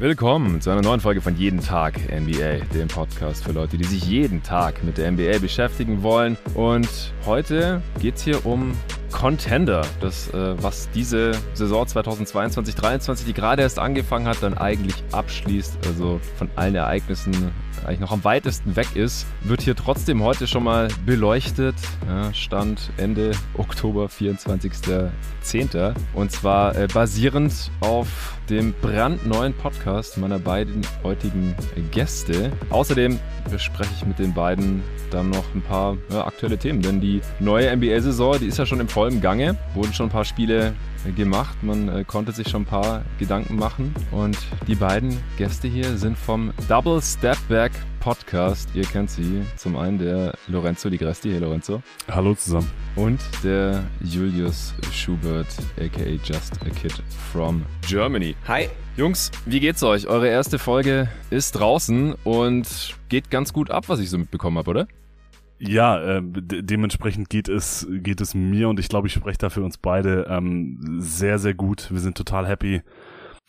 Willkommen zu einer neuen Folge von Jeden Tag NBA, dem Podcast für Leute, die sich jeden Tag mit der NBA beschäftigen wollen. Und heute geht es hier um Contender, das, äh, was diese Saison 2022-23, die gerade erst angefangen hat, dann eigentlich abschließt, also von allen Ereignissen eigentlich noch am weitesten weg ist, wird hier trotzdem heute schon mal beleuchtet. Ja, Stand Ende Oktober, 24.10. Und zwar äh, basierend auf dem brandneuen Podcast meiner beiden heutigen Gäste. Außerdem bespreche ich mit den beiden dann noch ein paar ja, aktuelle Themen, denn die neue NBA-Saison, die ist ja schon im vollen Gange, wurden schon ein paar Spiele gemacht. Man äh, konnte sich schon ein paar Gedanken machen. Und die beiden Gäste hier sind vom Double Step Back Podcast. Ihr kennt sie. Zum einen der Lorenzo Di Gresti. Hey Lorenzo. Hallo zusammen. Und der Julius Schubert, aka Just a Kid from Germany. Hi. Jungs, wie geht's euch? Eure erste Folge ist draußen und geht ganz gut ab, was ich so mitbekommen habe, oder? Ja, äh, de dementsprechend geht es, geht es mir und ich glaube, ich spreche da für uns beide ähm, sehr, sehr gut. Wir sind total happy,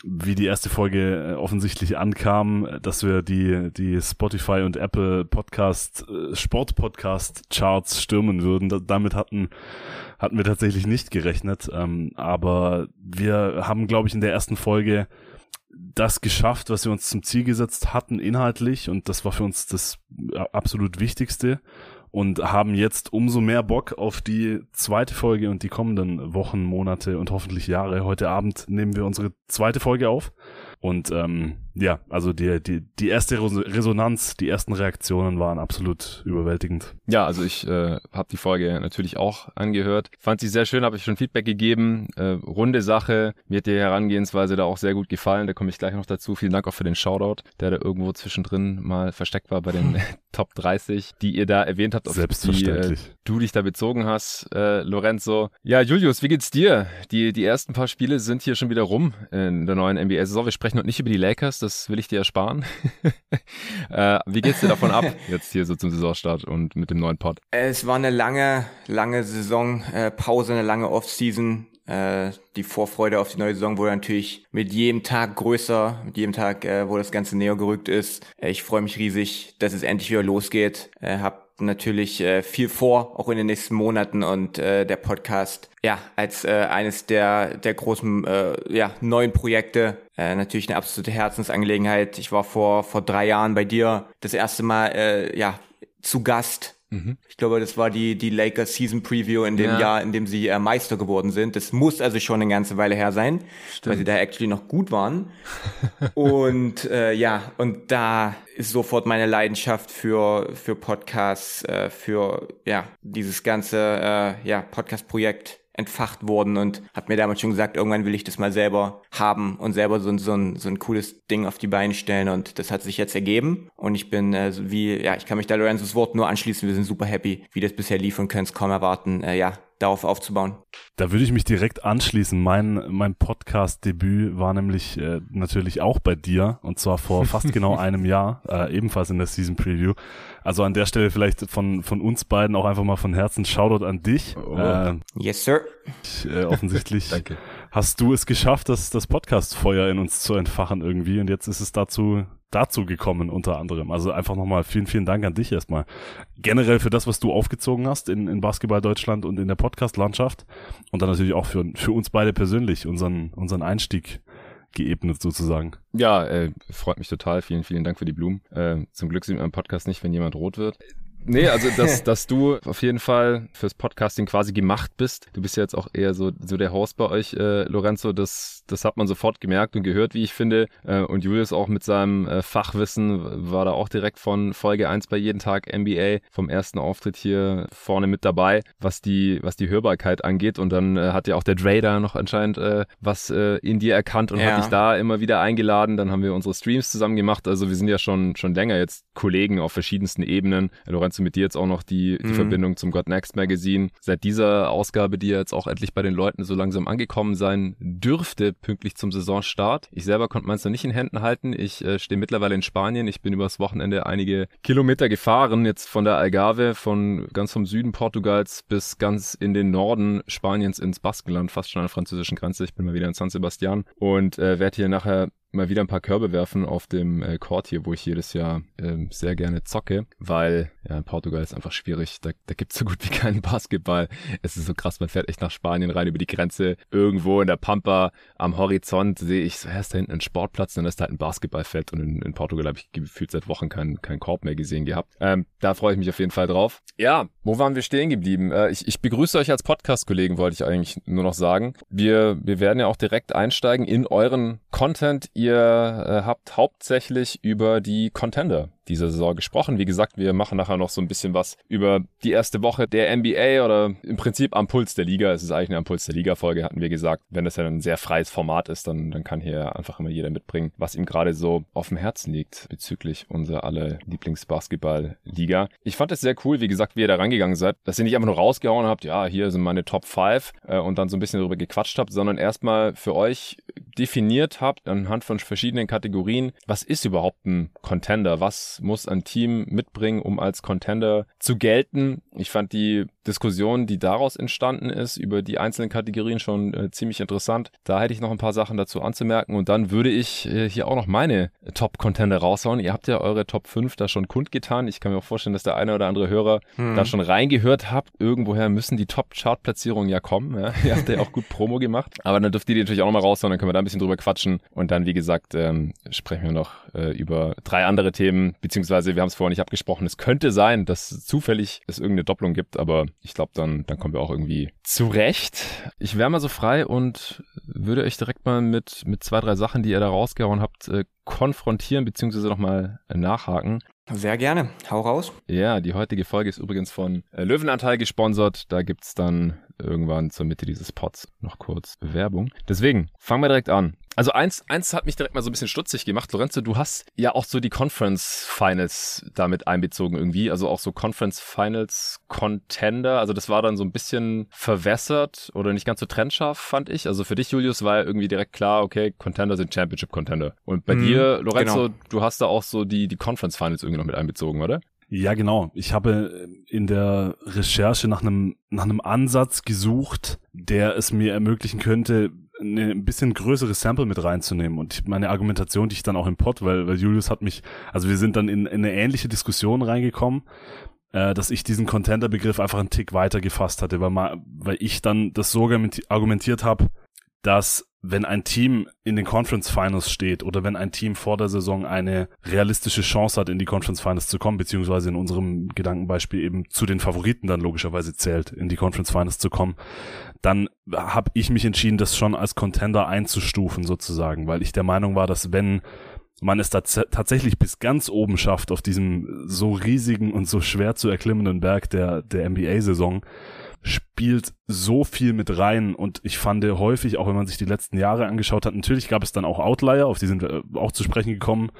wie die erste Folge äh, offensichtlich ankam, dass wir die, die Spotify und Apple Podcast, äh, Sport Podcast Charts stürmen würden. Da, damit hatten, hatten wir tatsächlich nicht gerechnet. Ähm, aber wir haben, glaube ich, in der ersten Folge das geschafft, was wir uns zum Ziel gesetzt hatten, inhaltlich. Und das war für uns das absolut Wichtigste und haben jetzt umso mehr Bock auf die zweite Folge und die kommenden Wochen, Monate und hoffentlich Jahre. Heute Abend nehmen wir unsere zweite Folge auf und ähm, ja, also die, die, die erste Resonanz, die ersten Reaktionen waren absolut überwältigend. Ja, also ich äh, habe die Folge natürlich auch angehört. Fand sie sehr schön, habe ich schon Feedback gegeben. Äh, runde Sache. Mir hat die Herangehensweise da auch sehr gut gefallen. Da komme ich gleich noch dazu. Vielen Dank auch für den Shoutout, der da irgendwo zwischendrin mal versteckt war bei den Top 30, die ihr da erwähnt habt, auf Selbstverständlich. die äh, du dich da bezogen hast, äh, Lorenzo. Ja, Julius, wie geht's dir? Die, die ersten paar Spiele sind hier schon wieder rum in der neuen NBA-Saison. Wir sprechen heute nicht über die Lakers, das will ich dir ersparen. äh, wie geht's dir davon ab, jetzt hier so zum Saisonstart und mit dem neuen Pod? Es war eine lange, lange Saison, äh, eine lange Offseason. Äh, die Vorfreude auf die neue Saison wurde natürlich mit jedem Tag größer, mit jedem Tag, äh, wo das Ganze näher gerückt ist. Äh, ich freue mich riesig, dass es endlich wieder losgeht. Äh, hab natürlich äh, viel vor, auch in den nächsten Monaten und äh, der Podcast, ja, als äh, eines der, der großen, äh, ja, neuen Projekte, äh, natürlich eine absolute Herzensangelegenheit. Ich war vor, vor drei Jahren bei dir das erste Mal, äh, ja, zu Gast Mhm. Ich glaube, das war die, die Lakers Season Preview in dem ja. Jahr, in dem sie äh, Meister geworden sind. Das muss also schon eine ganze Weile her sein, Stimmt. weil sie da actually noch gut waren. und äh, ja, und da ist sofort meine Leidenschaft für, für Podcasts, äh, für ja, dieses ganze äh, ja, Podcast-Projekt entfacht worden und habe mir damals schon gesagt, irgendwann will ich das mal selber haben und selber so, so, ein, so ein cooles Ding auf die Beine stellen und das hat sich jetzt ergeben. Und ich bin äh, wie, ja, ich kann mich da Lorenzos Wort nur anschließen, wir sind super happy, wie das bisher lief und können es kaum erwarten, äh, ja, darauf aufzubauen. Da würde ich mich direkt anschließen. Mein, mein Podcast-Debüt war nämlich äh, natürlich auch bei dir und zwar vor fast genau einem Jahr, äh, ebenfalls in der Season Preview. Also an der Stelle vielleicht von, von uns beiden auch einfach mal von Herzen Shoutout an dich. Oh. Äh, yes, sir. Ich, äh, offensichtlich Danke. hast du es geschafft, das, das Podcast-Feuer in uns zu entfachen irgendwie und jetzt ist es dazu dazu gekommen unter anderem. Also einfach nochmal vielen, vielen Dank an dich erstmal. Generell für das, was du aufgezogen hast in, in Basketball Deutschland und in der Podcast-Landschaft und dann natürlich auch für, für uns beide persönlich unseren, unseren Einstieg geebnet sozusagen. Ja, äh, freut mich total. Vielen, vielen Dank für die Blumen. Äh, zum Glück sieht man im Podcast nicht, wenn jemand rot wird. Nee, also dass, dass du auf jeden Fall fürs Podcasting quasi gemacht bist. Du bist ja jetzt auch eher so, so der Host bei euch, äh, Lorenzo. Das, das hat man sofort gemerkt und gehört, wie ich finde. Äh, und Julius auch mit seinem äh, Fachwissen war da auch direkt von Folge 1 bei jeden Tag NBA vom ersten Auftritt hier vorne mit dabei, was die, was die Hörbarkeit angeht. Und dann äh, hat ja auch der Dre da noch anscheinend äh, was äh, in dir erkannt und ja. hat dich da immer wieder eingeladen. Dann haben wir unsere Streams zusammen gemacht. Also wir sind ja schon, schon länger jetzt Kollegen auf verschiedensten Ebenen. Lorenzo Lorenzo, mit dir jetzt auch noch die, die mhm. Verbindung zum God Next Magazine. Seit dieser Ausgabe, die jetzt auch endlich bei den Leuten so langsam angekommen sein dürfte, pünktlich zum Saisonstart. Ich selber konnte meins noch nicht in Händen halten. Ich äh, stehe mittlerweile in Spanien. Ich bin übers Wochenende einige Kilometer gefahren, jetzt von der Algarve, von ganz vom Süden Portugals bis ganz in den Norden Spaniens ins Baskenland, fast schon an der französischen Grenze. Ich bin mal wieder in San Sebastian und äh, werde hier nachher mal wieder ein paar Körbe werfen auf dem äh, Court hier, wo ich jedes Jahr äh, sehr gerne zocke, weil ja in Portugal ist einfach schwierig. Da, da gibt's so gut wie keinen Basketball. Es ist so krass, man fährt echt nach Spanien rein über die Grenze. Irgendwo in der Pampa am Horizont sehe ich, so, ja, ist da hinten ein Sportplatz, dann ist da halt ein Basketballfeld und in, in Portugal habe ich gefühlt seit Wochen keinen kein Korb mehr gesehen gehabt. Ähm, da freue ich mich auf jeden Fall drauf. Ja, wo waren wir stehen geblieben? Äh, ich, ich begrüße euch als Podcast-Kollegen, wollte ich eigentlich nur noch sagen. Wir, wir werden ja auch direkt einsteigen in euren Content. Ihr äh, habt hauptsächlich über die Contender dieser Saison gesprochen. Wie gesagt, wir machen nachher noch so ein bisschen was über die erste Woche der NBA oder im Prinzip am Puls der Liga. Es ist eigentlich eine am Puls der Liga-Folge, hatten wir gesagt. Wenn das ja ein sehr freies Format ist, dann, dann kann hier einfach immer jeder mitbringen, was ihm gerade so auf dem Herzen liegt bezüglich unserer alle Lieblingsbasketball-Liga. Ich fand es sehr cool, wie gesagt, wie ihr da rangegangen seid, dass ihr nicht einfach nur rausgehauen habt, ja, hier sind meine Top 5 äh, und dann so ein bisschen darüber gequatscht habt, sondern erstmal für euch definiert habt anhand von verschiedenen Kategorien, was ist überhaupt ein Contender? Was muss ein Team mitbringen, um als Contender zu gelten? Ich fand die Diskussion, die daraus entstanden ist, über die einzelnen Kategorien schon äh, ziemlich interessant. Da hätte ich noch ein paar Sachen dazu anzumerken und dann würde ich äh, hier auch noch meine Top-Contender raushauen. Ihr habt ja eure Top 5 da schon kundgetan. Ich kann mir auch vorstellen, dass der eine oder andere Hörer hm. da schon reingehört habt. Irgendwoher müssen die Top-Chart-Platzierungen ja kommen. Ja? Ihr habt ja auch gut Promo gemacht. Aber dann dürft ihr die natürlich auch noch mal raushauen, dann können wir da ein bisschen drüber quatschen. Und dann, wie gesagt, ähm, sprechen wir noch äh, über drei andere Themen, beziehungsweise wir haben es vorher nicht abgesprochen. Es könnte sein, dass zufällig es irgendeine Doppelung gibt, aber ich glaube, dann, dann kommen wir auch irgendwie zurecht. Ich wäre mal so frei und würde euch direkt mal mit, mit zwei, drei Sachen, die ihr da rausgehauen habt, äh, konfrontieren, beziehungsweise nochmal nachhaken. Sehr gerne. Hau raus. Ja, die heutige Folge ist übrigens von äh, Löwenanteil gesponsert. Da gibt's dann irgendwann zur Mitte dieses Pods noch kurz Werbung. Deswegen, fangen wir direkt an. Also eins, eins hat mich direkt mal so ein bisschen stutzig gemacht. Lorenzo, du hast ja auch so die Conference Finals damit einbezogen irgendwie. Also auch so Conference Finals Contender. Also das war dann so ein bisschen verwässert oder nicht ganz so trennscharf, fand ich. Also für dich, Julius, war ja irgendwie direkt klar, okay, Contender sind Championship Contender. Und bei mhm, dir, Lorenzo, genau. du hast da auch so die, die Conference Finals irgendwie noch mit einbezogen, oder? Ja, genau. Ich habe in der Recherche nach einem, nach einem Ansatz gesucht, der es mir ermöglichen könnte, eine ein bisschen größere Sample mit reinzunehmen und meine Argumentation, die ich dann auch im Pod, weil, weil Julius hat mich, also wir sind dann in, in eine ähnliche Diskussion reingekommen, äh, dass ich diesen Contender-Begriff einfach einen Tick weiter gefasst hatte, weil, mal, weil ich dann das so argumentiert habe, dass wenn ein Team in den Conference Finals steht oder wenn ein Team vor der Saison eine realistische Chance hat, in die Conference Finals zu kommen, beziehungsweise in unserem Gedankenbeispiel eben zu den Favoriten dann logischerweise zählt, in die Conference Finals zu kommen, dann habe ich mich entschieden, das schon als Contender einzustufen sozusagen, weil ich der Meinung war, dass wenn man es tatsächlich bis ganz oben schafft auf diesem so riesigen und so schwer zu erklimmenden Berg der, der NBA-Saison, spielt so viel mit rein und ich fand häufig, auch wenn man sich die letzten Jahre angeschaut hat, natürlich gab es dann auch Outlier, auf die sind wir auch zu sprechen gekommen.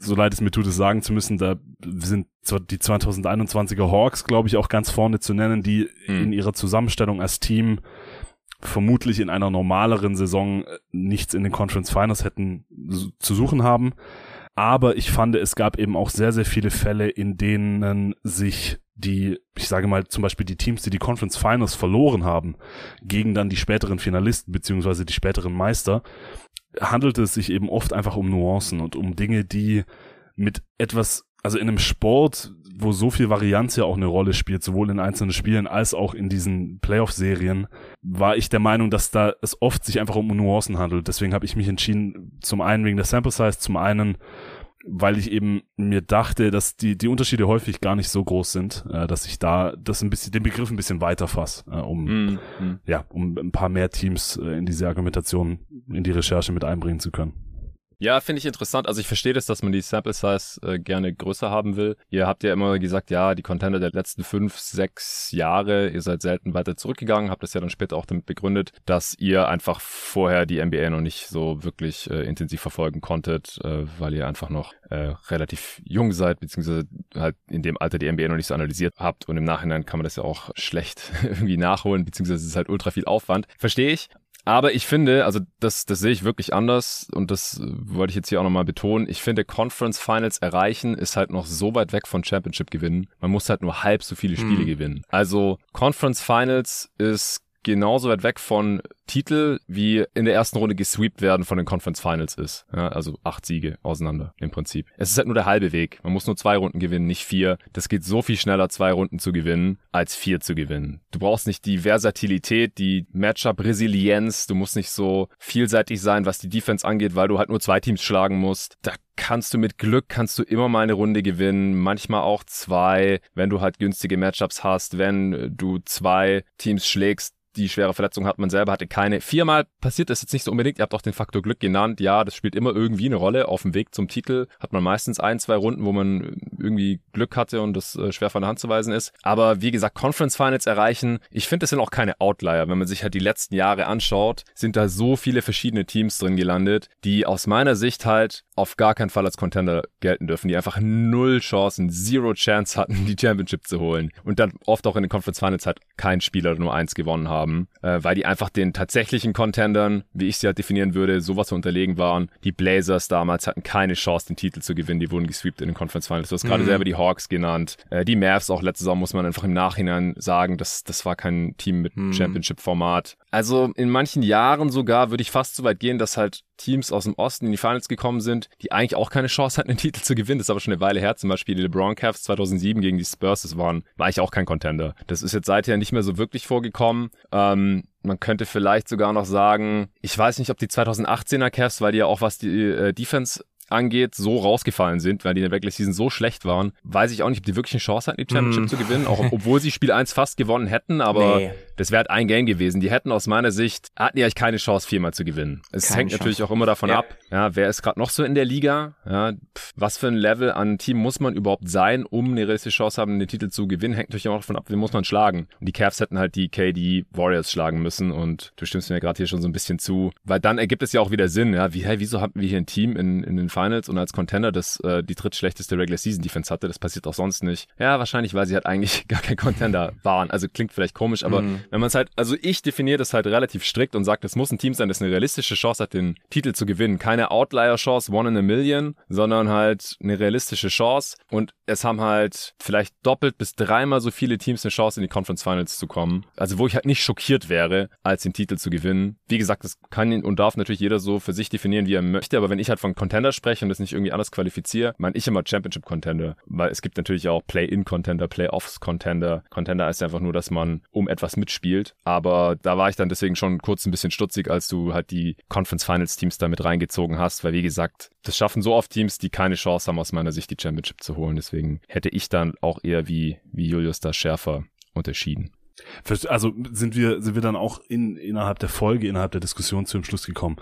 So leid es mir tut, es sagen zu müssen, da sind die 2021er Hawks, glaube ich, auch ganz vorne zu nennen, die mhm. in ihrer Zusammenstellung als Team vermutlich in einer normaleren Saison nichts in den Conference Finals hätten zu suchen haben. Aber ich fand, es gab eben auch sehr, sehr viele Fälle, in denen sich die, ich sage mal zum Beispiel die Teams, die die Conference Finals verloren haben, gegen dann die späteren Finalisten beziehungsweise die späteren Meister, handelte es sich eben oft einfach um Nuancen und um Dinge, die mit etwas, also in einem Sport, wo so viel Varianz ja auch eine Rolle spielt, sowohl in einzelnen Spielen als auch in diesen Playoff-Serien, war ich der Meinung, dass da es oft sich einfach um Nuancen handelt. Deswegen habe ich mich entschieden, zum einen wegen der Sample Size, zum einen weil ich eben mir dachte, dass die, die Unterschiede häufig gar nicht so groß sind, äh, dass ich da das ein bisschen, den Begriff ein bisschen weiter fasse, äh, um, mm, mm. ja, um ein paar mehr Teams äh, in diese Argumentation, in die Recherche mit einbringen zu können. Ja, finde ich interessant. Also ich verstehe das, dass man die Sample Size äh, gerne größer haben will. Ihr habt ja immer gesagt, ja, die Contender der letzten fünf, sechs Jahre, ihr seid selten weiter zurückgegangen, habt das ja dann später auch damit begründet, dass ihr einfach vorher die NBA noch nicht so wirklich äh, intensiv verfolgen konntet, äh, weil ihr einfach noch äh, relativ jung seid, beziehungsweise halt in dem Alter die NBA noch nicht so analysiert habt und im Nachhinein kann man das ja auch schlecht irgendwie nachholen, beziehungsweise es ist halt ultra viel Aufwand. Verstehe ich. Aber ich finde, also das, das sehe ich wirklich anders und das wollte ich jetzt hier auch nochmal betonen. Ich finde, Conference Finals erreichen ist halt noch so weit weg von Championship gewinnen. Man muss halt nur halb so viele Spiele mhm. gewinnen. Also Conference Finals ist genauso weit weg von Titel wie in der ersten Runde gesweept werden von den Conference Finals ist. Ja, also acht Siege auseinander im Prinzip. Es ist halt nur der halbe Weg. Man muss nur zwei Runden gewinnen, nicht vier. Das geht so viel schneller, zwei Runden zu gewinnen, als vier zu gewinnen. Du brauchst nicht die Versatilität, die Matchup-Resilienz. Du musst nicht so vielseitig sein, was die Defense angeht, weil du halt nur zwei Teams schlagen musst. Da kannst du mit Glück, kannst du immer mal eine Runde gewinnen, manchmal auch zwei, wenn du halt günstige Matchups hast, wenn du zwei Teams schlägst, die schwere Verletzung hat man selber, hatte keine. Viermal passiert das jetzt nicht so unbedingt. Ihr habt auch den Faktor Glück genannt. Ja, das spielt immer irgendwie eine Rolle. Auf dem Weg zum Titel hat man meistens ein, zwei Runden, wo man irgendwie Glück hatte und das äh, schwer von der Hand zu weisen ist. Aber wie gesagt, Conference Finals erreichen, ich finde, das sind auch keine Outlier. Wenn man sich halt die letzten Jahre anschaut, sind da so viele verschiedene Teams drin gelandet, die aus meiner Sicht halt auf gar keinen Fall als Contender gelten dürfen, die einfach null Chancen, zero Chance hatten, die Championship zu holen. Und dann oft auch in den Conference Finals halt kein Spieler nur eins gewonnen haben, äh, weil die einfach den tatsächlichen Contendern, wie ich sie halt definieren würde, sowas unterlegen waren. Die Blazers damals hatten keine Chance, den Titel zu gewinnen, die wurden gesweept in den Conference Finals. Du hast gerade mhm. selber die Hawks genannt. Äh, die Mavs auch letzte Saison muss man einfach im Nachhinein sagen, dass das war kein Team mit mhm. Championship-Format. Also in manchen Jahren sogar würde ich fast so weit gehen, dass halt Teams aus dem Osten in die Finals gekommen sind, die eigentlich auch keine Chance hatten, den Titel zu gewinnen. Das ist aber schon eine Weile her. Zum Beispiel die LeBron Cavs 2007 gegen die Spurs, das waren, war eigentlich auch kein Contender. Das ist jetzt seither nicht mehr so wirklich vorgekommen. Ähm, man könnte vielleicht sogar noch sagen, ich weiß nicht, ob die 2018er Cavs, weil die ja auch was die äh, Defense angeht, so rausgefallen sind, weil die in der Regular Season so schlecht waren, weiß ich auch nicht, ob die wirklich eine Chance hatten, die Championship mm. zu gewinnen, auch obwohl sie Spiel 1 fast gewonnen hätten, aber nee. Das wäre halt ein Game gewesen. Die hätten aus meiner Sicht, hatten die eigentlich keine Chance, viermal zu gewinnen. Es keine hängt Chance. natürlich auch immer davon ja. ab, ja, wer ist gerade noch so in der Liga, ja, pff, was für ein Level an Team muss man überhaupt sein, um eine realistische Chance haben, den Titel zu gewinnen, hängt natürlich auch davon ab, wen muss man schlagen. Und die Cavs hätten halt die KD Warriors schlagen müssen und du stimmst mir gerade hier schon so ein bisschen zu, weil dann ergibt es ja auch wieder Sinn, ja, wie, hey, wieso haben wir hier ein Team in, in den Finals und als Contender Contender, das äh, die drittschlechteste Regular Season Defense hatte. Das passiert auch sonst nicht. Ja, wahrscheinlich, weil sie halt eigentlich gar kein Contender waren. Also klingt vielleicht komisch, aber mhm. Wenn man es halt, also ich definiere das halt relativ strikt und sage, das muss ein Team sein, das eine realistische Chance hat, den Titel zu gewinnen. Keine Outlier-Chance, one in a million, sondern halt eine realistische Chance. Und es haben halt vielleicht doppelt bis dreimal so viele Teams eine Chance, in die Conference Finals zu kommen. Also wo ich halt nicht schockiert wäre, als den Titel zu gewinnen. Wie gesagt, das kann und darf natürlich jeder so für sich definieren, wie er möchte. Aber wenn ich halt von Contender spreche und das nicht irgendwie anders qualifiziere, meine ich immer Championship-Contender, weil es gibt natürlich auch Play-In-Contender, Play-Offs-Contender. Contender heißt einfach nur, dass man um etwas mitspielt, aber da war ich dann deswegen schon kurz ein bisschen stutzig, als du halt die Conference-Finals-Teams da mit reingezogen hast, weil wie gesagt, das schaffen so oft Teams, die keine Chance haben aus meiner Sicht, die Championship zu holen. Deswegen hätte ich dann auch eher wie, wie Julius da schärfer unterschieden. Also sind wir, sind wir dann auch in, innerhalb der Folge, innerhalb der Diskussion zu dem Schluss gekommen.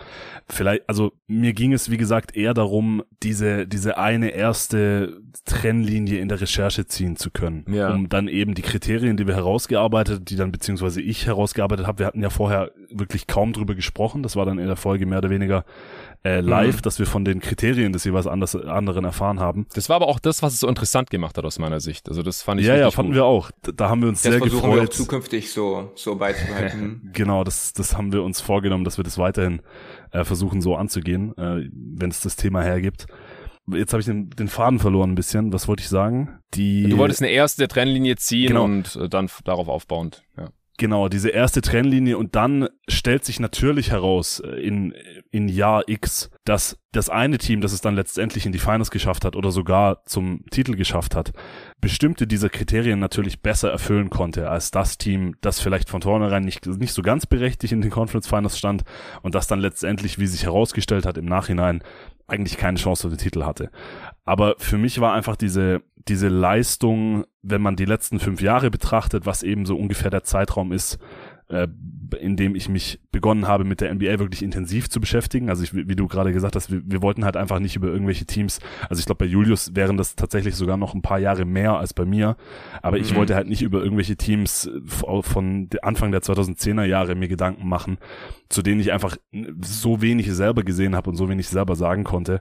Vielleicht, also mir ging es, wie gesagt, eher darum, diese, diese eine erste Trennlinie in der Recherche ziehen zu können. Ja. Um dann eben die Kriterien, die wir herausgearbeitet, die dann beziehungsweise ich herausgearbeitet habe, wir hatten ja vorher wirklich kaum drüber gesprochen. Das war dann in der Folge mehr oder weniger äh, live, mhm. dass wir von den Kriterien des jeweils anders, anderen erfahren haben. Das war aber auch das, was es so interessant gemacht hat aus meiner Sicht. Also das fand ich Ja, ja, fanden gut. wir auch. Da, haben wir uns das sehr gefreut. Wir auch zukünftig so, so beizubehalten. genau, das, das haben wir uns vorgenommen, dass wir das weiterhin äh, versuchen so anzugehen, äh, wenn es das Thema hergibt. Jetzt habe ich den, den Faden verloren ein bisschen. Was wollte ich sagen? Die du wolltest eine erste Trennlinie ziehen genau. und äh, dann darauf aufbauend. Ja. Genau, diese erste Trennlinie und dann stellt sich natürlich heraus äh, in, in Jahr X, dass das eine Team, das es dann letztendlich in die Finals geschafft hat oder sogar zum Titel geschafft hat, bestimmte dieser Kriterien natürlich besser erfüllen konnte als das Team, das vielleicht von vornherein nicht, nicht so ganz berechtigt in den Conference Finals stand und das dann letztendlich, wie sich herausgestellt hat im Nachhinein, eigentlich keine Chance auf den Titel hatte. Aber für mich war einfach diese, diese Leistung, wenn man die letzten fünf Jahre betrachtet, was eben so ungefähr der Zeitraum ist, äh, in dem ich mich begonnen habe, mit der NBA wirklich intensiv zu beschäftigen. Also ich, wie du gerade gesagt hast, wir, wir wollten halt einfach nicht über irgendwelche Teams, also ich glaube bei Julius wären das tatsächlich sogar noch ein paar Jahre mehr als bei mir, aber mhm. ich wollte halt nicht über irgendwelche Teams von Anfang der 2010er Jahre mir Gedanken machen, zu denen ich einfach so wenig selber gesehen habe und so wenig selber sagen konnte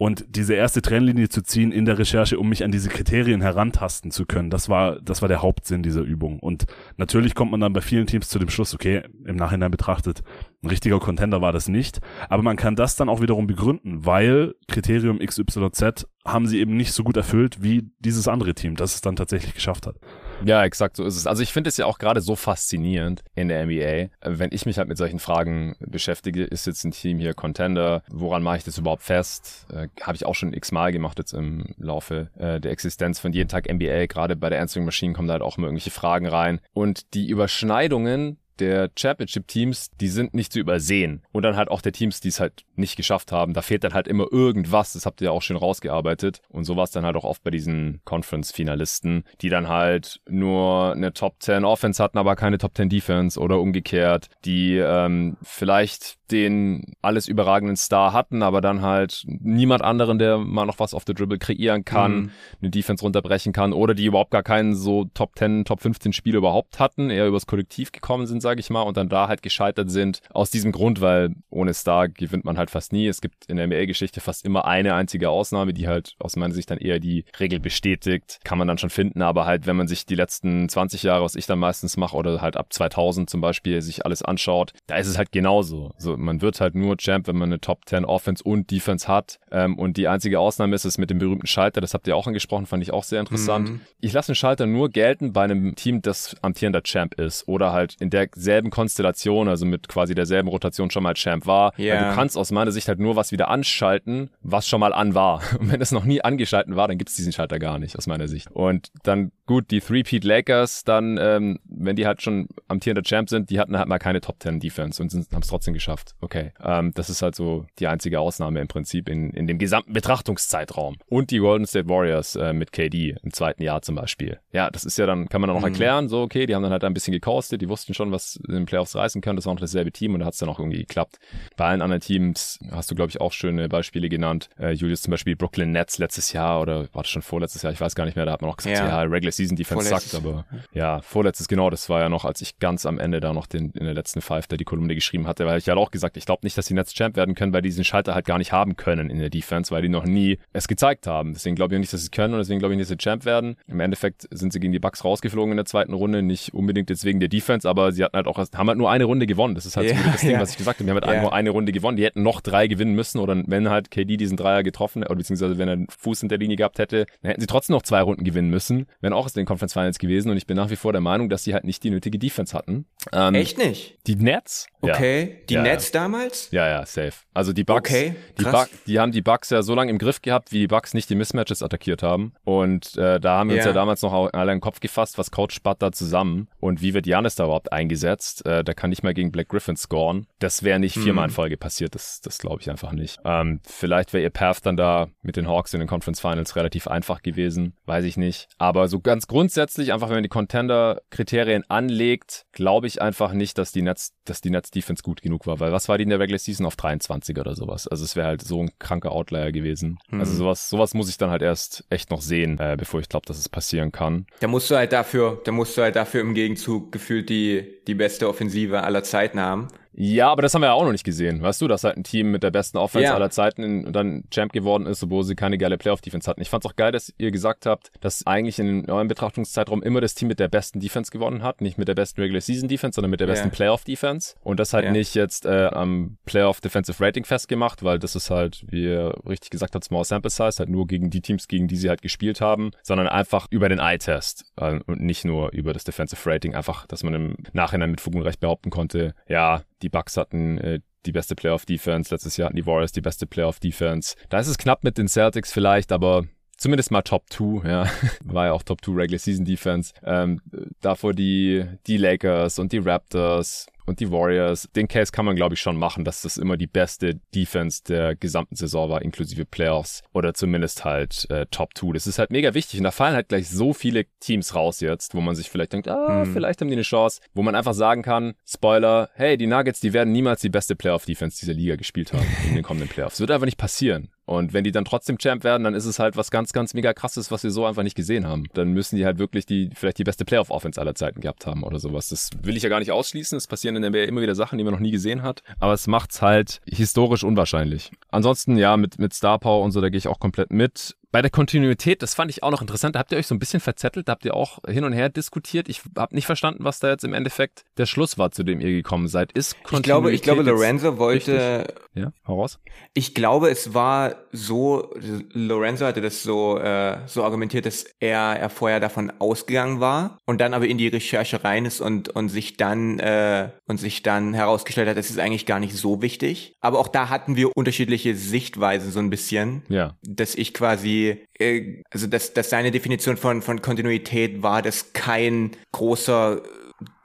und diese erste Trennlinie zu ziehen in der Recherche, um mich an diese Kriterien herantasten zu können, das war, das war der Hauptsinn dieser Übung. Und natürlich kommt man dann bei vielen Teams zu dem Schluss, okay, im Nachhinein betrachtet, ein richtiger Contender war das nicht. Aber man kann das dann auch wiederum begründen, weil Kriterium XYZ haben sie eben nicht so gut erfüllt wie dieses andere Team, das es dann tatsächlich geschafft hat. Ja, exakt so ist es. Also ich finde es ja auch gerade so faszinierend in der NBA. Wenn ich mich halt mit solchen Fragen beschäftige, ist jetzt ein Team hier Contender? Woran mache ich das überhaupt fest? Äh, Habe ich auch schon x-mal gemacht jetzt im Laufe äh, der Existenz von jeden Tag NBA. Gerade bei der Answering Machine kommen da halt auch immer irgendwelche Fragen rein. Und die Überschneidungen der Championship-Teams, die sind nicht zu übersehen. Und dann halt auch der Teams, die es halt nicht geschafft haben. Da fehlt dann halt immer irgendwas. Das habt ihr ja auch schön rausgearbeitet. Und so war es dann halt auch oft bei diesen Conference-Finalisten, die dann halt nur eine Top 10 Offense hatten, aber keine Top 10 Defense oder umgekehrt, die ähm, vielleicht den alles überragenden Star hatten, aber dann halt niemand anderen, der mal noch was auf der Dribble kreieren kann, mhm. eine Defense runterbrechen kann oder die überhaupt gar keinen so Top 10, Top 15 Spiele überhaupt hatten, eher übers Kollektiv gekommen sind, sage ich mal, und dann da halt gescheitert sind. Aus diesem Grund, weil ohne Star gewinnt man halt fast nie. Es gibt in der NBA-Geschichte fast immer eine einzige Ausnahme, die halt aus meiner Sicht dann eher die Regel bestätigt. Kann man dann schon finden, aber halt, wenn man sich die letzten 20 Jahre, was ich dann meistens mache, oder halt ab 2000 zum Beispiel sich alles anschaut, da ist es halt genauso. So, man wird halt nur Champ, wenn man eine Top 10 Offense und Defense hat. Ähm, und die einzige Ausnahme ist es mit dem berühmten Schalter, das habt ihr auch angesprochen, fand ich auch sehr interessant. Mhm. Ich lasse einen Schalter nur gelten bei einem Team, das amtierender Champ ist oder halt in derselben Konstellation, also mit quasi derselben Rotation schon mal Champ war. Yeah. Weil du kannst aus meiner Sicht halt nur was wieder anschalten, was schon mal an war. Und wenn es noch nie angeschalten war, dann gibt es diesen Schalter gar nicht, aus meiner Sicht. Und dann gut, die Three-Peat Lakers, dann, ähm, wenn die halt schon amtierender Champ sind, die hatten halt mal keine Top 10 Defense und haben es trotzdem geschafft. Okay. Ähm, das ist halt so die einzige Ausnahme im Prinzip in, in dem gesamten Betrachtungszeitraum. Und die Golden State Warriors äh, mit KD im zweiten Jahr zum Beispiel. Ja, das ist ja dann, kann man dann auch mhm. erklären, so, okay, die haben dann halt ein bisschen gekostet, die wussten schon, was in den Playoffs reißen kann, das war auch dasselbe Team und da hat es dann auch irgendwie geklappt. Bei allen anderen Teams hast du, glaube ich, auch schöne Beispiele genannt. Äh, Julius zum Beispiel Brooklyn Nets letztes Jahr oder war das schon vorletztes Jahr, ich weiß gar nicht mehr, da hat man auch gesagt, ja, ja Regular Season Defense sagt, aber ja, vorletztes genau, das war ja noch, als ich ganz am Ende da noch den, in der letzten Five da die Kolumne geschrieben hatte, weil ich ja halt auch gesagt, ich glaube nicht, dass die Nets Champ werden können, weil die diesen Schalter halt gar nicht haben können in der Defense, weil die noch nie es gezeigt haben. Deswegen glaube ich nicht, dass sie es können und deswegen glaube ich nicht, dass sie Champ werden. Im Endeffekt sind sie gegen die Bucks rausgeflogen in der zweiten Runde, nicht unbedingt jetzt wegen der Defense, aber sie hatten halt auch, haben halt nur eine Runde gewonnen. Das ist halt yeah, so das Ding, yeah. was ich gesagt habe. Die haben halt yeah. nur eine Runde gewonnen. Die hätten noch drei gewinnen müssen oder wenn halt KD diesen Dreier getroffen oder beziehungsweise wenn er einen Fuß in der Linie gehabt hätte, dann hätten sie trotzdem noch zwei Runden gewinnen müssen. Wären auch aus den Conference Finals gewesen und ich bin nach wie vor der Meinung, dass sie halt nicht die nötige Defense hatten. Ähm, Echt nicht? Die Nets? Okay. Ja. Die ja, Nets damals? Ja, ja, safe. Also die Bucks, okay, die, Bucks die haben die Bucks ja so lange im Griff gehabt, wie die Bucks nicht die Mismatches attackiert haben. Und äh, da haben wir uns ja damals noch alle in den Kopf gefasst, was Coach spat da zusammen und wie wird Janis da überhaupt eingesetzt. Äh, da kann nicht mal gegen Black Griffin scoren. Das wäre nicht viermal in mhm. Folge passiert, das, das glaube ich einfach nicht. Ähm, vielleicht wäre ihr Path dann da mit den Hawks in den Conference Finals relativ einfach gewesen, weiß ich nicht. Aber so ganz grundsätzlich, einfach wenn man die Contender-Kriterien anlegt, glaube ich einfach nicht, dass die Nets, dass die Nets Defense gut genug war, weil was war die in der Regular Season auf 23 oder sowas? Also es wäre halt so ein kranker Outlier gewesen. Hm. Also sowas, sowas muss ich dann halt erst echt noch sehen, äh, bevor ich glaube, dass es passieren kann. Da musst du halt dafür, da musst du halt dafür im Gegenzug gefühlt die, die beste Offensive aller Zeiten haben. Ja, aber das haben wir ja auch noch nicht gesehen. Weißt du, dass halt ein Team mit der besten Offense ja. aller Zeiten in, dann Champ geworden ist, obwohl sie keine geile Playoff-Defense hatten. Ich fand's auch geil, dass ihr gesagt habt, dass eigentlich in eurem Betrachtungszeitraum immer das Team mit der besten Defense gewonnen hat. Nicht mit der besten Regular Season Defense, sondern mit der besten ja. Playoff-Defense. Und das halt ja. nicht jetzt äh, am Playoff Defensive Rating festgemacht, weil das ist halt, wie ihr richtig gesagt habt, Small Sample Size, halt nur gegen die Teams, gegen die sie halt gespielt haben, sondern einfach über den Eye-Test äh, und nicht nur über das Defensive Rating. Einfach, dass man im Nachhinein mit Fug und Recht behaupten konnte, ja, die Bucks hatten äh, die beste Playoff-Defense. Letztes Jahr hatten die Warriors die beste Playoff-Defense. Da ist es knapp mit den Celtics vielleicht, aber zumindest mal Top 2, ja. War ja auch Top 2 Regular Season Defense. Ähm, davor die, die Lakers und die Raptors und die Warriors. Den Case kann man, glaube ich, schon machen, dass das immer die beste Defense der gesamten Saison war, inklusive Playoffs oder zumindest halt äh, Top 2. Das ist halt mega wichtig und da fallen halt gleich so viele Teams raus jetzt, wo man sich vielleicht denkt, ah, hm. vielleicht haben die eine Chance, wo man einfach sagen kann, Spoiler, hey, die Nuggets, die werden niemals die beste Playoff-Defense dieser Liga gespielt haben in den kommenden Playoffs. Das wird einfach nicht passieren. Und wenn die dann trotzdem Champ werden, dann ist es halt was ganz, ganz mega krasses, was wir so einfach nicht gesehen haben. Dann müssen die halt wirklich die, vielleicht die beste Playoff-Offense aller Zeiten gehabt haben oder sowas. Das will ich ja gar nicht ausschließen. Es passieren in der NBA immer wieder Sachen, die man noch nie gesehen hat. Aber es macht's halt historisch unwahrscheinlich. Ansonsten, ja, mit, mit Star Power und so, da gehe ich auch komplett mit bei der Kontinuität, das fand ich auch noch interessant. Da habt ihr euch so ein bisschen verzettelt, da habt ihr auch hin und her diskutiert. Ich habe nicht verstanden, was da jetzt im Endeffekt der Schluss war, zu dem ihr gekommen seid. Ist Kontinuität Ich glaube, ich glaube, Lorenzo wollte. Richtig? Ja, heraus. Ich glaube, es war so, Lorenzo hatte das so, äh, so argumentiert, dass er, er vorher davon ausgegangen war und dann aber in die Recherche rein ist und, und sich dann, äh, und sich dann herausgestellt hat, das ist eigentlich gar nicht so wichtig. Aber auch da hatten wir unterschiedliche Sichtweisen so ein bisschen. Ja. Dass ich quasi, äh, also dass, dass seine Definition von, von Kontinuität war, dass kein großer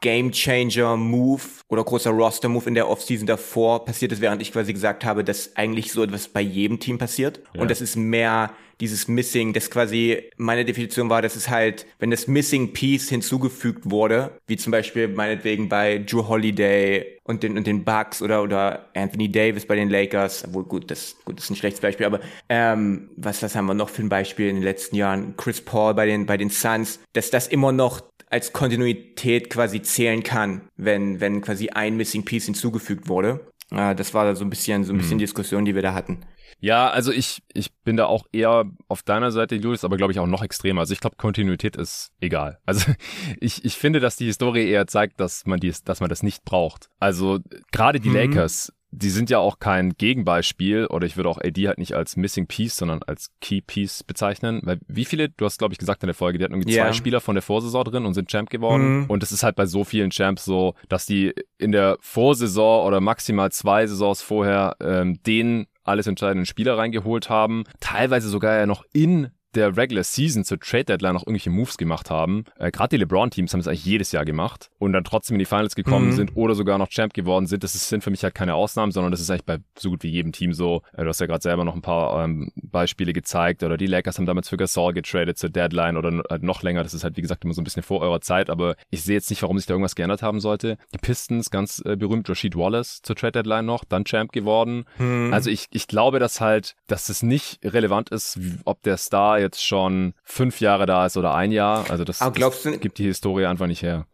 Game Changer Move oder großer Roster Move in der Offseason davor passiert ist, während ich quasi gesagt habe, dass eigentlich so etwas bei jedem Team passiert. Ja. Und das ist mehr dieses Missing, das quasi meine Definition war, dass es halt, wenn das Missing Piece hinzugefügt wurde, wie zum Beispiel meinetwegen bei Drew Holiday und den, und den Bucks oder, oder Anthony Davis bei den Lakers, obwohl gut, das, gut, das ist ein schlechtes Beispiel, aber ähm, was, was haben wir noch für ein Beispiel in den letzten Jahren? Chris Paul bei den, bei den Suns, dass das immer noch als Kontinuität quasi zählen kann, wenn, wenn quasi ein Missing Piece hinzugefügt wurde. Äh, das war so ein bisschen, so ein bisschen mhm. Diskussion, die wir da hatten. Ja, also ich, ich bin da auch eher auf deiner Seite, Julius, aber glaube ich auch noch extremer. Also ich glaube, Kontinuität ist egal. Also ich, ich finde, dass die Historie eher zeigt, dass man dies, dass man das nicht braucht. Also gerade die mhm. Lakers, die sind ja auch kein Gegenbeispiel oder ich würde auch AD halt nicht als Missing Piece, sondern als Key Piece bezeichnen. Weil wie viele, du hast glaube ich gesagt in der Folge, die hatten irgendwie yeah. zwei Spieler von der Vorsaison drin und sind Champ geworden. Mhm. Und es ist halt bei so vielen Champs so, dass die in der Vorsaison oder maximal zwei Saisons vorher ähm, den alles entscheidenden Spieler reingeholt haben, teilweise sogar ja noch in der Regular Season zur Trade Deadline noch irgendwelche Moves gemacht haben. Äh, Gerade die LeBron-Teams haben es eigentlich jedes Jahr gemacht und dann trotzdem in die Finals gekommen mhm. sind oder sogar noch Champ geworden sind. Das ist, sind für mich halt keine Ausnahmen, sondern das ist eigentlich bei so gut wie jedem Team so. Äh, du hast ja gerade selber noch ein paar ähm, Beispiele gezeigt oder die Lakers haben damals für Gasol getradet zur Deadline oder halt noch länger. Das ist halt wie gesagt immer so ein bisschen vor eurer Zeit, aber ich sehe jetzt nicht, warum sich da irgendwas geändert haben sollte. Die Pistons, ganz äh, berühmt, Rashid Wallace zur Trade Deadline noch, dann Champ geworden. Mhm. Also ich, ich glaube, dass halt, dass es nicht relevant ist, ob der Star jetzt schon fünf Jahre da ist oder ein Jahr. Also das, das du, gibt die Historie einfach nicht her.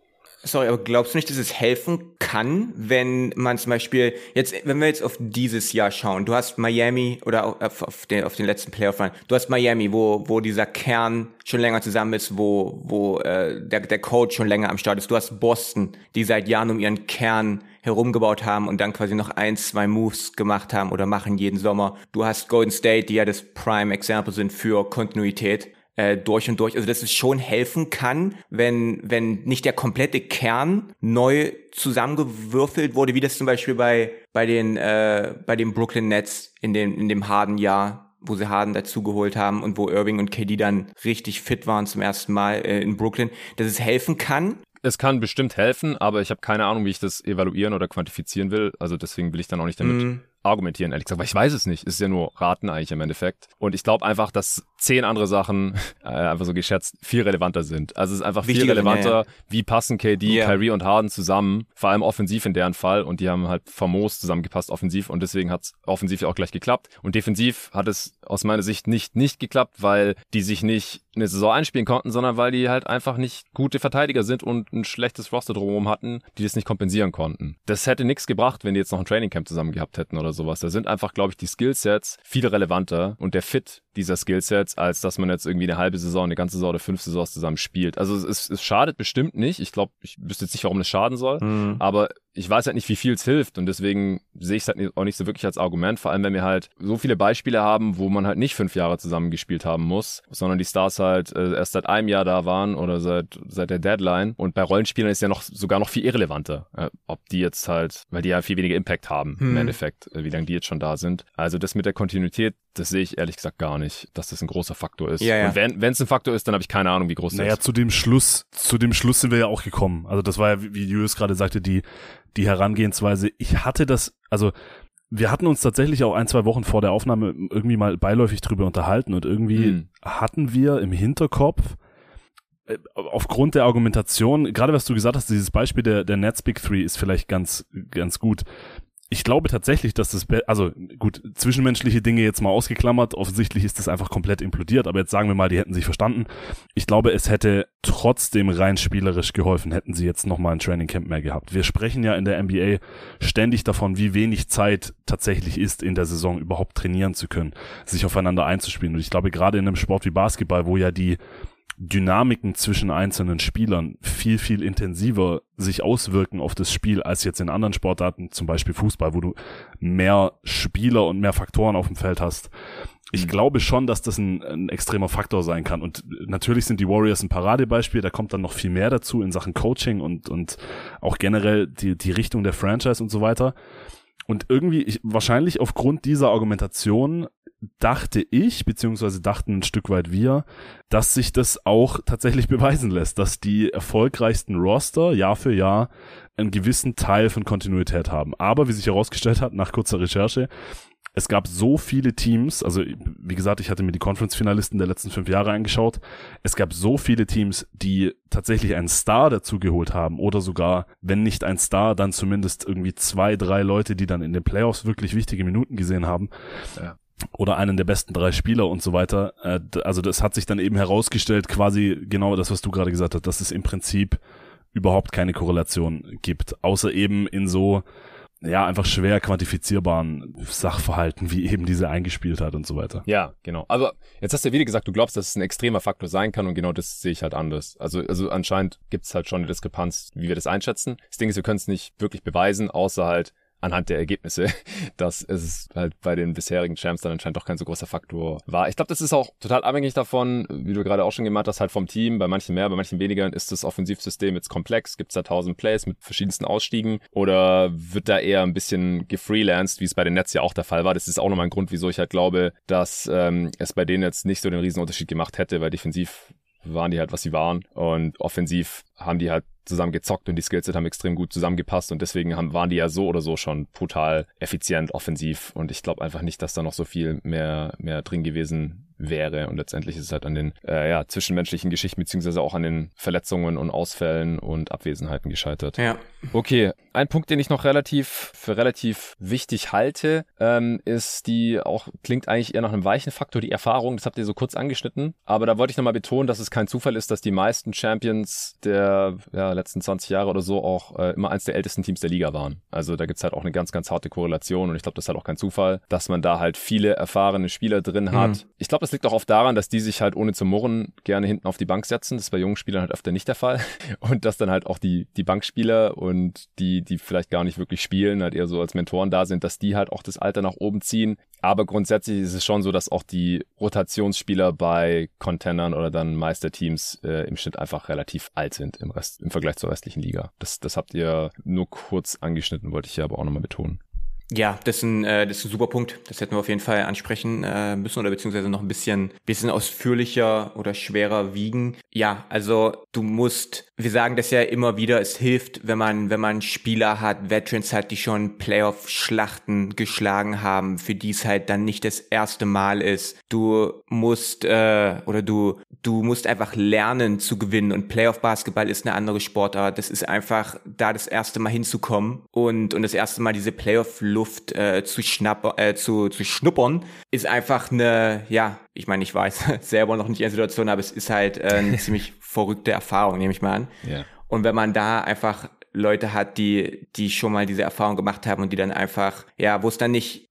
Sorry, aber glaubst du nicht, dass es helfen kann, wenn man zum Beispiel jetzt, wenn wir jetzt auf dieses Jahr schauen, du hast Miami oder auf, auf den, auf den letzten Playoff Run, du hast Miami, wo, wo dieser Kern schon länger zusammen ist, wo, wo äh, der, der Coach schon länger am Start ist. Du hast Boston, die seit Jahren um ihren Kern herumgebaut haben und dann quasi noch ein, zwei Moves gemacht haben oder machen jeden Sommer. Du hast Golden State, die ja das Prime Example sind für Kontinuität äh, durch und durch. Also dass es schon helfen kann, wenn, wenn nicht der komplette Kern neu zusammengewürfelt wurde, wie das zum Beispiel bei, bei den, äh, bei den Brooklyn Nets in dem, in dem harden Jahr wo sie Harden dazugeholt haben und wo Irving und KD dann richtig fit waren zum ersten Mal äh, in Brooklyn, dass es helfen kann, es kann bestimmt helfen, aber ich habe keine Ahnung, wie ich das evaluieren oder quantifizieren will. Also deswegen will ich dann auch nicht damit mm argumentieren, ehrlich gesagt, weil ich weiß es nicht. Es ist ja nur Raten eigentlich im Endeffekt. Und ich glaube einfach, dass zehn andere Sachen, äh, einfach so geschätzt, viel relevanter sind. Also es ist einfach Wichtige, viel relevanter, wie passen KD, yeah. Kyrie und Harden zusammen, vor allem offensiv in deren Fall. Und die haben halt famos zusammengepasst offensiv und deswegen hat es offensiv ja auch gleich geklappt. Und defensiv hat es aus meiner Sicht nicht nicht geklappt, weil die sich nicht eine Saison einspielen konnten, sondern weil die halt einfach nicht gute Verteidiger sind und ein schlechtes Roster drumherum hatten, die das nicht kompensieren konnten. Das hätte nichts gebracht, wenn die jetzt noch ein Trainingcamp zusammen gehabt hätten oder sowas. Da sind einfach, glaube ich, die Skillsets viel relevanter und der Fit dieser Skillsets, als dass man jetzt irgendwie eine halbe Saison, eine ganze Saison oder fünf Saisons zusammen spielt. Also es, es schadet bestimmt nicht. Ich glaube, ich wüsste jetzt nicht, warum das schaden soll. Mhm. Aber ich weiß halt nicht, wie viel es hilft und deswegen sehe ich es halt auch nicht so wirklich als Argument, vor allem wenn wir halt so viele Beispiele haben, wo man halt nicht fünf Jahre zusammen gespielt haben muss, sondern die Stars halt äh, erst seit einem Jahr da waren oder seit, seit der Deadline und bei Rollenspielern ist ja noch sogar noch viel irrelevanter, äh, ob die jetzt halt, weil die ja viel weniger Impact haben hm. im Endeffekt, äh, wie lange die jetzt schon da sind. Also das mit der Kontinuität, das sehe ich ehrlich gesagt gar nicht, dass das ein großer Faktor ist. Ja, ja. Und wenn es ein Faktor ist, dann habe ich keine Ahnung, wie groß naja, das ist. Naja, zu dem Schluss, zu dem Schluss sind wir ja auch gekommen. Also das war ja, wie Julius gerade sagte, die die Herangehensweise. Ich hatte das, also wir hatten uns tatsächlich auch ein, zwei Wochen vor der Aufnahme irgendwie mal beiläufig drüber unterhalten und irgendwie hm. hatten wir im Hinterkopf, äh, aufgrund der Argumentation, gerade was du gesagt hast, dieses Beispiel der, der Nets Big Three ist vielleicht ganz, ganz gut. Ich glaube tatsächlich, dass das, also gut, zwischenmenschliche Dinge jetzt mal ausgeklammert, offensichtlich ist das einfach komplett implodiert, aber jetzt sagen wir mal, die hätten sich verstanden. Ich glaube, es hätte trotzdem rein spielerisch geholfen, hätten sie jetzt nochmal ein Training Camp mehr gehabt. Wir sprechen ja in der NBA ständig davon, wie wenig Zeit tatsächlich ist, in der Saison überhaupt trainieren zu können, sich aufeinander einzuspielen. Und ich glaube, gerade in einem Sport wie Basketball, wo ja die Dynamiken zwischen einzelnen Spielern viel, viel intensiver sich auswirken auf das Spiel als jetzt in anderen Sportarten, zum Beispiel Fußball, wo du mehr Spieler und mehr Faktoren auf dem Feld hast. Ich mhm. glaube schon, dass das ein, ein, extremer Faktor sein kann. Und natürlich sind die Warriors ein Paradebeispiel. Da kommt dann noch viel mehr dazu in Sachen Coaching und, und auch generell die, die Richtung der Franchise und so weiter. Und irgendwie, ich, wahrscheinlich aufgrund dieser Argumentation dachte ich, beziehungsweise dachten ein Stück weit wir, dass sich das auch tatsächlich beweisen lässt, dass die erfolgreichsten Roster Jahr für Jahr einen gewissen Teil von Kontinuität haben. Aber wie sich herausgestellt hat, nach kurzer Recherche, es gab so viele Teams, also wie gesagt, ich hatte mir die Conference-Finalisten der letzten fünf Jahre angeschaut. Es gab so viele Teams, die tatsächlich einen Star dazu geholt haben oder sogar, wenn nicht ein Star, dann zumindest irgendwie zwei, drei Leute, die dann in den Playoffs wirklich wichtige Minuten gesehen haben. Ja oder einen der besten drei Spieler und so weiter. Äh, also das hat sich dann eben herausgestellt, quasi genau das, was du gerade gesagt hast, dass es im Prinzip überhaupt keine Korrelation gibt, außer eben in so ja, einfach schwer quantifizierbaren Sachverhalten, wie eben diese eingespielt hat und so weiter. Ja, genau. Also, jetzt hast du ja wieder gesagt, du glaubst, dass es ein extremer Faktor sein kann und genau das sehe ich halt anders. Also, also anscheinend gibt es halt schon eine Diskrepanz, wie wir das einschätzen. Das Ding ist, wir können es nicht wirklich beweisen, außer halt, anhand der Ergebnisse, dass es halt bei den bisherigen Champs dann anscheinend doch kein so großer Faktor war. Ich glaube, das ist auch total abhängig davon, wie du gerade auch schon gemacht hast, halt vom Team. Bei manchen mehr, bei manchen weniger ist das Offensivsystem jetzt komplex. Gibt es da tausend Plays mit verschiedensten Ausstiegen oder wird da eher ein bisschen gefreelanced, wie es bei den Nets ja auch der Fall war. Das ist auch nochmal ein Grund, wieso ich halt glaube, dass ähm, es bei denen jetzt nicht so den Riesenunterschied gemacht hätte, weil defensiv waren die halt, was sie waren. Und offensiv haben die halt zusammen gezockt und die Skillset haben extrem gut zusammengepasst und deswegen haben, waren die ja so oder so schon brutal effizient offensiv und ich glaube einfach nicht, dass da noch so viel mehr, mehr drin gewesen wäre. Und letztendlich ist es halt an den äh, ja, zwischenmenschlichen Geschichten beziehungsweise auch an den Verletzungen und Ausfällen und Abwesenheiten gescheitert. Ja. Okay, ein Punkt, den ich noch relativ für relativ wichtig halte, ähm, ist die auch klingt eigentlich eher nach einem weichen Faktor, die Erfahrung. Das habt ihr so kurz angeschnitten, aber da wollte ich nochmal betonen, dass es kein Zufall ist, dass die meisten Champions der ja, letzten 20 Jahre oder so auch äh, immer eins der ältesten Teams der Liga waren. Also da gibt's halt auch eine ganz, ganz harte Korrelation und ich glaube, das ist halt auch kein Zufall, dass man da halt viele erfahrene Spieler drin hat. Mhm. Ich glaube, das liegt auch oft daran, dass die sich halt ohne zu murren gerne hinten auf die Bank setzen. Das ist bei jungen Spielern halt öfter nicht der Fall. Und dass dann halt auch die, die Bankspieler und die, die vielleicht gar nicht wirklich spielen, halt eher so als Mentoren da sind, dass die halt auch das Alter nach oben ziehen. Aber grundsätzlich ist es schon so, dass auch die Rotationsspieler bei Contendern oder dann Meisterteams äh, im Schnitt einfach relativ alt sind im Rest, im Vergleich zur restlichen Liga. Das, das habt ihr nur kurz angeschnitten, wollte ich ja aber auch nochmal betonen. Ja, das ist, ein, äh, das ist ein super Punkt. Das hätten wir auf jeden Fall ansprechen äh, müssen oder beziehungsweise noch ein bisschen, bisschen ausführlicher oder schwerer wiegen. Ja, also du musst, wir sagen das ja immer wieder, es hilft, wenn man, wenn man Spieler hat, Veterans hat, die schon Playoff-Schlachten geschlagen haben, für die es halt dann nicht das erste Mal ist. Du musst äh, oder du, du musst einfach lernen zu gewinnen und Playoff-Basketball ist eine andere Sportart. Das ist einfach da das erste Mal hinzukommen und, und das erste Mal diese Playoff- Luft äh, zu, schnapp, äh, zu, zu schnuppern, ist einfach eine, ja, ich meine, ich weiß selber noch nicht in der Situation, aber es ist halt äh, eine ziemlich verrückte Erfahrung, nehme ich mal an. Ja. Und wenn man da einfach Leute hat, die, die schon mal diese Erfahrung gemacht haben und die dann einfach, ja, wo es dann nicht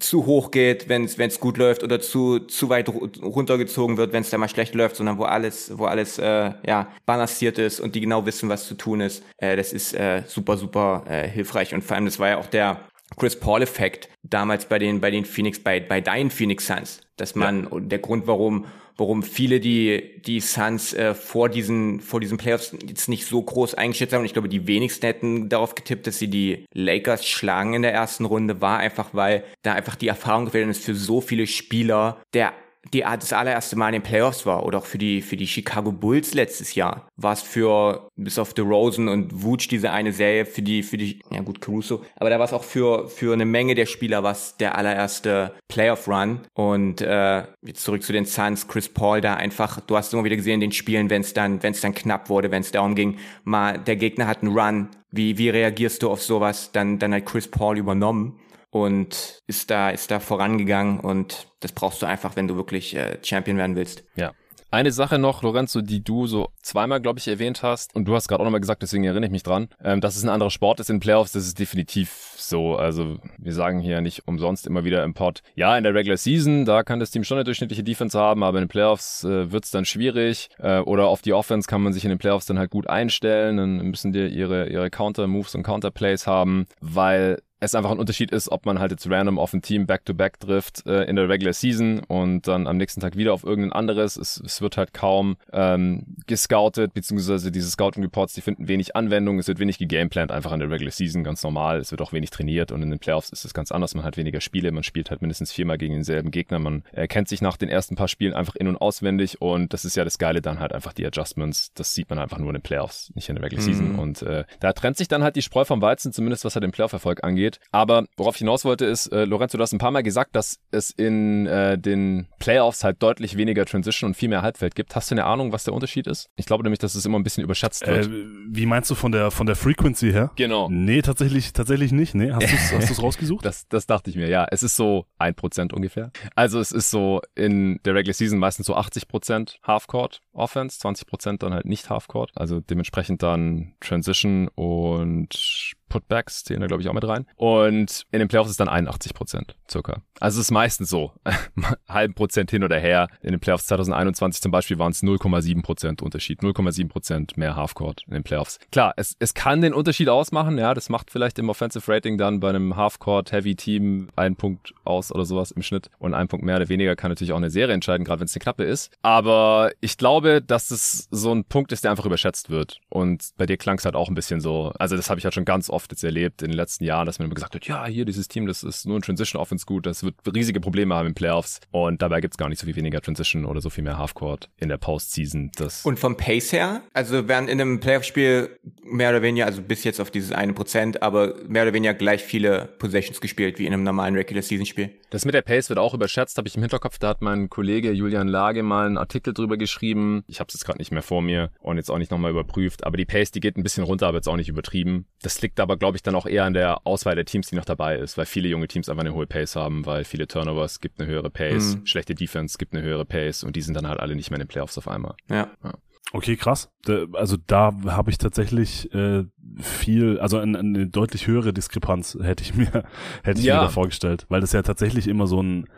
zu hoch geht, wenn es gut läuft oder zu zu weit runtergezogen wird, wenn es da mal schlecht läuft, sondern wo alles wo alles äh, ja balanciert ist und die genau wissen, was zu tun ist. Äh, das ist äh, super super äh, hilfreich und vor allem das war ja auch der Chris Paul-Effekt damals bei den, bei den Phoenix, bei, bei deinen Phoenix Suns, dass man, ja. der Grund, warum, warum viele die, die Suns äh, vor diesen, vor diesen Playoffs jetzt nicht so groß eingeschätzt haben. Und ich glaube, die wenigsten hätten darauf getippt, dass sie die Lakers schlagen in der ersten Runde, war einfach, weil da einfach die Erfahrung gefehlt ist für so viele Spieler, der die, das allererste Mal in den Playoffs war oder auch für die, für die Chicago Bulls letztes Jahr, war es für, bis auf DeRozan und Vooch diese eine Serie, für die, für die, ja gut, Caruso, aber da war es auch für, für eine Menge der Spieler was der allererste Playoff-Run. Und äh, jetzt zurück zu den Suns, Chris Paul da einfach, du hast immer wieder gesehen in den Spielen, wenn es dann, wenn es dann knapp wurde, wenn es darum ging, mal, der Gegner hat einen Run, wie, wie reagierst du auf sowas? Dann, dann hat Chris Paul übernommen und ist da, ist da vorangegangen und das brauchst du einfach, wenn du wirklich äh, Champion werden willst. Ja. Eine Sache noch, Lorenzo, die du so zweimal, glaube ich, erwähnt hast, und du hast gerade auch nochmal gesagt, deswegen erinnere ich mich dran, ähm, dass es ein anderer Sport ist in Playoffs, das ist definitiv so. Also wir sagen hier nicht umsonst immer wieder im Pod, ja, in der Regular Season, da kann das Team schon eine durchschnittliche Defense haben, aber in den Playoffs äh, wird es dann schwierig. Äh, oder auf die Offense kann man sich in den Playoffs dann halt gut einstellen, dann müssen die ihre, ihre Counter-Moves und Counter-Plays haben, weil es einfach ein Unterschied ist, ob man halt jetzt random auf ein Team back-to-back -back trifft äh, in der Regular Season und dann am nächsten Tag wieder auf irgendein anderes. Es, es wird halt kaum ähm, gescoutet, beziehungsweise diese Scouting-Reports, die finden wenig Anwendung. Es wird wenig gegameplant, einfach in der Regular Season, ganz normal. Es wird auch wenig trainiert und in den Playoffs ist es ganz anders. Man hat weniger Spiele, man spielt halt mindestens viermal gegen denselben Gegner. Man äh, kennt sich nach den ersten paar Spielen einfach in- und auswendig und das ist ja das Geile dann halt einfach die Adjustments. Das sieht man einfach nur in den Playoffs, nicht in der Regular mhm. Season. Und äh, da trennt sich dann halt die Spreu vom Weizen, zumindest was halt den Playoff-Erfolg angeht angeht. Aber worauf ich hinaus wollte ist, äh, Lorenzo, du hast ein paar Mal gesagt, dass es in äh, den Playoffs halt deutlich weniger Transition und viel mehr Halbfeld gibt. Hast du eine Ahnung, was der Unterschied ist? Ich glaube nämlich, dass es immer ein bisschen überschätzt wird. Äh, wie meinst du von der von der Frequency her? Genau. Nee, tatsächlich tatsächlich nicht. Nee, hast du es rausgesucht? Das, das dachte ich mir, ja. Es ist so ein Prozent ungefähr. Also es ist so in der Regular Season meistens so 80 Prozent Halfcourt Offense, 20 Prozent dann halt nicht Halfcourt. Also dementsprechend dann Transition und Putbacks zählen da, glaube ich, auch mit rein. Und in den Playoffs ist dann 81 Prozent circa. Also es ist meistens so. halben Prozent hin oder her. In den Playoffs 2021 zum Beispiel waren es 0,7 Prozent Unterschied. 0,7 Prozent mehr Halfcourt in den Playoffs. Klar, es, es kann den Unterschied ausmachen. Ja, das macht vielleicht im Offensive Rating dann bei einem Halfcourt-Heavy-Team einen Punkt aus oder sowas im Schnitt. Und ein Punkt mehr oder weniger kann natürlich auch eine Serie entscheiden, gerade wenn es eine Klappe ist. Aber ich glaube, dass es so ein Punkt ist, der einfach überschätzt wird. Und bei dir klang es halt auch ein bisschen so. Also das habe ich halt schon ganz oft jetzt erlebt in den letzten Jahren, dass man immer gesagt hat, ja, hier dieses Team, das ist nur ein Transition Offense gut, das wird riesige Probleme haben in Playoffs. Und dabei gibt's gar nicht so viel weniger Transition oder so viel mehr Halfcourt in der Postseason. Das und vom Pace her, also während in einem Playoff-Spiel mehr oder weniger, also bis jetzt auf dieses eine Prozent, aber mehr oder weniger gleich viele Possessions gespielt wie in einem normalen Regular-Season-Spiel. Das mit der Pace wird auch überschätzt, habe ich im Hinterkopf. Da hat mein Kollege Julian Lage mal einen Artikel drüber geschrieben. Ich habe es jetzt gerade nicht mehr vor mir und jetzt auch nicht nochmal überprüft. Aber die Pace, die geht ein bisschen runter, aber jetzt auch nicht übertrieben. Das liegt aber, glaube ich, dann auch eher an der Auswahl der Teams, die noch dabei ist, weil viele junge Teams einfach eine hohe Pace haben, weil viele Turnovers gibt eine höhere Pace, mhm. schlechte Defense gibt eine höhere Pace und die sind dann halt alle nicht mehr in den Playoffs auf einmal. Ja. ja. Okay, krass. Also da habe ich tatsächlich äh, viel, also eine, eine deutlich höhere Diskrepanz hätte ich mir hätte ich ja. mir da vorgestellt, weil das ja tatsächlich immer so ein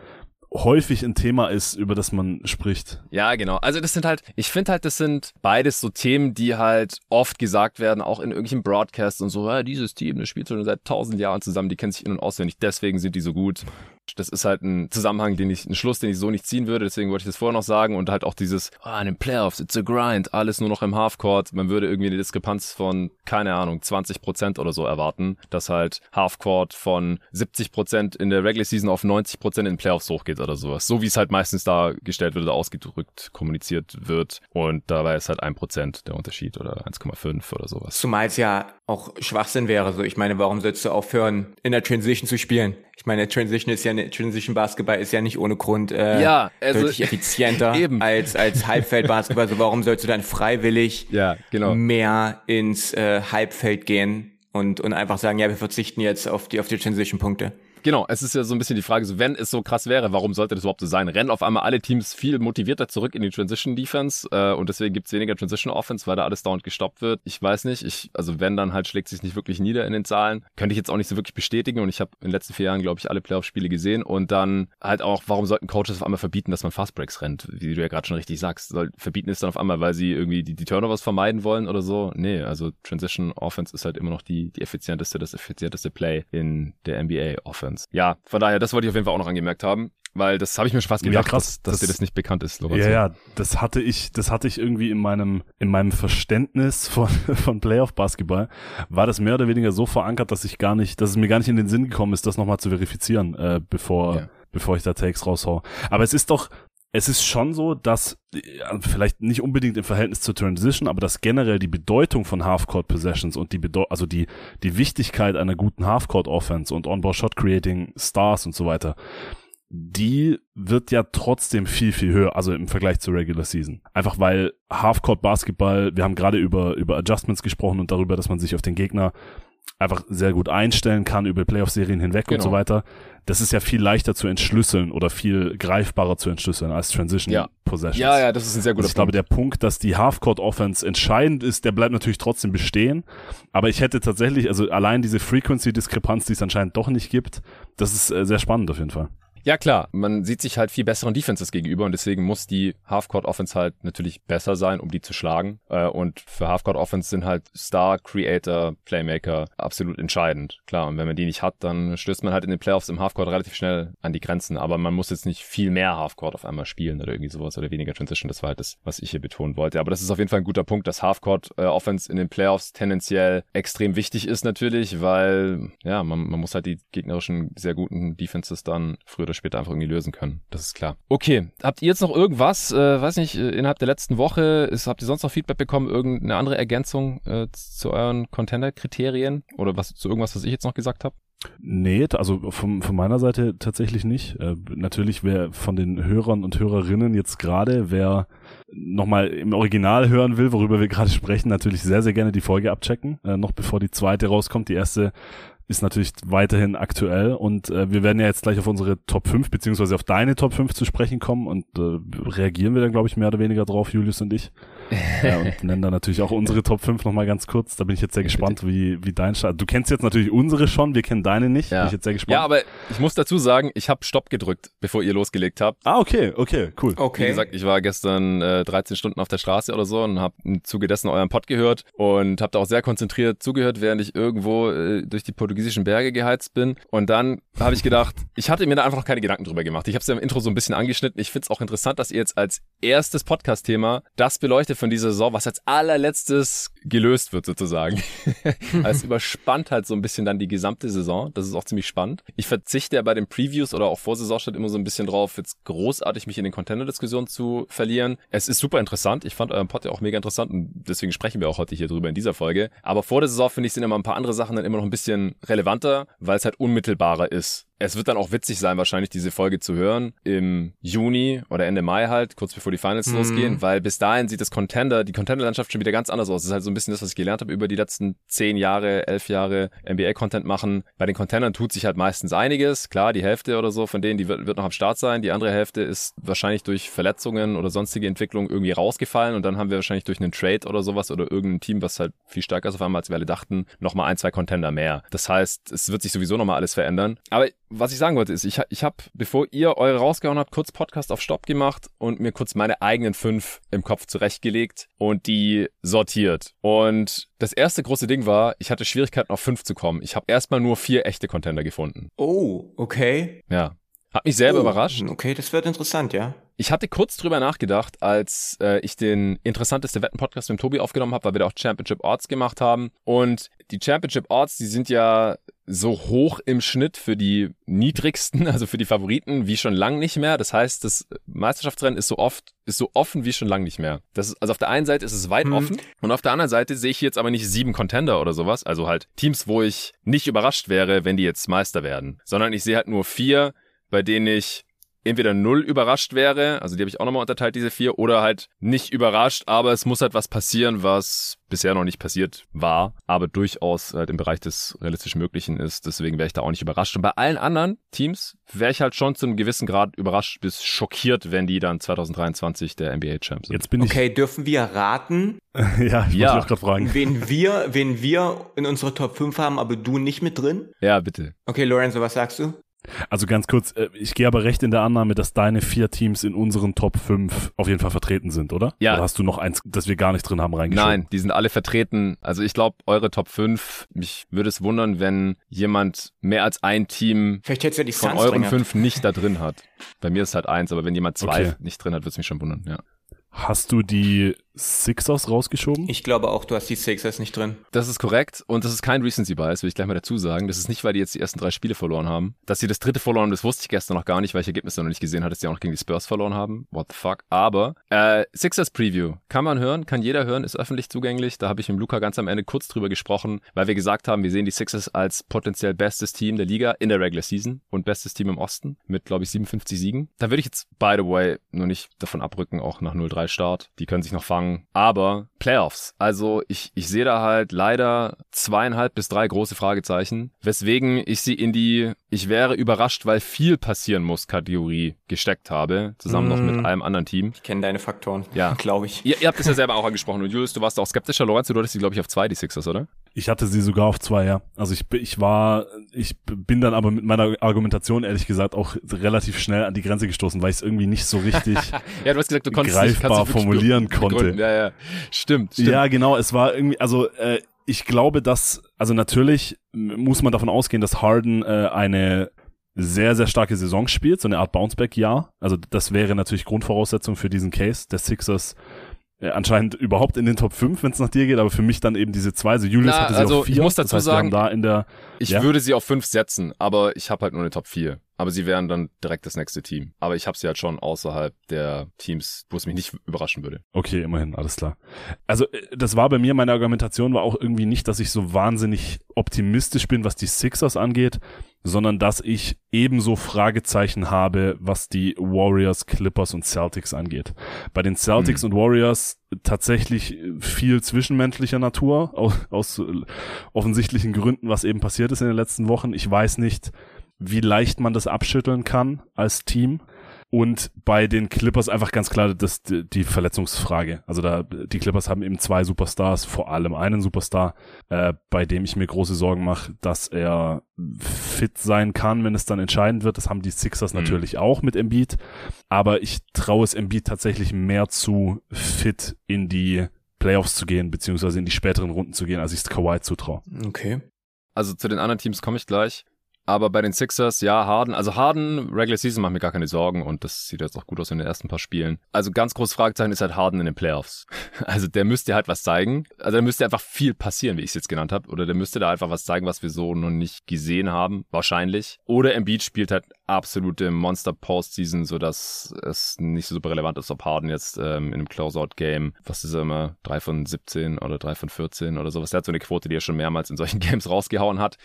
häufig ein Thema ist, über das man spricht. Ja, genau. Also das sind halt, ich finde halt, das sind beides so Themen, die halt oft gesagt werden, auch in irgendwelchen Broadcasts und so, ja, dieses Team, das spielt schon seit tausend Jahren zusammen, die kennen sich in- und auswendig, deswegen sind die so gut. Das ist halt ein Zusammenhang, den ich, ein Schluss, den ich so nicht ziehen würde, deswegen wollte ich das vorher noch sagen und halt auch dieses, ah, oh, in den Playoffs, it's a grind, alles nur noch im Halfcourt. Man würde irgendwie eine Diskrepanz von, keine Ahnung, 20 Prozent oder so erwarten, dass halt Halfcourt von 70 Prozent in der Regular Season auf 90 Prozent in den Playoffs hochgeht oder sowas. So wie es halt meistens dargestellt wird oder ausgedrückt kommuniziert wird und dabei ist halt ein Prozent der Unterschied oder 1,5 oder sowas. Zumal es ja auch Schwachsinn wäre, so ich meine, warum sollst du aufhören, in der Transition zu spielen? Ich meine, Transition ist ja Transition Basketball ist ja nicht ohne Grund äh, ja, also, deutlich effizienter als als Halbfeld Basketball. Also warum sollst du dann freiwillig ja, genau. mehr ins äh, Halbfeld gehen und und einfach sagen, ja, wir verzichten jetzt auf die auf die Transition Punkte? Genau, es ist ja so ein bisschen die Frage, so wenn es so krass wäre, warum sollte das überhaupt so sein? Rennen auf einmal alle Teams viel motivierter zurück in die Transition Defense äh, und deswegen gibt's weniger Transition Offense, weil da alles dauernd gestoppt wird. Ich weiß nicht, ich, also wenn, dann halt schlägt sich nicht wirklich nieder in den Zahlen. Könnte ich jetzt auch nicht so wirklich bestätigen und ich habe in den letzten vier Jahren, glaube ich, alle Playoff-Spiele gesehen und dann halt auch, warum sollten Coaches auf einmal verbieten, dass man Fastbreaks rennt, wie du ja gerade schon richtig sagst. Soll, verbieten ist dann auf einmal, weil sie irgendwie die, die Turnovers vermeiden wollen oder so. Nee, also Transition Offense ist halt immer noch die, die effizienteste, das effizienteste Play in der NBA Offense. Ja, von daher daher, das wollte ich auf jeden Fall auch noch angemerkt haben, weil das habe ich mir schon fast gedacht, ja, krass, dass, dass das, dir das nicht bekannt ist, Lorenzo. Ja, ja, das hatte ich, das hatte ich irgendwie in meinem, in meinem Verständnis von, von Playoff Basketball, war das mehr oder weniger so verankert, dass ich gar nicht, dass es mir gar nicht in den Sinn gekommen ist, das nochmal zu verifizieren, äh, bevor, ja. bevor ich da Takes raushau. Aber es ist doch, es ist schon so, dass vielleicht nicht unbedingt im Verhältnis zur Transition, aber dass generell die Bedeutung von Half-Court Possessions und die Bedeu also die die Wichtigkeit einer guten Half-Court Offense und On-Ball Shot Creating Stars und so weiter, die wird ja trotzdem viel, viel höher, also im Vergleich zur Regular Season. Einfach weil Half-Court Basketball, wir haben gerade über, über Adjustments gesprochen und darüber, dass man sich auf den Gegner einfach sehr gut einstellen kann über Playoff-Serien hinweg genau. und so genau. weiter. Das ist ja viel leichter zu entschlüsseln oder viel greifbarer zu entschlüsseln als Transition ja. Possessions. Ja, ja, das ist ein sehr guter also ich Punkt. Ich glaube, der Punkt, dass die Half-Court-Offense entscheidend ist, der bleibt natürlich trotzdem bestehen. Aber ich hätte tatsächlich, also allein diese Frequency-Diskrepanz, die es anscheinend doch nicht gibt, das ist äh, sehr spannend auf jeden Fall. Ja, klar. Man sieht sich halt viel besseren Defenses gegenüber und deswegen muss die Halfcourt Offense halt natürlich besser sein, um die zu schlagen. Äh, und für Halfcourt Offense sind halt Star, Creator, Playmaker absolut entscheidend. Klar. Und wenn man die nicht hat, dann stößt man halt in den Playoffs im Halfcourt relativ schnell an die Grenzen. Aber man muss jetzt nicht viel mehr Halfcourt auf einmal spielen oder irgendwie sowas oder weniger Transition. Das war halt das, was ich hier betonen wollte. Aber das ist auf jeden Fall ein guter Punkt, dass Halfcourt äh, in den Playoffs tendenziell extrem wichtig ist natürlich, weil, ja, man, man muss halt die gegnerischen sehr guten Defenses dann früher oder später einfach irgendwie lösen können. Das ist klar. Okay, habt ihr jetzt noch irgendwas, äh, weiß nicht, äh, innerhalb der letzten Woche, ist, habt ihr sonst noch Feedback bekommen, irgendeine andere Ergänzung äh, zu euren Contender-Kriterien oder was zu irgendwas, was ich jetzt noch gesagt habe? Nee, also von, von meiner Seite tatsächlich nicht. Äh, natürlich, wer von den Hörern und Hörerinnen jetzt gerade, wer nochmal im Original hören will, worüber wir gerade sprechen, natürlich sehr, sehr gerne die Folge abchecken, äh, noch bevor die zweite rauskommt. Die erste ist natürlich weiterhin aktuell und äh, wir werden ja jetzt gleich auf unsere Top 5 beziehungsweise auf deine Top 5 zu sprechen kommen und äh, reagieren wir dann, glaube ich, mehr oder weniger drauf, Julius und ich. ja, und nennen dann natürlich auch unsere Top 5 nochmal ganz kurz. Da bin ich jetzt sehr gespannt, wie, wie dein Start. Du kennst jetzt natürlich unsere schon, wir kennen deine nicht. Ja. Bin ich jetzt sehr gespannt. Ja, aber ich muss dazu sagen, ich habe Stopp gedrückt, bevor ihr losgelegt habt. Ah, okay, okay, cool. Okay. Wie gesagt, ich war gestern äh, 13 Stunden auf der Straße oder so und habe im Zuge dessen euren Pod gehört und habe da auch sehr konzentriert zugehört, während ich irgendwo äh, durch die portugiesischen Berge geheizt bin. Und dann habe ich gedacht, ich hatte mir da einfach noch keine Gedanken drüber gemacht. Ich habe es ja im Intro so ein bisschen angeschnitten. Ich finde es auch interessant, dass ihr jetzt als erstes Podcast-Thema das beleuchtet von dieser Saison, was als allerletztes gelöst wird sozusagen. also es überspannt halt so ein bisschen dann die gesamte Saison. Das ist auch ziemlich spannend. Ich verzichte ja bei den Previews oder auch vor Saisonstart immer so ein bisschen drauf, jetzt großartig mich in den Contender-Diskussionen zu verlieren. Es ist super interessant. Ich fand euren Pod ja auch mega interessant und deswegen sprechen wir auch heute hier drüber in dieser Folge. Aber vor der Saison finde ich sind immer ein paar andere Sachen dann immer noch ein bisschen relevanter, weil es halt unmittelbarer ist. Es wird dann auch witzig sein, wahrscheinlich diese Folge zu hören im Juni oder Ende Mai halt, kurz bevor die Finals mhm. losgehen, weil bis dahin sieht das Contender, die Contender-Landschaft schon wieder ganz anders aus. Das ist halt so ein bisschen das, was ich gelernt habe über die letzten zehn Jahre, elf Jahre NBA-Content machen. Bei den Contendern tut sich halt meistens einiges. Klar, die Hälfte oder so von denen, die wird, wird noch am Start sein. Die andere Hälfte ist wahrscheinlich durch Verletzungen oder sonstige Entwicklungen irgendwie rausgefallen und dann haben wir wahrscheinlich durch einen Trade oder sowas oder irgendein Team, was halt viel stärker ist auf einmal, als wir alle dachten, nochmal ein, zwei Contender mehr. Das heißt, es wird sich sowieso nochmal alles verändern. Aber was ich sagen wollte ist, ich, ich habe, bevor ihr eure rausgehauen habt, kurz Podcast auf Stopp gemacht und mir kurz meine eigenen fünf im Kopf zurechtgelegt und die sortiert. Und das erste große Ding war, ich hatte Schwierigkeiten auf fünf zu kommen. Ich habe erstmal nur vier echte Contender gefunden. Oh, okay. Ja. Hat mich selber oh, überrascht. Okay, das wird interessant, ja. Ich hatte kurz drüber nachgedacht, als äh, ich den interessanteste Wetten-Podcast mit dem Tobi aufgenommen habe, weil wir da auch Championship Odds gemacht haben. Und die Championship Odds, die sind ja so hoch im Schnitt für die niedrigsten, also für die Favoriten, wie schon lang nicht mehr. Das heißt, das Meisterschaftsrennen ist so oft, ist so offen wie schon lang nicht mehr. Das ist, also auf der einen Seite ist es weit mhm. offen und auf der anderen Seite sehe ich jetzt aber nicht sieben Contender oder sowas, also halt Teams, wo ich nicht überrascht wäre, wenn die jetzt Meister werden, sondern ich sehe halt nur vier, bei denen ich entweder null überrascht wäre, also die habe ich auch nochmal unterteilt, diese vier, oder halt nicht überrascht, aber es muss halt was passieren, was bisher noch nicht passiert war, aber durchaus halt im Bereich des realistisch Möglichen ist. Deswegen wäre ich da auch nicht überrascht. Und bei allen anderen Teams wäre ich halt schon zu einem gewissen Grad überrascht bis schockiert, wenn die dann 2023 der NBA-Champs sind. Jetzt bin ich. Okay, dürfen wir raten? ja, ich ja. wollte gerade fragen. Wen wir, wen wir in unserer Top 5 haben, aber du nicht mit drin? Ja, bitte. Okay, Lorenzo, was sagst du? Also ganz kurz, äh, ich gehe aber recht in der Annahme, dass deine vier Teams in unseren Top 5 auf jeden Fall vertreten sind, oder? Ja. Oder hast du noch eins, das wir gar nicht drin haben, reingeschaut? Nein, die sind alle vertreten. Also ich glaube, eure Top 5, mich würde es wundern, wenn jemand mehr als ein Team Vielleicht ja die von euren fünf nicht da drin hat. Bei mir ist halt eins, aber wenn jemand zwei okay. nicht drin hat, würde es mich schon wundern, ja. Hast du die Sixers rausgeschoben? Ich glaube auch, du hast die Sixers nicht drin. Das ist korrekt und das ist kein Recency Bias, will ich gleich mal dazu sagen. Das ist nicht, weil die jetzt die ersten drei Spiele verloren haben. Dass sie das dritte verloren haben, das wusste ich gestern noch gar nicht, weil ich Ergebnisse noch nicht gesehen hatte, dass sie auch noch gegen die Spurs verloren haben. What the fuck. Aber äh, Sixers Preview kann man hören, kann jeder hören, ist öffentlich zugänglich. Da habe ich mit Luca ganz am Ende kurz drüber gesprochen, weil wir gesagt haben, wir sehen die Sixers als potenziell bestes Team der Liga in der Regular Season und bestes Team im Osten mit, glaube ich, 57 Siegen. Da würde ich jetzt, by the way, nur nicht davon abrücken, auch nach 0-3 Start. Die können sich noch fangen. Aber Playoffs. Also ich, ich sehe da halt leider zweieinhalb bis drei große Fragezeichen, weswegen ich sie in die ich wäre überrascht, weil viel passieren muss Kategorie gesteckt habe, zusammen mm. noch mit mhm. einem anderen Team. Ich kenne deine Faktoren, ja. glaube ich. Ihr, ihr habt es ja selber auch angesprochen und Julius, du warst auch skeptischer. Lorenzo, du hattest sie, glaube ich, auf zwei, die Sixers, oder? Ich hatte sie sogar auf zwei, ja. Also ich, ich war, ich bin dann aber mit meiner Argumentation ehrlich gesagt auch relativ schnell an die Grenze gestoßen, weil ich es irgendwie nicht so richtig ja, du hast gesagt, du konntest greifbar nicht, formulieren konnte. Ja, ja, stimmt, stimmt. Ja, genau. Es war irgendwie, also äh, ich glaube, dass, also natürlich muss man davon ausgehen, dass Harden äh, eine sehr, sehr starke Saison spielt, so eine Art Bounceback-Jahr. Also das wäre natürlich Grundvoraussetzung für diesen Case der Sixers äh, anscheinend überhaupt in den Top 5, wenn es nach dir geht, aber für mich dann eben diese zwei. Also Julius Na, hatte sie also auf 4. Ich muss dazu das heißt, sagen, da in der, ich ja? würde sie auf 5 setzen, aber ich habe halt nur eine Top 4. Aber sie wären dann direkt das nächste Team. Aber ich habe sie halt schon außerhalb der Teams, wo es mich nicht überraschen würde. Okay, immerhin, alles klar. Also äh, das war bei mir, meine Argumentation war auch irgendwie nicht, dass ich so wahnsinnig optimistisch bin, was die Sixers angeht, sondern dass ich ebenso Fragezeichen habe, was die Warriors, Clippers und Celtics angeht. Bei den Celtics hm. und Warriors tatsächlich viel zwischenmenschlicher Natur, aus, aus offensichtlichen Gründen, was eben passiert ist in den letzten Wochen. Ich weiß nicht, wie leicht man das abschütteln kann als Team. Und bei den Clippers einfach ganz klar das, die Verletzungsfrage. Also da, die Clippers haben eben zwei Superstars, vor allem einen Superstar, äh, bei dem ich mir große Sorgen mache, dass er fit sein kann, wenn es dann entscheidend wird. Das haben die Sixers mhm. natürlich auch mit Embiid. Aber ich traue es Embiid tatsächlich mehr zu, fit in die Playoffs zu gehen, beziehungsweise in die späteren Runden zu gehen, als ich es Kawhi zutraue. Okay. Also zu den anderen Teams komme ich gleich. Aber bei den Sixers, ja, Harden, also Harden, Regular Season macht mir gar keine Sorgen und das sieht jetzt auch gut aus in den ersten paar Spielen. Also ganz großes Fragezeichen ist halt Harden in den Playoffs. Also der müsste halt was zeigen. Also da müsste einfach viel passieren, wie ich es jetzt genannt habe. Oder der müsste da einfach was zeigen, was wir so noch nicht gesehen haben, wahrscheinlich. Oder Embiid spielt halt absolute Monster-Postseason, sodass es nicht so super relevant ist, ob Harden jetzt ähm, in einem Closeout-Game, was ist er immer, 3 von 17 oder 3 von 14 oder sowas. Der hat so eine Quote, die er schon mehrmals in solchen Games rausgehauen hat,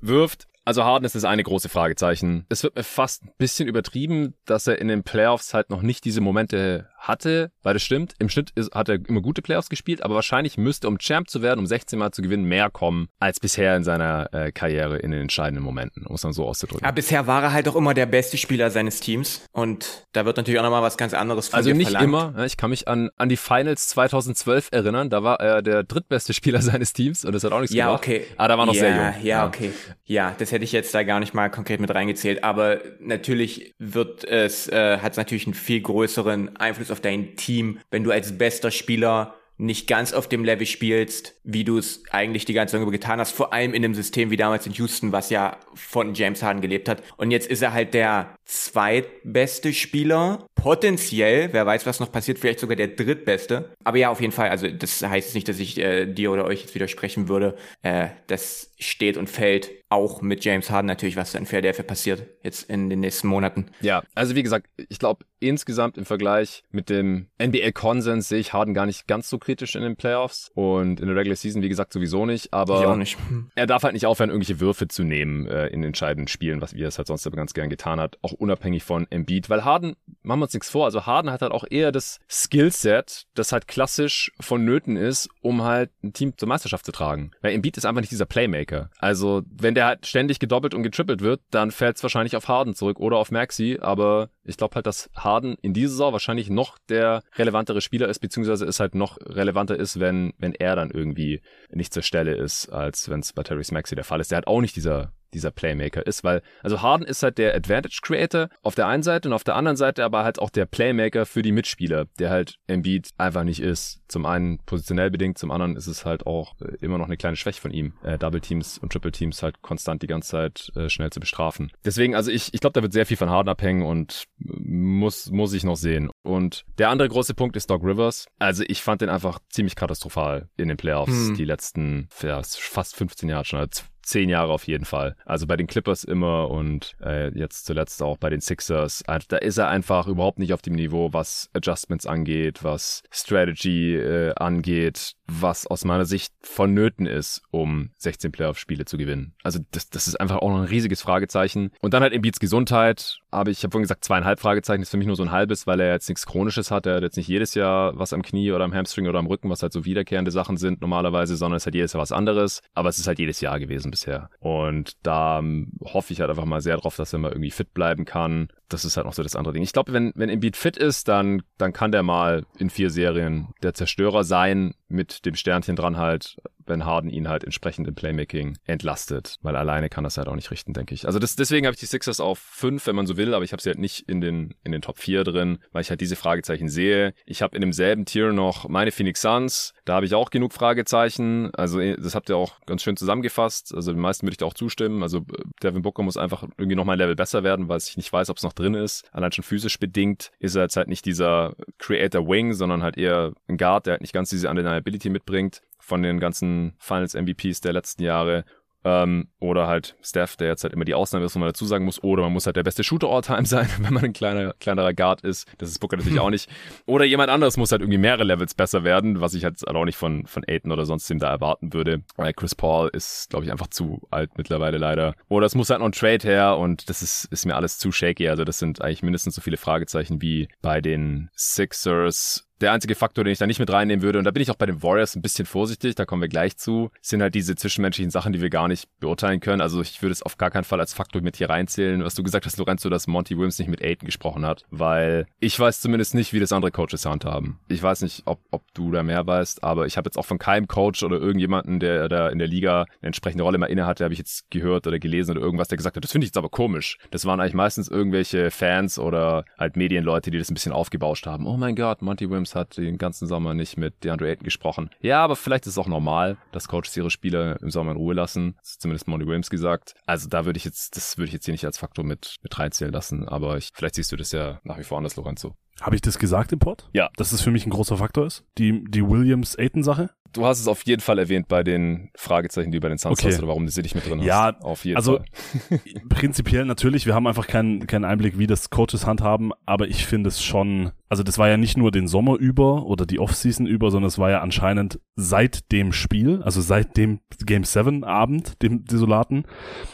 wirft. Also Harden ist das eine große Fragezeichen. Es wird mir fast ein bisschen übertrieben, dass er in den Playoffs halt noch nicht diese Momente hatte, weil das stimmt. Im Schnitt ist, hat er immer gute Playoffs gespielt, aber wahrscheinlich müsste, um Champ zu werden, um 16 Mal zu gewinnen, mehr kommen als bisher in seiner äh, Karriere in den entscheidenden Momenten, um es dann so auszudrücken. Aber bisher war er halt auch immer der beste Spieler seines Teams und da wird natürlich auch nochmal was ganz anderes von Also nicht verlangt. immer. Ich kann mich an, an die Finals 2012 erinnern, da war er der drittbeste Spieler seines Teams und das hat auch nichts ja, gemacht. Okay. Aber da war noch ja, sehr jung. Ja, ja, okay. Ja, das hätte ich jetzt da gar nicht mal konkret mit reingezählt, aber natürlich wird es, äh, hat es natürlich einen viel größeren Einfluss auf dein Team, wenn du als bester Spieler nicht ganz auf dem Level spielst, wie du es eigentlich die ganze Zeit getan hast, vor allem in einem System wie damals in Houston, was ja von James Harden gelebt hat. Und jetzt ist er halt der zweitbeste Spieler, potenziell, wer weiß, was noch passiert, vielleicht sogar der drittbeste. Aber ja, auf jeden Fall, also das heißt nicht, dass ich äh, dir oder euch jetzt widersprechen würde. Äh, das steht und fällt auch mit James Harden natürlich, was in Philadelphia passiert jetzt in den nächsten Monaten. Ja, also wie gesagt, ich glaube insgesamt im Vergleich mit dem NBA-Konsens sehe ich Harden gar nicht ganz so kritisch in den Playoffs und in der Regular Season, wie gesagt, sowieso nicht, aber nicht. er darf halt nicht aufhören, irgendwelche Würfe zu nehmen äh, in entscheidenden Spielen, was wie er es halt sonst aber ganz gern getan hat, auch unabhängig von Embiid, weil Harden, machen wir uns nichts vor, also Harden hat halt auch eher das Skillset, das halt klassisch vonnöten ist, um halt ein Team zur Meisterschaft zu tragen. Weil Embiid ist einfach nicht dieser Playmaker. Also, wenn der halt ständig gedoppelt und getrippelt wird, dann fällt es wahrscheinlich auf Harden zurück oder auf Maxi, aber ich glaube halt, dass Harden in dieser Saison wahrscheinlich noch der relevantere Spieler ist, beziehungsweise es halt noch relevanter ist, wenn, wenn er dann irgendwie nicht zur Stelle ist, als wenn es bei Terry Maxi der Fall ist. Der hat auch nicht dieser dieser Playmaker ist, weil, also Harden ist halt der Advantage Creator auf der einen Seite und auf der anderen Seite aber halt auch der Playmaker für die Mitspieler, der halt Embiid einfach nicht ist. Zum einen positionell bedingt, zum anderen ist es halt auch äh, immer noch eine kleine Schwäche von ihm, äh, Double Teams und Triple Teams halt konstant die ganze Zeit äh, schnell zu bestrafen. Deswegen, also ich, ich glaube, da wird sehr viel von Harden abhängen und muss, muss ich noch sehen. Und der andere große Punkt ist Doc Rivers. Also ich fand den einfach ziemlich katastrophal in den Playoffs hm. die letzten ja, fast 15 Jahre schon. Also zehn Jahre auf jeden Fall. Also bei den Clippers immer und äh, jetzt zuletzt auch bei den Sixers. Da ist er einfach überhaupt nicht auf dem Niveau, was Adjustments angeht, was Strategy äh, angeht, was aus meiner Sicht vonnöten ist, um 16 Playoff-Spiele zu gewinnen. Also das, das ist einfach auch noch ein riesiges Fragezeichen. Und dann halt Embiids Gesundheit. Aber ich habe vorhin gesagt, zweieinhalb Fragezeichen ist für mich nur so ein halbes, weil er jetzt nichts Chronisches hat. Er hat jetzt nicht jedes Jahr was am Knie oder am Hamstring oder am Rücken, was halt so wiederkehrende Sachen sind normalerweise, sondern es hat jedes Jahr was anderes. Aber es ist halt jedes Jahr gewesen bisher. Und da ähm, hoffe ich halt einfach mal sehr drauf, dass er mal irgendwie fit bleiben kann das ist halt noch so das andere Ding. Ich glaube, wenn, wenn Embiid fit ist, dann, dann kann der mal in vier Serien der Zerstörer sein, mit dem Sternchen dran halt, wenn Harden ihn halt entsprechend im Playmaking entlastet. Weil alleine kann das halt auch nicht richten, denke ich. Also das, deswegen habe ich die Sixers auf fünf, wenn man so will, aber ich habe sie halt nicht in den, in den Top 4 drin, weil ich halt diese Fragezeichen sehe. Ich habe in demselben Tier noch meine Phoenix Suns. Da habe ich auch genug Fragezeichen. Also das habt ihr auch ganz schön zusammengefasst. Also den meisten würde ich da auch zustimmen. Also Devin Booker muss einfach irgendwie noch mal ein Level besser werden, weil ich nicht weiß, ob es noch drin ist. Allein schon physisch bedingt ist er jetzt halt nicht dieser Creator Wing, sondern halt eher ein Guard, der halt nicht ganz diese Undeniability mitbringt von den ganzen Finals MVPs der letzten Jahre. Ähm, oder halt Steph, der jetzt halt immer die Ausnahme ist, wo man dazu sagen muss. Oder man muss halt der beste Shooter all time sein, wenn man ein kleiner, kleinerer Guard ist. Das ist Booker natürlich auch nicht. Oder jemand anderes muss halt irgendwie mehrere Levels besser werden, was ich halt auch nicht von, von Aiden oder sonst dem da erwarten würde. Weil Chris Paul ist, glaube ich, einfach zu alt mittlerweile leider. Oder es muss halt noch ein Trade her und das ist, ist mir alles zu shaky. Also das sind eigentlich mindestens so viele Fragezeichen wie bei den Sixers der einzige Faktor, den ich da nicht mit reinnehmen würde, und da bin ich auch bei den Warriors ein bisschen vorsichtig, da kommen wir gleich zu, sind halt diese zwischenmenschlichen Sachen, die wir gar nicht beurteilen können. Also ich würde es auf gar keinen Fall als Faktor mit hier reinzählen. Was du gesagt hast, Lorenzo, dass Monty Williams nicht mit Aiden gesprochen hat, weil ich weiß zumindest nicht, wie das andere Coaches handhaben. Ich weiß nicht, ob, ob du da mehr weißt, aber ich habe jetzt auch von keinem Coach oder irgendjemanden, der da in der Liga eine entsprechende Rolle mal inne hatte, habe ich jetzt gehört oder gelesen oder irgendwas, der gesagt hat, das finde ich jetzt aber komisch. Das waren eigentlich meistens irgendwelche Fans oder halt Medienleute, die das ein bisschen aufgebauscht haben. Oh mein Gott, Monty Williams hat den ganzen Sommer nicht mit DeAndre Ayton gesprochen. Ja, aber vielleicht ist es auch normal, dass Coaches ihre Spieler im Sommer in Ruhe lassen. Das ist zumindest Monty Williams gesagt. Also da würde ich jetzt, das würde ich jetzt hier nicht als Faktor mit, mit reinzählen lassen. Aber ich, vielleicht siehst du das ja nach wie vor anders, Lorenzo. Habe ich das gesagt im Pod? Ja. Dass es für mich ein großer Faktor ist? Die, die Williams-Aiton-Sache? Du hast es auf jeden Fall erwähnt bei den Fragezeichen, die du bei den Suns okay. hast oder warum du sie nicht mit drin hast. Ja, auf jeden also Fall. prinzipiell natürlich, wir haben einfach keinen, keinen Einblick, wie das Coaches handhaben, aber ich finde es schon, also das war ja nicht nur den Sommer über oder die Offseason über, sondern es war ja anscheinend seit dem Spiel, also seit dem Game 7 Abend, dem Desolaten,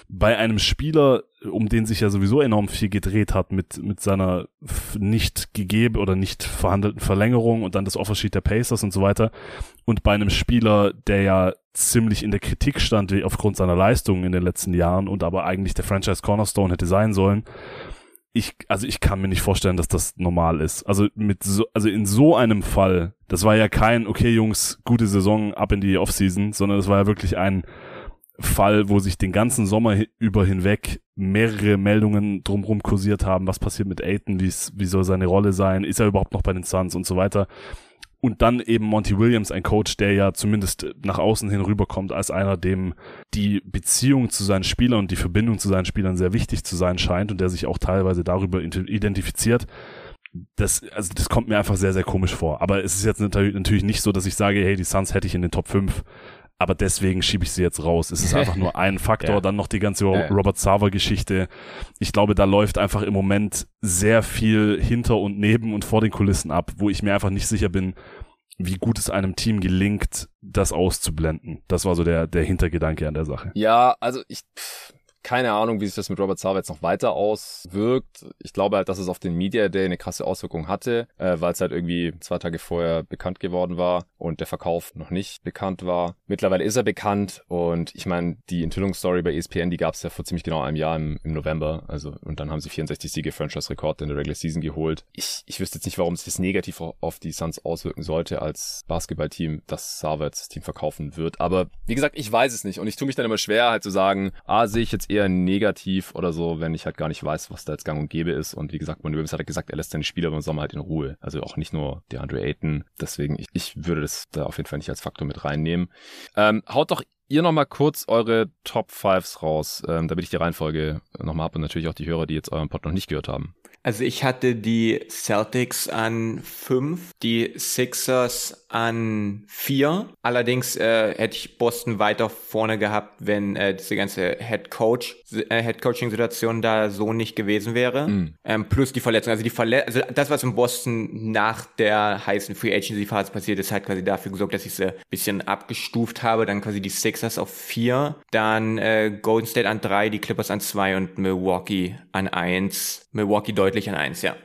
bei einem Spieler um den sich ja sowieso enorm viel gedreht hat mit, mit seiner nicht gegeben oder nicht verhandelten Verlängerung und dann das Offersheet der Pacers und so weiter. Und bei einem Spieler, der ja ziemlich in der Kritik stand aufgrund seiner Leistungen in den letzten Jahren und aber eigentlich der Franchise Cornerstone hätte sein sollen. Ich, also ich kann mir nicht vorstellen, dass das normal ist. Also mit so, also in so einem Fall, das war ja kein, okay Jungs, gute Saison ab in die Offseason, sondern das war ja wirklich ein, Fall, wo sich den ganzen Sommer über hinweg mehrere Meldungen drumherum kursiert haben, was passiert mit Aiton, wie soll seine Rolle sein, ist er überhaupt noch bei den Suns und so weiter. Und dann eben Monty Williams, ein Coach, der ja zumindest nach außen hin rüberkommt als einer, dem die Beziehung zu seinen Spielern und die Verbindung zu seinen Spielern sehr wichtig zu sein scheint und der sich auch teilweise darüber identifiziert. Das, also das kommt mir einfach sehr, sehr komisch vor. Aber es ist jetzt natürlich nicht so, dass ich sage, hey, die Suns hätte ich in den Top 5 aber deswegen schiebe ich sie jetzt raus. Es ist einfach nur ein Faktor, ja. dann noch die ganze Robert Sava Geschichte. Ich glaube, da läuft einfach im Moment sehr viel hinter und neben und vor den Kulissen ab, wo ich mir einfach nicht sicher bin, wie gut es einem Team gelingt, das auszublenden. Das war so der, der Hintergedanke an der Sache. Ja, also ich, pff, keine Ahnung, wie sich das mit Robert Sava jetzt noch weiter auswirkt. Ich glaube halt, dass es auf den Media Day eine krasse Auswirkung hatte, äh, weil es halt irgendwie zwei Tage vorher bekannt geworden war und der Verkauf noch nicht bekannt war. Mittlerweile ist er bekannt und ich meine, die Enthüllungsstory bei ESPN, die gab es ja vor ziemlich genau einem Jahr im, im November. Also und dann haben sie 64 Siege Franchise-Rekord in der Regular Season geholt. Ich, ich wüsste jetzt nicht, warum sich das negativ auf die Suns auswirken sollte als Basketballteam, dass Sava jetzt das Team verkaufen wird. Aber wie gesagt, ich weiß es nicht und ich tue mich dann immer schwer halt zu sagen, ah, sehe ich jetzt eher eher negativ oder so, wenn ich halt gar nicht weiß, was da jetzt gang und gäbe ist. Und wie gesagt, Monty Williams hat gesagt, er lässt seine Spieler im Sommer halt in Ruhe. Also auch nicht nur der Andre Ayton. Deswegen, ich, ich würde das da auf jeden Fall nicht als Faktor mit reinnehmen. Ähm, haut doch ihr nochmal kurz eure Top Fives raus, ähm, damit ich die Reihenfolge nochmal habe und natürlich auch die Hörer, die jetzt euren Pod noch nicht gehört haben. Also ich hatte die Celtics an fünf, die Sixers an vier. Allerdings äh, hätte ich Boston weiter vorne gehabt, wenn äh, diese ganze Head Coach äh, Head Coaching Situation da so nicht gewesen wäre. Mhm. Ähm, plus die Verletzung. Also die Verle also das, was in Boston nach der heißen Free Agency Phase passiert ist, hat quasi dafür gesorgt, dass ich sie ein bisschen abgestuft habe. Dann quasi die Sixers auf vier, dann äh, Golden State an drei, die Clippers an zwei und Milwaukee an eins. Milwaukee deutlich an eins, ja.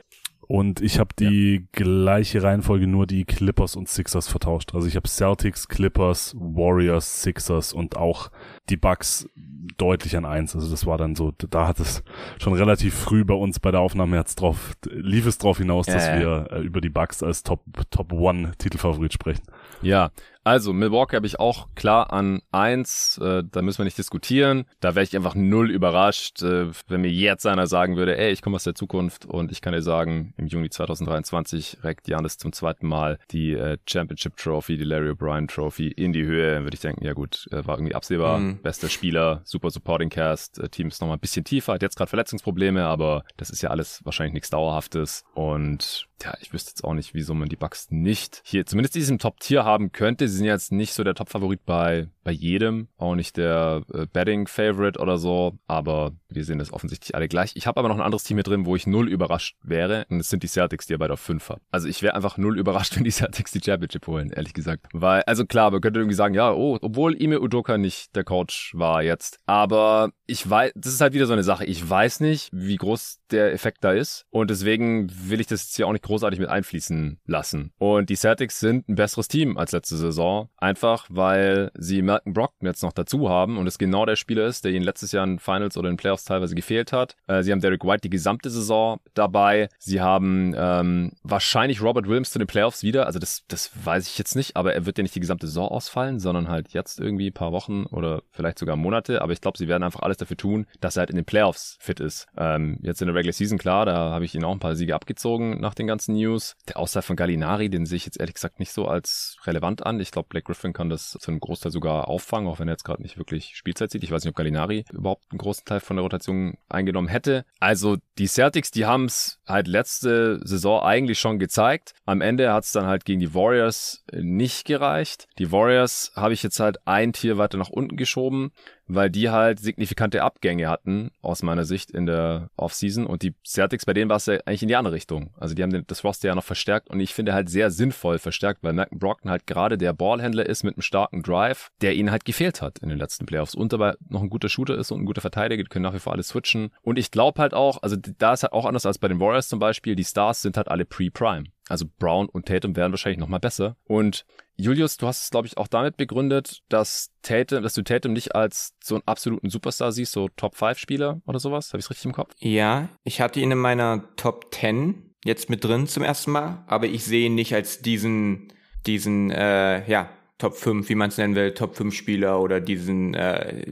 Und ich habe die ja. gleiche Reihenfolge nur die Clippers und Sixers vertauscht. Also ich habe Celtics, Clippers, Warriors, Sixers und auch die Bucks deutlich an eins. Also das war dann so, da hat es schon relativ früh bei uns bei der Aufnahme jetzt drauf, lief es drauf hinaus, dass äh. wir äh, über die Bucks als Top Top One Titelfavorit sprechen. Ja, also, Milwaukee habe ich auch klar an eins. Äh, da müssen wir nicht diskutieren. Da wäre ich einfach null überrascht, äh, wenn mir jetzt einer sagen würde, ey, ich komme aus der Zukunft und ich kann dir sagen, im Juni 2023 reckt Janis zum zweiten Mal die äh, Championship Trophy, die Larry O'Brien Trophy in die Höhe. Dann würde ich denken, ja gut, äh, war irgendwie absehbar. Mhm. Bester Spieler, super Supporting Cast, äh, Team ist nochmal ein bisschen tiefer, hat jetzt gerade Verletzungsprobleme, aber das ist ja alles wahrscheinlich nichts Dauerhaftes. Und ja, ich wüsste jetzt auch nicht, wieso man die Bucks nicht hier zumindest in diesem Top-Tier haben könnte. Sie sind jetzt nicht so der Top-Favorit bei, bei jedem, auch nicht der äh, Betting-Favorite oder so, aber wir sehen das offensichtlich alle gleich. Ich habe aber noch ein anderes Team hier drin, wo ich null überrascht wäre und das sind die Celtics, die ihr beide auf 5 habt. Also ich wäre einfach null überrascht, wenn die Celtics die Championship holen, ehrlich gesagt. Weil, also klar, man könnte irgendwie sagen, ja, oh, obwohl Ime Udoka nicht der Coach war jetzt, aber ich weiß, das ist halt wieder so eine Sache. Ich weiß nicht, wie groß der Effekt da ist und deswegen will ich das jetzt hier auch nicht großartig mit einfließen lassen. Und die Celtics sind ein besseres Team als letzte Saison, einfach weil sie Malcolm Brockton jetzt noch dazu haben und es genau der Spieler ist, der ihnen letztes Jahr in Finals oder in Playoffs teilweise gefehlt hat. Äh, sie haben Derek White die gesamte Saison dabei. Sie haben ähm, wahrscheinlich Robert Williams zu den Playoffs wieder. Also das, das weiß ich jetzt nicht, aber er wird ja nicht die gesamte Saison ausfallen, sondern halt jetzt irgendwie ein paar Wochen oder vielleicht sogar Monate. Aber ich glaube, sie werden einfach alles dafür tun, dass er halt in den Playoffs fit ist. Ähm, jetzt in der Regular Season, klar, da habe ich ihn auch ein paar Siege abgezogen nach den ganzen News. Der Aussage von Gallinari, den sehe ich jetzt ehrlich gesagt nicht so als relevant an. Ich glaube, Blake Griffin kann das zu einem Großteil sogar auffangen, auch wenn er jetzt gerade nicht wirklich Spielzeit sieht. Ich weiß nicht, ob Gallinari überhaupt einen großen Teil von der Rotation eingenommen hätte. Also die Celtics, die haben es halt letzte Saison eigentlich schon gezeigt. Am Ende hat es dann halt gegen die Warriors nicht gereicht. Die Warriors habe ich jetzt halt ein Tier weiter nach unten geschoben weil die halt signifikante Abgänge hatten, aus meiner Sicht, in der Offseason. Und die Celtics, bei denen war es ja eigentlich in die andere Richtung. Also die haben das Roster ja noch verstärkt und ich finde halt sehr sinnvoll verstärkt, weil Malcolm Brockton halt gerade der Ballhändler ist mit einem starken Drive, der ihnen halt gefehlt hat in den letzten Playoffs. Und dabei noch ein guter Shooter ist und ein guter Verteidiger, die können nach wie vor alles switchen. Und ich glaube halt auch, also da ist halt auch anders als bei den Warriors zum Beispiel, die Stars sind halt alle pre-Prime. Also Brown und Tatum wären wahrscheinlich noch mal besser. Und Julius, du hast es, glaube ich, auch damit begründet, dass Tatum, dass du Tatum nicht als so einen absoluten Superstar siehst, so Top-5-Spieler oder sowas. Habe ich es richtig im Kopf? Ja, ich hatte ihn in meiner Top 10 jetzt mit drin zum ersten Mal, aber ich sehe ihn nicht als diesen, diesen, äh, ja, Top 5, wie man es nennen will, Top 5 Spieler oder diesen, äh,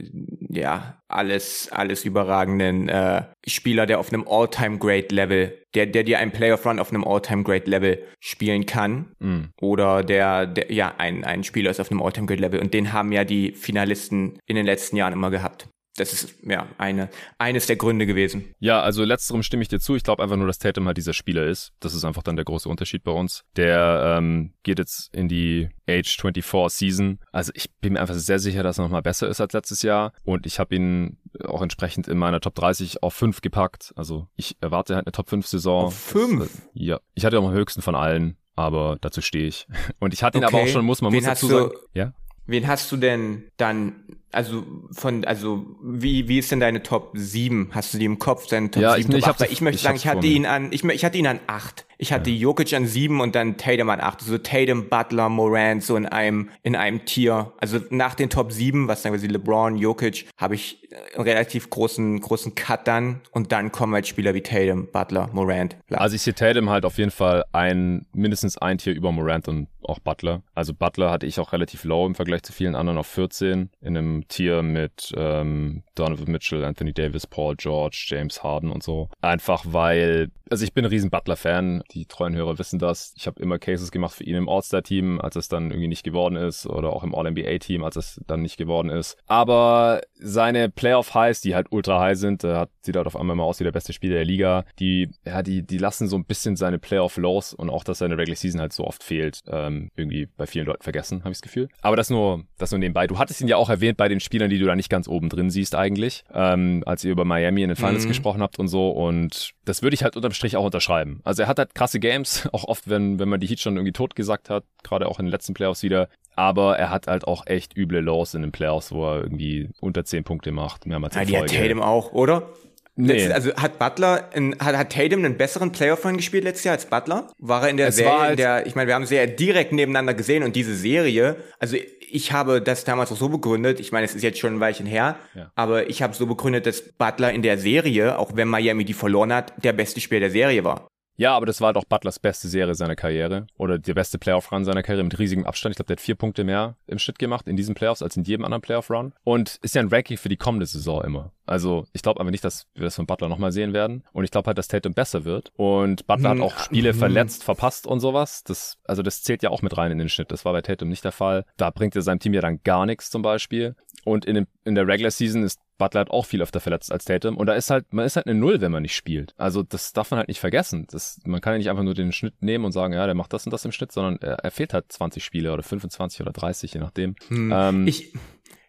ja, alles, alles überragenden äh, Spieler, der auf einem All-Time-Great-Level, der, der dir einen Playoff-Run auf einem All-Time-Great-Level spielen kann. Mm. Oder der, der, ja, ein, ein Spieler ist auf einem All-Time-Great-Level. Und den haben ja die Finalisten in den letzten Jahren immer gehabt das ist ja eine, eines der Gründe gewesen. Ja, also letzterem stimme ich dir zu. Ich glaube einfach nur, dass Tatum halt dieser Spieler ist. Das ist einfach dann der große Unterschied bei uns. Der ähm, geht jetzt in die Age 24 Season. Also ich bin mir einfach sehr sicher, dass er nochmal besser ist als letztes Jahr. Und ich habe ihn auch entsprechend in meiner Top 30 auf 5 gepackt. Also ich erwarte halt eine Top 5 Saison. Auf 5? Ja. Ich hatte auch am höchsten von allen aber dazu stehe ich. Und ich hatte ihn okay. aber auch schon, muss man Wen muss dazu sagen. Ja? Wen hast du denn dann also von, also wie, wie ist denn deine Top 7? Hast du die im Kopf, deine Top ja, 7, ich, Top ich, 8? Ich möchte ich sagen, ich hatte ihn an, ich, ich hatte ihn an 8. Ich hatte ja. Jokic an 7 und dann Tatum an 8. So Tatum, Butler, Morant, so in einem, in einem Tier. Also nach den Top 7, was sagen wir, LeBron, Jokic, habe ich einen relativ großen, großen Cut dann und dann kommen halt Spieler wie Tatum, Butler, Morant. Klar. Also ich sehe Tatum halt auf jeden Fall ein, mindestens ein Tier über Morant und auch Butler. Also Butler hatte ich auch relativ low im Vergleich zu vielen anderen auf 14 in einem Tier mit ähm, Donovan Mitchell, Anthony Davis, Paul George, James Harden und so. Einfach weil, also ich bin ein riesen Butler-Fan. Die treuen Hörer wissen das. Ich habe immer Cases gemacht für ihn im All-Star-Team, als es dann irgendwie nicht geworden ist, oder auch im All-NBA-Team, als es dann nicht geworden ist. Aber seine Playoff-Highs, die halt ultra high sind, äh, sieht halt auf einmal mal aus wie der beste Spieler der Liga. Die, ja, die, die lassen so ein bisschen seine Playoff-Lows und auch, dass seine Regular Season halt so oft fehlt, ähm, irgendwie bei vielen Leuten vergessen, habe ich das Gefühl. Aber das nur, das nur nebenbei. Du hattest ihn ja auch erwähnt bei den Spielern, die du da nicht ganz oben drin siehst eigentlich, ähm, als ihr über Miami in den Finals mhm. gesprochen habt und so. Und das würde ich halt unterm Strich auch unterschreiben. Also er hat halt krasse Games, auch oft, wenn, wenn man die Heat schon irgendwie tot gesagt hat, gerade auch in den letzten Playoffs wieder. Aber er hat halt auch echt üble Lows in den Playoffs, wo er irgendwie unter 10 Punkte macht. Mehrmals ja, die Folge. hat Tatum auch, oder? Nee. also hat Butler, in, hat, hat Tatum einen besseren Playoff-Run gespielt letztes Jahr als Butler? War er in der es Serie, halt der, ich meine, wir haben sie ja direkt nebeneinander gesehen und diese Serie, also ich habe das damals auch so begründet, ich meine, es ist jetzt schon ein Weilchen her, ja. aber ich habe so begründet, dass Butler in der Serie, auch wenn Miami die verloren hat, der beste Spieler der Serie war. Ja, aber das war doch Butlers beste Serie seiner Karriere oder der beste Playoff-Run seiner Karriere mit riesigem Abstand. Ich glaube, der hat vier Punkte mehr im Schnitt gemacht in diesen Playoffs als in jedem anderen Playoff-Run. Und ist ja ein Ranking für die kommende Saison immer. Also ich glaube aber nicht, dass wir das von Butler nochmal sehen werden. Und ich glaube halt, dass Tatum besser wird. Und Butler hat auch Spiele hm. verletzt, verpasst und sowas. Das, also das zählt ja auch mit rein in den Schnitt. Das war bei Tatum nicht der Fall. Da bringt er seinem Team ja dann gar nichts zum Beispiel. Und in, dem, in der Regular Season ist Butler hat auch viel öfter verletzt als Tatum. Und da ist halt, man ist halt eine Null, wenn man nicht spielt. Also das darf man halt nicht vergessen. Das, man kann ja nicht einfach nur den Schnitt nehmen und sagen, ja, der macht das und das im Schnitt, sondern er, er fehlt halt 20 Spiele oder 25 oder 30, je nachdem. Hm. Ähm, ich,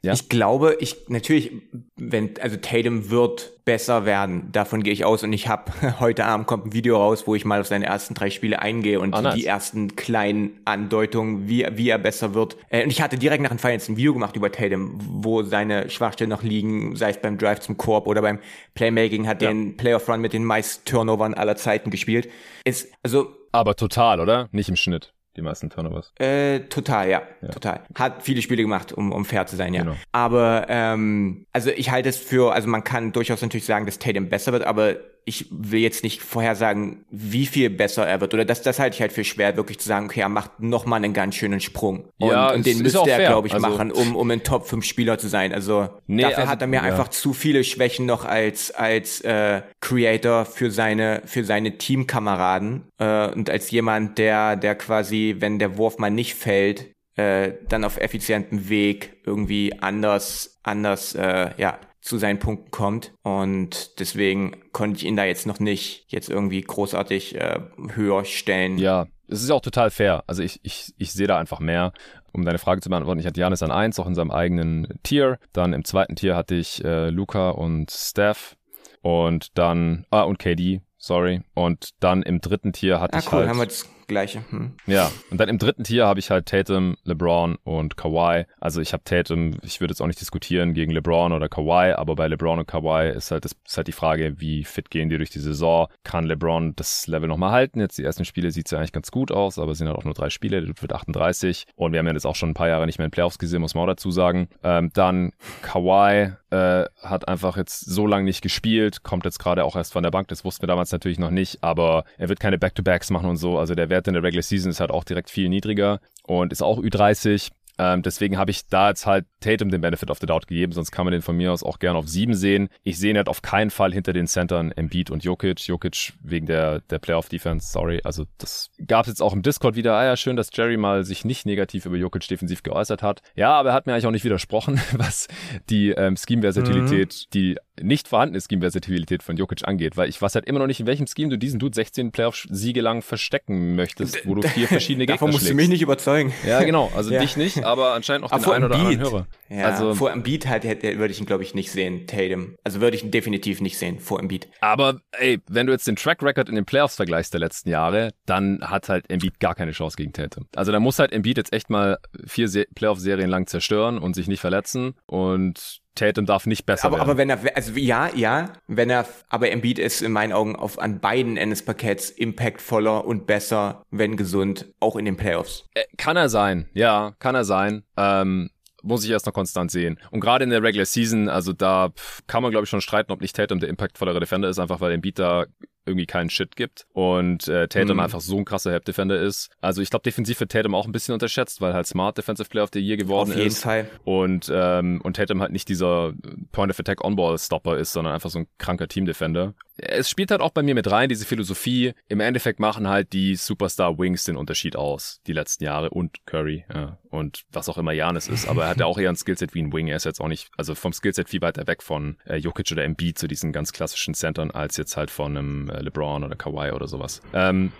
ja? Ich glaube, ich natürlich, wenn also Tatum wird besser werden, davon gehe ich aus und ich habe heute Abend kommt ein Video raus, wo ich mal auf seine ersten drei Spiele eingehe und oh, nice. die ersten kleinen Andeutungen, wie wie er besser wird. Äh, und ich hatte direkt nach dem Finals ein Video gemacht über Tatum, wo seine Schwachstellen noch liegen, sei es beim Drive zum Korb oder beim Playmaking, hat ja. den Playoff Run mit den meisten Turnovern aller Zeiten gespielt. Ist also aber total, oder? Nicht im Schnitt die meisten Turnovers. Äh, total, ja, ja, total. Hat viele Spiele gemacht, um, um fair zu sein, ja. Genau. Aber ähm, also ich halte es für, also man kann durchaus natürlich sagen, dass Tatum besser wird, aber ich will jetzt nicht vorhersagen, wie viel besser er wird. Oder das, das halte ich halt für schwer, wirklich zu sagen, okay, er macht noch mal einen ganz schönen Sprung. Und, ja, und den müsste er, glaube ich, also, machen, um, um ein Top 5 Spieler zu sein. Also nee, dafür also, hat er mir ja. einfach zu viele Schwächen noch als, als äh, Creator für seine, für seine Teamkameraden. Äh, und als jemand, der, der quasi, wenn der Wurf mal nicht fällt, äh, dann auf effizientem Weg irgendwie anders, anders, äh, ja, zu seinen Punkten kommt. Und deswegen konnte ich ihn da jetzt noch nicht jetzt irgendwie großartig äh, höher stellen. Ja, es ist auch total fair. Also ich, ich, ich sehe da einfach mehr. Um deine Frage zu beantworten, ich hatte Janis an eins, auch in seinem eigenen Tier. Dann im zweiten Tier hatte ich äh, Luca und Steph. Und dann, ah, und KD, sorry. Und dann im dritten Tier hatte ah, ich cool, halt... Haben wir das gleiche. Hm. Ja, und dann im dritten Tier habe ich halt Tatum, LeBron und Kawhi. Also ich habe Tatum, ich würde jetzt auch nicht diskutieren gegen LeBron oder Kawhi, aber bei LeBron und Kawhi ist halt, das ist halt die Frage, wie fit gehen die durch die Saison? Kann LeBron das Level nochmal halten? Jetzt die ersten Spiele sieht es ja eigentlich ganz gut aus, aber es sind halt auch nur drei Spiele, der wird 38 und wir haben ja jetzt auch schon ein paar Jahre nicht mehr in Playoffs gesehen, muss man auch dazu sagen. Ähm, dann Kawhi äh, hat einfach jetzt so lange nicht gespielt, kommt jetzt gerade auch erst von der Bank, das wussten wir damals natürlich noch nicht, aber er wird keine Back-to-Backs machen und so, also der Wert in der Regular Season ist halt auch direkt viel niedriger und ist auch Ü30. Ähm, deswegen habe ich da jetzt halt Tatum den Benefit of the Doubt gegeben, sonst kann man den von mir aus auch gerne auf sieben sehen. Ich sehe ihn halt auf keinen Fall hinter den Centern Embiid und Jokic. Jokic wegen der, der Playoff-Defense, sorry. Also das gab es jetzt auch im Discord wieder. Ah ja, schön, dass Jerry mal sich nicht negativ über Jokic defensiv geäußert hat. Ja, aber er hat mir eigentlich auch nicht widersprochen, was die ähm, Scheme-Versatilität, mhm. die nicht vorhandene Scheme-Versatilität von Jokic angeht, weil ich weiß halt immer noch nicht, in welchem Scheme du diesen Dude 16 Playoff-Siege lang verstecken möchtest, wo du vier verschiedene Gegner Davon musst schlägst. du mich nicht überzeugen. Ja, genau, also ja. dich nicht, aber anscheinend auch den einen oder anderen Hörer. Ja, also, vor Embiid halt hätte, würde ich ihn, glaube ich, nicht sehen, Tatum. Also würde ich ihn definitiv nicht sehen, vor Embiid. Aber, ey, wenn du jetzt den Track Record in den Playoffs vergleichst der letzten Jahre, dann hat halt Embiid gar keine Chance gegen Tatum. Also da muss halt Embiid jetzt echt mal vier Playoff-Serien lang zerstören und sich nicht verletzen und Tatum darf nicht besser aber, werden. Aber wenn er, also ja, ja, wenn er, aber Embiid ist in meinen Augen auf, an beiden Enden des Pakets impactvoller und besser, wenn gesund, auch in den Playoffs. Äh, kann er sein, ja, kann er sein. Ähm, muss ich erst noch konstant sehen. Und gerade in der Regular Season, also da kann man glaube ich schon streiten, ob nicht Tatum der impactvollere Defender ist, einfach weil Embiid da irgendwie keinen Shit gibt und äh, Tatum Mhm. einfach so ein krasser Help Defender ist. Also ich glaube defensiv wird Tatum auch ein bisschen unterschätzt, weil halt Smart Defensive Player of the Year geworden Auf jeden ist Fall. und ähm, und Tatum halt nicht dieser Point of Attack On-Ball Stopper ist, sondern einfach so ein kranker Team Defender. Es spielt halt auch bei mir mit rein diese Philosophie. Im Endeffekt machen halt die Superstar Wings den Unterschied aus die letzten Jahre und Curry ja. und was auch immer Janis ist, aber er hat ja auch eher ein Skillset wie ein Wing. Er ist jetzt auch nicht, also vom Skillset viel weiter weg von äh, Jokic oder Embiid zu diesen ganz klassischen Centern als jetzt halt von einem LeBron oder Kawhi oder sowas. Ähm,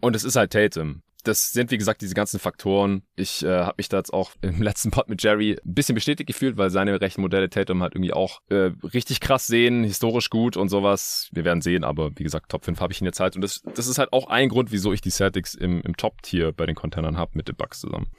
und es ist halt Tatum. Das sind, wie gesagt, diese ganzen Faktoren. Ich äh, habe mich da jetzt auch im letzten Pod mit Jerry ein bisschen bestätigt gefühlt, weil seine Rechenmodelle Tatum halt irgendwie auch äh, richtig krass sehen, historisch gut und sowas. Wir werden sehen, aber wie gesagt, Top 5 habe ich ihn jetzt halt. Und das, das ist halt auch ein Grund, wieso ich die Celtics im, im Top-Tier bei den Containern habe mit den Bucks zusammen.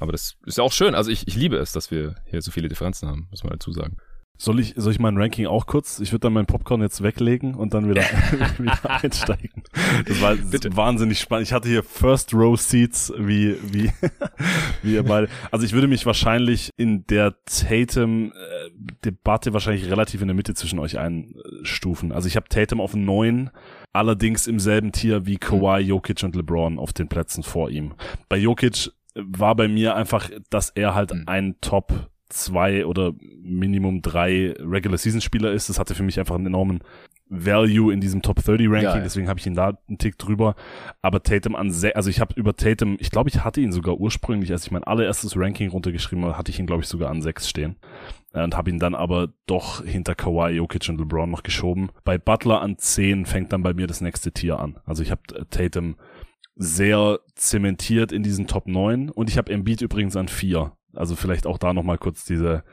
Aber das ist ja auch schön. Also ich, ich liebe es, dass wir hier so viele Differenzen haben, muss man dazu sagen. Soll ich, soll ich mein Ranking auch kurz? Ich würde dann mein Popcorn jetzt weglegen und dann wieder, wieder einsteigen. Das war Bitte. wahnsinnig spannend. Ich hatte hier First Row Seats, wie, wie, wie ihr beide. Also ich würde mich wahrscheinlich in der Tatum-Debatte wahrscheinlich relativ in der Mitte zwischen euch einstufen. Also ich habe Tatum auf 9, allerdings im selben Tier wie Kawhi, Jokic und LeBron auf den Plätzen vor ihm. Bei Jokic war bei mir einfach, dass er halt Mhm. ein Top zwei oder Minimum drei Regular Season Spieler ist. Das hatte für mich einfach einen enormen Value in diesem Top 30 Ranking, Ja, ja. deswegen habe ich ihn da einen Tick drüber. Aber Tatum an se also ich habe über Tatum, ich glaube, ich hatte ihn sogar ursprünglich, als ich mein allererstes Ranking runtergeschrieben habe, hatte ich ihn, glaube ich, sogar an sechs stehen. Äh, Und habe ihn dann aber doch hinter Kawhi, Jokic und LeBron noch geschoben. Bei Butler an 10 fängt dann bei mir das nächste Tier an. Also ich habe äh, Tatum sehr zementiert in diesen Top 9 und ich habe Embiid übrigens an 4. Also vielleicht auch da nochmal kurz diese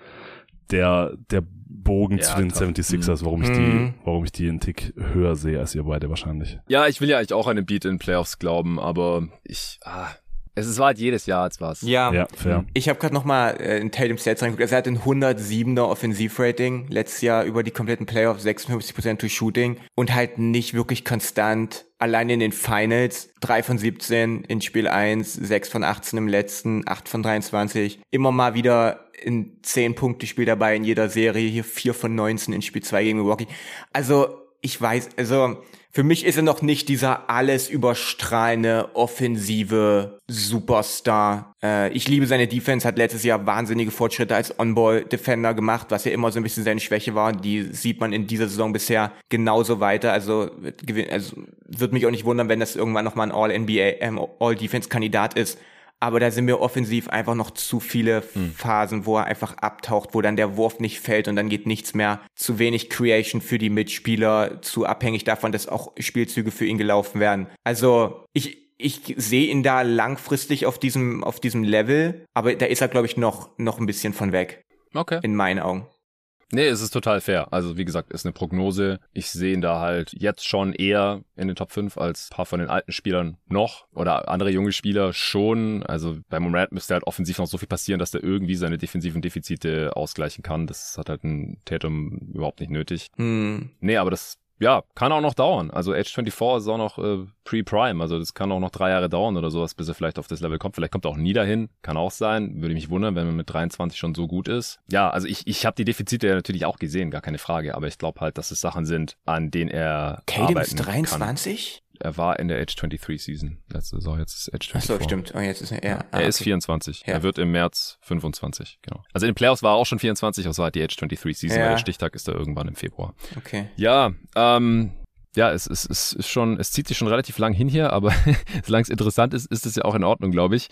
der der Bogen Ja, zu den tough. 76ers, warum ich Mhm. die warum ich die einen Tick höher sehe als ihr beide wahrscheinlich. Ja, ich will ja eigentlich auch an den Beat in Playoffs glauben, aber ich, ah, es ist war halt jedes Jahr als was. Ja. Ja, fair. Ich habe gerade nochmal äh, in Tatum Stats reingeguckt. Also er hat ein 107er Offensivrating letztes Jahr über die kompletten Playoffs, 56% to Shooting und halt nicht wirklich konstant. Allein in den Finals 3 von 17 in Spiel 1, 6 von 18 im letzten, 8 von 23. Immer mal wieder in 10 Punkte Spiel dabei in jeder Serie. Hier 4 von 19 in Spiel 2 gegen Milwaukee. Also ich weiß, also für mich ist er noch nicht dieser alles überstrahlende offensive Superstar. Äh, ich liebe seine Defense, hat letztes Jahr wahnsinnige Fortschritte als On-Ball-Defender gemacht, was ja immer so ein bisschen seine Schwäche war. Die sieht man in dieser Saison bisher genauso weiter. Also, also wird mich auch nicht wundern, wenn das irgendwann nochmal ein All-NBA, ähm, All-Defense-Kandidat ist. Aber da sind mir offensiv einfach noch zu viele Phasen, wo er einfach abtaucht, wo dann der Wurf nicht fällt und dann geht nichts mehr. Zu wenig Creation für die Mitspieler, zu abhängig davon, dass auch Spielzüge für ihn gelaufen werden. Also ich, ich sehe ihn da langfristig auf diesem, auf diesem Level, aber da ist er, glaube ich, noch, noch ein bisschen von weg, Okay. in meinen Augen. Nee, es ist total fair. Also wie gesagt, ist eine Prognose. Ich sehe ihn da halt jetzt schon eher in den Top 5 als ein paar von den alten Spielern noch oder andere junge Spieler schon. Also bei Morant müsste halt offensiv noch so viel passieren, dass der irgendwie seine defensiven Defizite ausgleichen kann. Das hat halt ein Tatum überhaupt nicht nötig. Hm. Nee, aber das ja, kann auch noch dauern. Also Age 24 ist auch noch äh, pre-prime, also das kann auch noch drei Jahre dauern oder sowas, bis er vielleicht auf das Level kommt. Vielleicht kommt er auch nie dahin, kann auch sein. Würde mich wundern, wenn man mit 23 schon so gut ist. Ja, also ich, ich habe die Defizite ja natürlich auch gesehen, gar keine Frage, aber ich glaube halt, dass es Sachen sind, an denen er Tatum arbeiten ist 23? Er war in der Age 23 Season letzte Saison, jetzt ist Age 24. Achso, stimmt. Oh, jetzt ist er, ja. ah, Er ist okay. 24. Ja. Er wird im März 25, genau. Also in den Playoffs war er auch schon 24, aber es war halt die Age 23 Season, Ja. weil der Stichtag ist da irgendwann im Februar. Okay. Ja, ähm, ja, es, es, es ist schon, es zieht sich schon relativ lang hin hier, aber solange es interessant ist, ist es ja auch in Ordnung, glaube ich.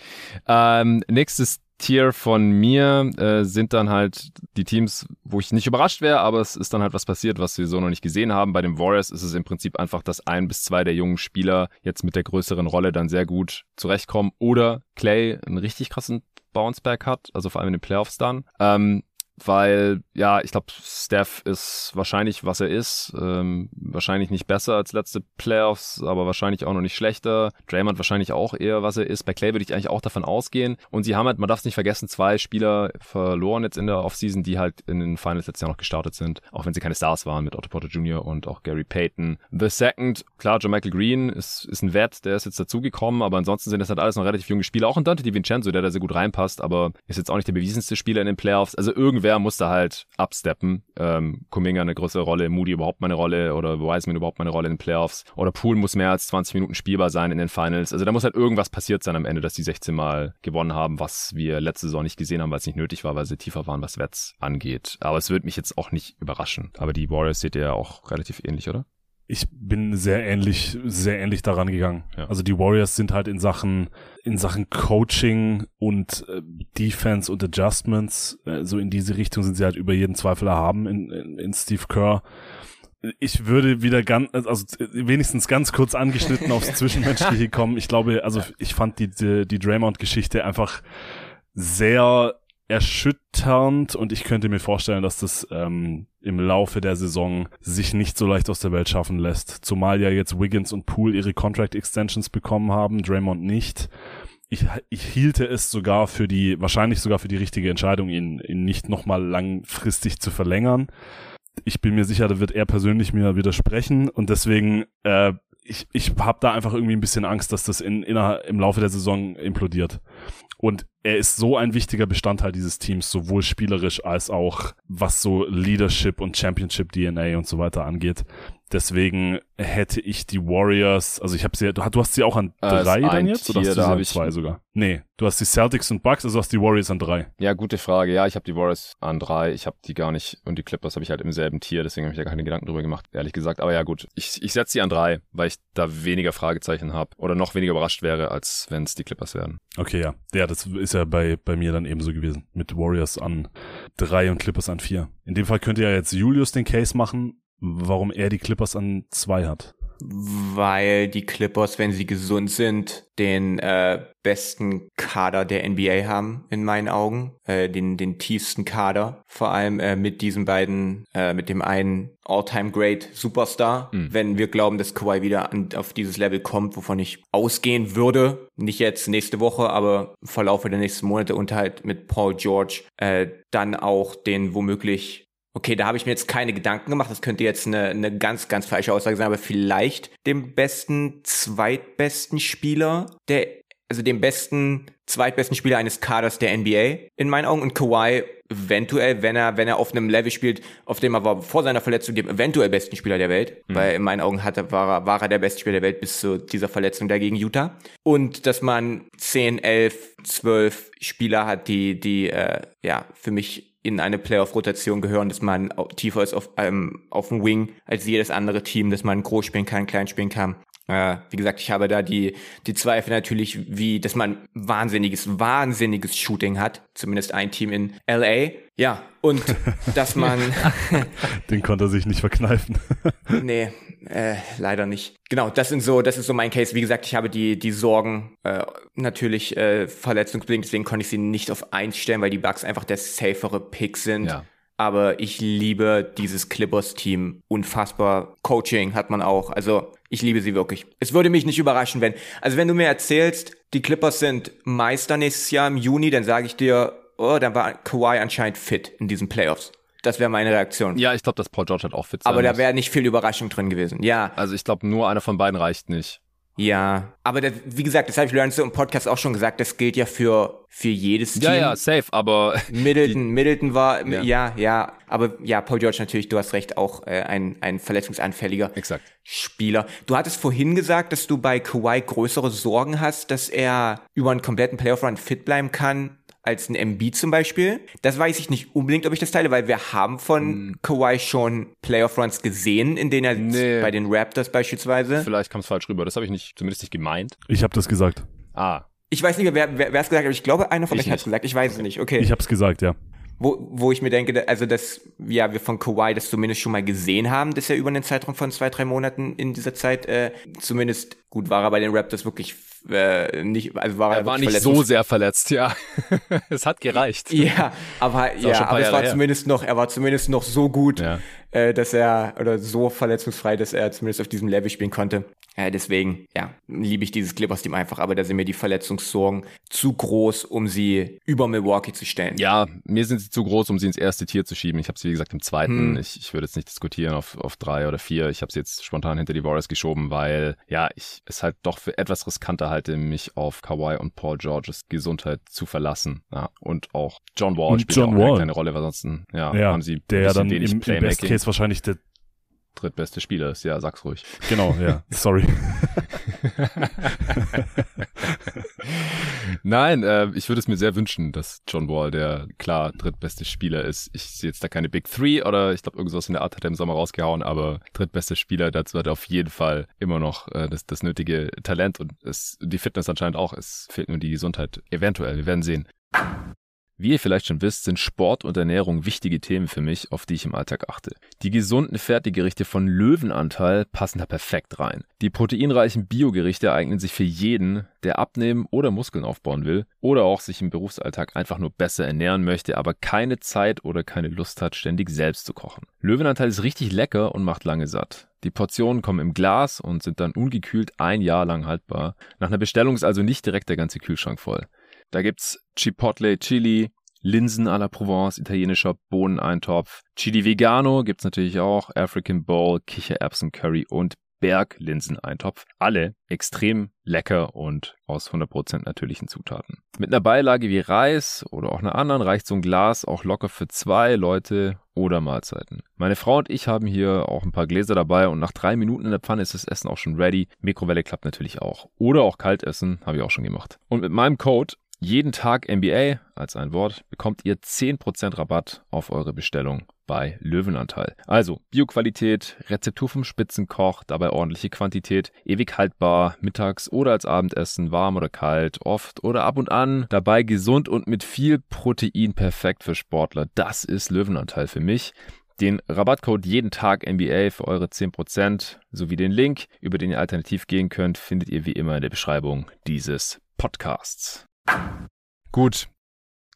Ähm, nächstes Tier von mir äh, sind dann halt die Teams, wo ich nicht überrascht wäre, aber es ist dann halt was passiert, was wir so noch nicht gesehen haben. Bei den Warriors ist es im Prinzip einfach, dass ein bis zwei der jungen Spieler jetzt mit der größeren Rolle dann sehr gut zurechtkommen oder Clay einen richtig krassen Bounceback hat, also vor allem in den Playoffs dann. Ähm, weil, ja, ich glaube, Steph ist wahrscheinlich, was er ist. Ähm, wahrscheinlich nicht besser als letzte Playoffs, aber wahrscheinlich auch noch nicht schlechter. Draymond wahrscheinlich auch eher, was er ist. Bei Clay würde ich eigentlich auch davon ausgehen. Und sie haben halt, man darf es nicht vergessen, zwei Spieler verloren jetzt in der Offseason, die halt in den Finals letztes Jahr noch gestartet sind. Auch wenn sie keine Stars waren mit Otto Porter Jr. und auch Gary Payton. The Second, klar, John Michael Green ist, ist ein Wert, der ist jetzt dazugekommen, aber ansonsten sind das halt alles noch relativ junge Spieler. Auch ein Dante DiVincenzo, der da sehr gut reinpasst, aber ist jetzt auch nicht der bewiesenste Spieler in den Playoffs. Also irgendwer Gobert musste halt absteppen. Ähm, Kuminga eine größere Rolle, Moody überhaupt mal eine Rolle oder Wiseman überhaupt mal eine Rolle in den Playoffs. Oder Poole muss mehr als 20 Minuten spielbar sein in den Finals. Also da muss halt irgendwas passiert sein am Ende, dass die 16 Mal gewonnen haben, was wir letzte Saison nicht gesehen haben, weil es nicht nötig war, weil sie tiefer waren, was Wets angeht. Aber es wird mich jetzt auch nicht überraschen. Aber die Warriors seht ihr ja auch relativ ähnlich, oder? Ich bin sehr ähnlich, sehr ähnlich daran gegangen. Ja. Also die Warriors sind halt in Sachen, in Sachen Coaching und äh, Defense und Adjustments, äh, so in diese Richtung sind sie halt über jeden Zweifel erhaben in, in, in Steve Kerr. Ich würde wieder ganz, also wenigstens ganz kurz angeschnitten aufs Zwischenmenschliche kommen. Ich glaube, also ich fand die, die, die Draymond-Geschichte einfach sehr erschütternd und ich könnte mir vorstellen, dass das ähm, im Laufe der Saison sich nicht so leicht aus der Welt schaffen lässt. Zumal ja jetzt Wiggins und Poole ihre Contract Extensions bekommen haben, Draymond nicht. Ich, ich hielte es sogar für die, wahrscheinlich sogar für die richtige Entscheidung, ihn, ihn nicht nochmal langfristig zu verlängern. Ich bin mir sicher, da wird er persönlich mir widersprechen und deswegen äh, ich, ich habe da einfach irgendwie ein bisschen Angst, dass das in, in, im Laufe der Saison implodiert. Und er ist so ein wichtiger Bestandteil dieses Teams, sowohl spielerisch als auch was so Leadership und Championship DNA und so weiter angeht. Deswegen hätte ich die Warriors, also ich habe sie, du, hast sie auch an äh, drei dann jetzt Tier, oder hast du sie an zwei sogar? Nee, du hast die Celtics und Bucks, also hast die Warriors an drei. Ja, gute Frage. Ja, ich habe die Warriors an drei, ich habe die gar nicht und die Clippers habe ich halt im selben Tier, deswegen habe ich da keine Gedanken drüber gemacht, ehrlich gesagt. Aber ja gut, ich, ich setze sie an drei, weil ich da weniger Fragezeichen habe oder noch weniger überrascht wäre, als wenn es die Clippers wären. Okay, ja. Ja, das ist ja bei, bei mir dann ebenso gewesen. Mit Warriors an drei und Clippers an vier. In dem Fall könnte ja jetzt Julius den Case machen, warum er die Clippers an zwei hat. Weil die Clippers, wenn sie gesund sind, den äh, besten Kader der NBA haben, in meinen Augen. Äh, den, den tiefsten Kader. Vor allem äh, mit diesen beiden, äh, mit dem einen All-Time Great Superstar. Mhm. Wenn wir glauben, dass Kawhi wieder an, auf dieses Level kommt, wovon ich ausgehen würde. Nicht jetzt nächste Woche, aber im Verlauf der nächsten Monate und halt mit Paul George äh, dann auch den womöglich okay, da habe ich mir jetzt keine Gedanken gemacht, das könnte jetzt eine, eine ganz, ganz falsche Aussage sein, aber vielleicht dem besten, zweitbesten Spieler der, also dem besten, zweitbesten Spieler eines Kaders der NBA in meinen Augen und Kawhi eventuell, wenn er, wenn er auf einem Level spielt, auf dem er war vor seiner Verletzung, dem eventuell besten Spieler der Welt, mhm. weil in meinen Augen hatte, war, er, war er der beste Spieler der Welt bis zu dieser Verletzung da gegen Utah. Und dass man 10, 11, 12 Spieler hat, die, die, äh, ja, für mich in eine Playoff-Rotation gehören, dass man tiefer ist auf, ähm, auf dem Wing als jedes andere Team, dass man groß spielen kann, klein spielen kann. Äh, wie gesagt, ich habe da die, die Zweifel natürlich, wie, dass man wahnsinniges, wahnsinniges Shooting hat. Zumindest ein Team in LA. Ja, und dass man. Den konnte er sich nicht verkneifen. nee, äh, leider nicht. Genau, das sind so, das ist so mein Case. Wie gesagt, ich habe die, die Sorgen äh, natürlich äh, verletzungsbedingt, deswegen konnte ich sie nicht auf eins stellen, weil die Bugs einfach der safere Pick sind. Ja. Aber ich liebe dieses Clippers-Team. Unfassbar. Coaching hat man auch. Also ich liebe sie wirklich. Es würde mich nicht überraschen, wenn, also wenn du mir erzählst, die Clippers sind Meister nächstes Jahr im Juni, dann sage ich dir, oh, dann war Kawhi anscheinend fit in diesen Playoffs. Das wäre meine Reaktion. Ja, ich glaube, dass Paul George halt auch fit sein Aber da wäre nicht viel Überraschung drin gewesen. Ja. Also ich glaube, nur einer von beiden reicht nicht. Ja, aber das, wie gesagt, das habe ich Lorenzo im Podcast auch schon gesagt, das gilt ja für, für jedes Team. Ja, ja, safe, aber. Middleton, Middleton war, ja. ja, ja, aber ja, Paul George natürlich, du hast recht, auch äh, ein, ein verletzungsanfälliger Exakt. Spieler. Du hattest vorhin gesagt, dass du bei Kawhi größere Sorgen hast, dass er über einen kompletten Playoff-Run fit bleiben kann als ein MB zum Beispiel. Das weiß ich nicht unbedingt, ob ich das teile, weil wir haben von hm. Kawhi schon Playoff-Runs gesehen, in denen er nee. bei den Raptors beispielsweise. Vielleicht kam es falsch rüber. Das habe ich nicht, zumindest nicht gemeint. Ich habe das gesagt. Ah. Ich weiß nicht, wer wer es gesagt hat, aber ich glaube, einer von euch hat es gesagt. Ich weiß es nicht. Okay. Ich habe es gesagt, ja wo, wo ich mir denke, also dass ja wir von Kawhi das zumindest schon mal gesehen haben, dass er über einen Zeitraum von zwei, drei Monaten in dieser Zeit äh, zumindest gut war er bei den Raptors wirklich äh, nicht, also war er, er war nicht so sehr verletzt, ja. es hat gereicht. Ja, aber ja, aber es war her. zumindest noch, er war zumindest noch so gut, ja. Äh, dass er oder so verletzungsfrei, dass er zumindest auf diesem Level spielen konnte. Äh, deswegen, ja, liebe ich dieses Clippers-Team einfach, aber da sind mir die Verletzungssorgen zu groß, um sie über Milwaukee zu stellen. Ja, mir sind sie zu groß, um sie ins erste Tier zu schieben. Ich habe sie, wie gesagt, im zweiten. Hm. Ich, ich würde jetzt nicht diskutieren auf, auf drei oder vier. Ich habe sie jetzt spontan hinter die Warriors geschoben, weil, ja, ich es halt doch für etwas riskanter halte, mich auf Kawhi und Paul Georges Gesundheit zu verlassen. Ja, und auch John Wall und spielt John auch Wall. eine kleine Rolle, weil sonst ja, ja, haben sie der ja dann im, im Best Case wahrscheinlich der drittbeste Spieler ist. Ja, sag's ruhig. Genau, ja. Sorry. Nein, äh, ich würde es mir sehr wünschen, dass John Wall der klar drittbeste Spieler ist. Ich sehe jetzt da keine Big Three oder ich glaube irgendwas in der Art hat er im Sommer rausgehauen, aber drittbeste Spieler, dazu hat er auf jeden Fall immer noch äh, das, das nötige Talent und es, die Fitness anscheinend auch. Es fehlt nur die Gesundheit. Eventuell, wir werden sehen. Wie ihr vielleicht schon wisst, sind Sport und Ernährung wichtige Themen für mich, auf die ich im Alltag achte. Die gesunden Fertiggerichte von Löwenanteil passen da perfekt rein. Die proteinreichen Biogerichte eignen sich für jeden, der abnehmen oder Muskeln aufbauen will oder auch sich im Berufsalltag einfach nur besser ernähren möchte, aber keine Zeit oder keine Lust hat, ständig selbst zu kochen. Löwenanteil ist richtig lecker und macht lange satt. Die Portionen kommen im Glas und sind dann ungekühlt ein Jahr lang haltbar. Nach einer Bestellung ist also nicht direkt der ganze Kühlschrank voll. Da gibt's Chipotle Chili, Linsen à la Provence, italienischer Bohneneintopf. Chili Vegano gibt's natürlich auch, African Bowl, Kichererbsen Curry und Berglinseneintopf. Alle extrem lecker und aus 100% natürlichen Zutaten. Mit einer Beilage wie Reis oder auch einer anderen reicht so ein Glas auch locker für zwei Leute oder Mahlzeiten. Meine Frau und ich haben hier auch ein paar Gläser dabei und nach drei Minuten in der Pfanne ist das Essen auch schon ready. Mikrowelle klappt natürlich auch. Oder auch Kaltessen, habe ich auch schon gemacht. Und mit meinem Code jeden Tag NBA als ein Wort bekommt ihr 10% Rabatt auf eure Bestellung bei Löwenanteil. Also Bioqualität, Rezeptur vom Spitzenkoch, dabei ordentliche Quantität, ewig haltbar, mittags oder als Abendessen, warm oder kalt, oft oder ab und an, dabei gesund und mit viel Protein perfekt für Sportler. Das ist Löwenanteil für mich. Den Rabattcode jeden Tag NBA für eure 10% sowie den Link, über den ihr alternativ gehen könnt, findet ihr wie immer in der Beschreibung dieses Podcasts. Gut.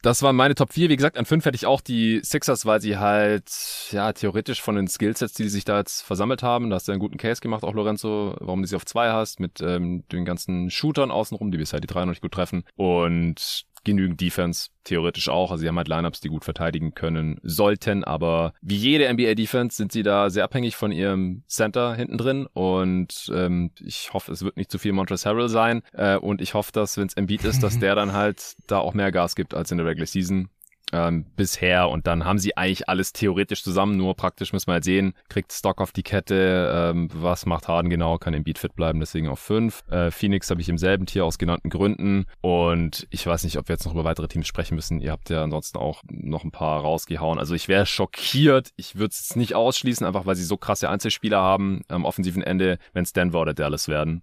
Das waren meine Top 4. Wie gesagt, an 5 hätte ich auch die Sixers, weil sie halt, ja, theoretisch von den Skillsets, die sich da jetzt versammelt haben, da hast du einen guten Case gemacht, auch Lorenzo, warum du sie auf 2 hast, mit ähm, den ganzen Shootern außenrum, die bisher die 3 noch nicht gut treffen. Und genügend Defense, theoretisch auch. Also sie haben halt Lineups, die gut verteidigen können sollten, aber wie jede NBA-Defense sind sie da sehr abhängig von ihrem Center hinten drin und ähm, ich hoffe, es wird nicht zu viel Montrezl Harrell sein äh, und ich hoffe, dass wenn es Embiid ist, dass der dann halt da auch mehr Gas gibt als in der Regular Season ähm, bisher und dann haben sie eigentlich alles theoretisch zusammen, nur praktisch müssen wir halt sehen, kriegt Stock auf die Kette, ähm, was macht Harden genau, kann im Beat fit bleiben, deswegen auf fünf. Äh, Phoenix habe ich im selben Tier aus genannten Gründen und ich weiß nicht, ob wir jetzt noch über weitere Teams sprechen müssen. Ihr habt ja ansonsten auch noch ein paar rausgehauen. Also ich wäre schockiert, ich würde es nicht ausschließen, einfach weil sie so krasse Einzelspieler haben am offensiven Ende, wenn es Denver oder Dallas werden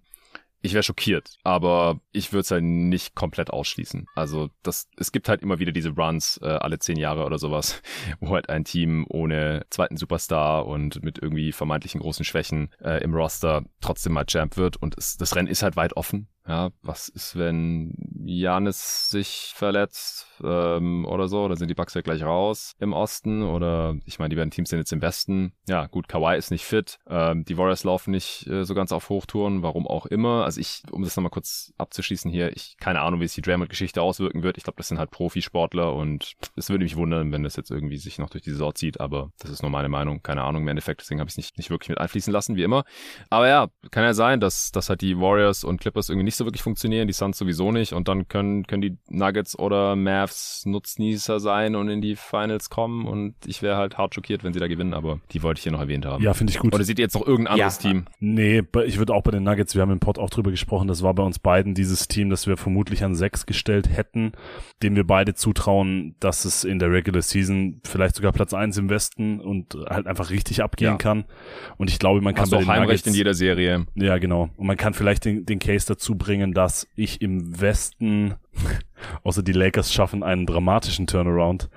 ich wäre schockiert, aber ich würde es halt nicht komplett ausschließen. Also das, es gibt halt immer wieder diese Runs äh, alle zehn Jahre oder sowas, wo halt ein Team ohne zweiten Superstar und mit irgendwie vermeintlichen großen Schwächen äh, im Roster trotzdem mal Champ wird und es, das Rennen ist halt weit offen. Ja, was ist, wenn Janis sich verletzt ähm, oder so? Oder sind die Bucks ja gleich raus im Osten? Oder ich meine, die beiden Teams sind jetzt im Westen. Ja, gut, Kawhi ist nicht fit. Ähm, die Warriors laufen nicht äh, so ganz auf Hochtouren, warum auch immer. Also ich, um das nochmal kurz abzuschließen hier, ich keine Ahnung, wie es die Draymond-Geschichte auswirken wird. Ich glaube, das sind halt Profisportler und es würde mich wundern, wenn das jetzt irgendwie sich noch durch die Saison zieht, aber das ist nur meine Meinung. Keine Ahnung im Endeffekt, deswegen habe ich es nicht, nicht wirklich mit einfließen lassen, wie immer. Aber ja, kann ja sein, dass, dass halt die Warriors und Clippers irgendwie nicht nicht so wirklich funktionieren, die Suns sowieso nicht und dann können, können die Nuggets oder Mavs Nutznießer sein und in die Finals kommen und ich wäre halt hart schockiert, wenn sie da gewinnen, aber die wollte ich hier noch erwähnt haben. Ja, finde ich gut. Oder seht ihr jetzt noch irgendein anderes ja. Team? Nee, ich würde auch bei den Nuggets, wir haben im Pod auch drüber gesprochen, das war bei uns beiden dieses Team, das wir vermutlich an sechs gestellt hätten, dem wir beide zutrauen, dass es in der Regular Season vielleicht sogar Platz eins im Westen und halt einfach richtig abgehen ja. kann. Und ich glaube, man kann Hast bei den Heimrecht Nuggets, in jeder Serie. Ja, genau. Und man kann vielleicht den, den Case dazu bringen, dass ich im Westen, außer die Lakers schaffen einen dramatischen Turnaround,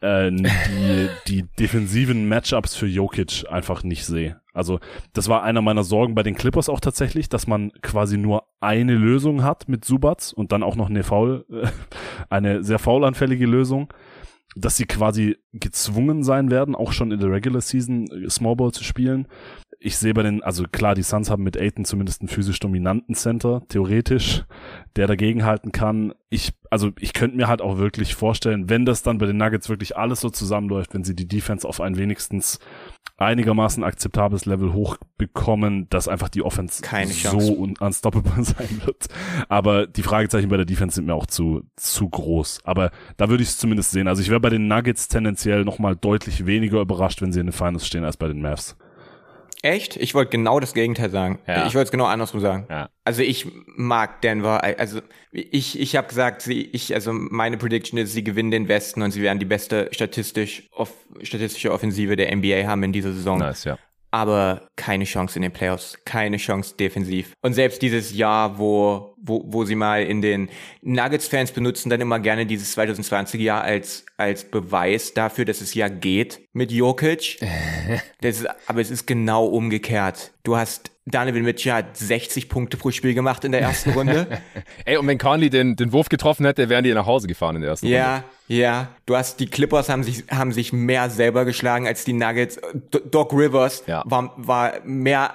äh, die, die defensiven Matchups für Jokic einfach nicht sehe. Also das war einer meiner Sorgen bei den Clippers auch tatsächlich, dass man quasi nur eine Lösung hat mit Subats und dann auch noch eine faul, äh, eine sehr faulanfällige Lösung, dass sie quasi gezwungen sein werden, auch schon in der Regular Season äh, Small Ball zu spielen ich sehe bei den, also klar, die Suns haben mit Aiton zumindest einen physisch dominanten Center, theoretisch, der dagegen halten kann. Ich, also ich könnte mir halt auch wirklich vorstellen, wenn das dann bei den Nuggets wirklich alles so zusammenläuft, wenn sie die Defense auf ein wenigstens einigermaßen akzeptables Level hochbekommen, dass einfach die Offense Keine so un unstoppable sein wird. Aber die Fragezeichen bei der Defense sind mir auch zu, zu groß. Aber da würde ich es zumindest sehen. Also ich wäre bei den Nuggets tendenziell nochmal deutlich weniger überrascht, wenn sie in den Finals stehen, als bei den Mavs. Echt? Ich wollte genau das Gegenteil sagen. Ja. Ich wollte es genau andersrum sagen. Ja. Also ich mag Denver. Also ich, ich habe gesagt, sie, ich, also meine Prediction ist, sie gewinnen den Westen und sie werden die beste statistisch, off, statistische Offensive der NBA haben in dieser Saison. Nice, ja. Aber keine Chance in den Playoffs, keine Chance defensiv. Und selbst dieses Jahr, wo, wo, wo sie mal in den Nuggets-Fans benutzen dann immer gerne dieses 2020 Jahr als, als Beweis dafür, dass es ja geht mit Jokic. das ist, aber es ist genau umgekehrt. Du hast Donovan Mitchell hat 60 Punkte pro Spiel gemacht in der ersten Runde. Ey, und wenn Conley den, den Wurf getroffen hätte, wären die nach Hause gefahren in der ersten Runde. Ja, ja. Du hast die Clippers haben sich haben sich mehr selber geschlagen als die Nuggets. D Doc Rivers Ja. war war mehr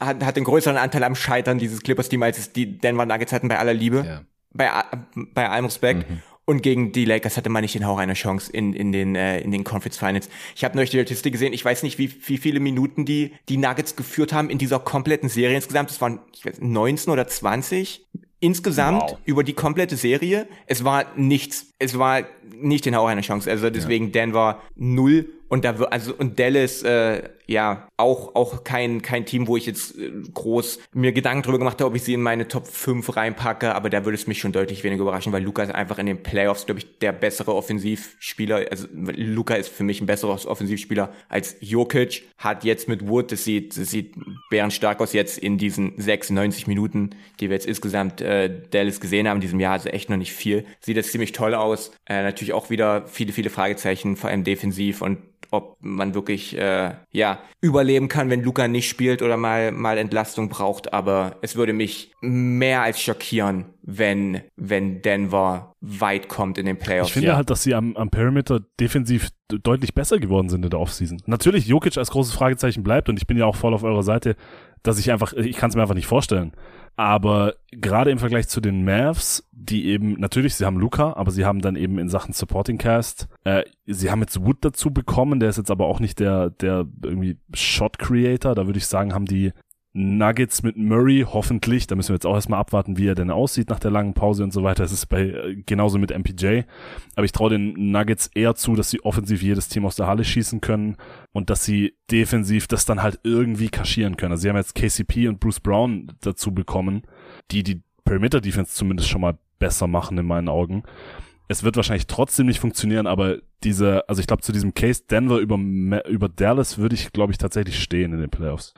hat, hat den größeren Anteil am Scheitern dieses Clippers Team als es die Denver Nuggets hatten bei aller Liebe. Ja. Bei bei allem Respekt. Und gegen die Lakers hatte man nicht den Hauch einer Chance in, in den, äh, in den Conference Finals. Ich habe neulich die Statistik gesehen. Ich weiß nicht, wie, wie viele Minuten die, die Nuggets geführt haben in dieser kompletten Serie insgesamt. Es waren ich weiß, 19 oder 20 insgesamt Wow. über die komplette Serie. Es war nichts. Es war nicht den Hauch einer Chance. Also deswegen Denver null und da also und Dallas äh, ja auch auch kein kein Team, wo ich jetzt äh, groß mir Gedanken drüber gemacht habe, ob ich sie in meine Top 5 reinpacke, aber da würde es mich schon deutlich weniger überraschen, weil Luca ist einfach in den Playoffs, glaube ich, der bessere Offensivspieler. Also Luca ist für mich ein besserer Offensivspieler als Jokic. Hat jetzt mit Wood, das sieht das sieht bärenstark aus jetzt in diesen 96 Minuten, die wir jetzt insgesamt äh, Dallas gesehen haben in diesem Jahr, also echt noch nicht viel. Sieht das ziemlich toll aus. Äh, natürlich auch wieder viele viele Fragezeichen, vor allem defensiv und ob man wirklich äh, ja überleben kann, wenn Luca nicht spielt oder mal mal Entlastung braucht. Aber es würde mich mehr als schockieren, wenn wenn Denver weit kommt in den Playoffs. Ich finde Ja. halt, dass sie am, am Perimeter defensiv deutlich besser geworden sind in der Offseason. Natürlich, Jokic als großes Fragezeichen bleibt und ich bin ja auch voll auf eurer Seite, dass ich einfach, ich kann es mir einfach nicht vorstellen. Aber gerade im Vergleich zu den Mavs, die eben, natürlich, sie haben Luca, aber sie haben dann eben in Sachen Supporting Cast, äh, sie haben jetzt Wood dazu bekommen, der ist jetzt aber auch nicht der, der irgendwie Shot Creator. Da würde ich sagen, haben die Nuggets mit Murray, hoffentlich, da müssen wir jetzt auch erstmal abwarten, wie er denn aussieht nach der langen Pause und so weiter. Es ist bei äh, genauso mit MPJ. Aber ich traue den Nuggets eher zu, dass sie offensiv jedes Team aus der Halle schießen können und dass sie defensiv das dann halt irgendwie kaschieren können. Also sie haben jetzt KCP und Bruce Brown dazu bekommen, die die Perimeter Defense zumindest schon mal besser machen in meinen Augen. Es wird wahrscheinlich trotzdem nicht funktionieren, aber diese, also ich glaube zu diesem Case Denver über über Dallas würde ich glaube ich tatsächlich stehen in den Playoffs.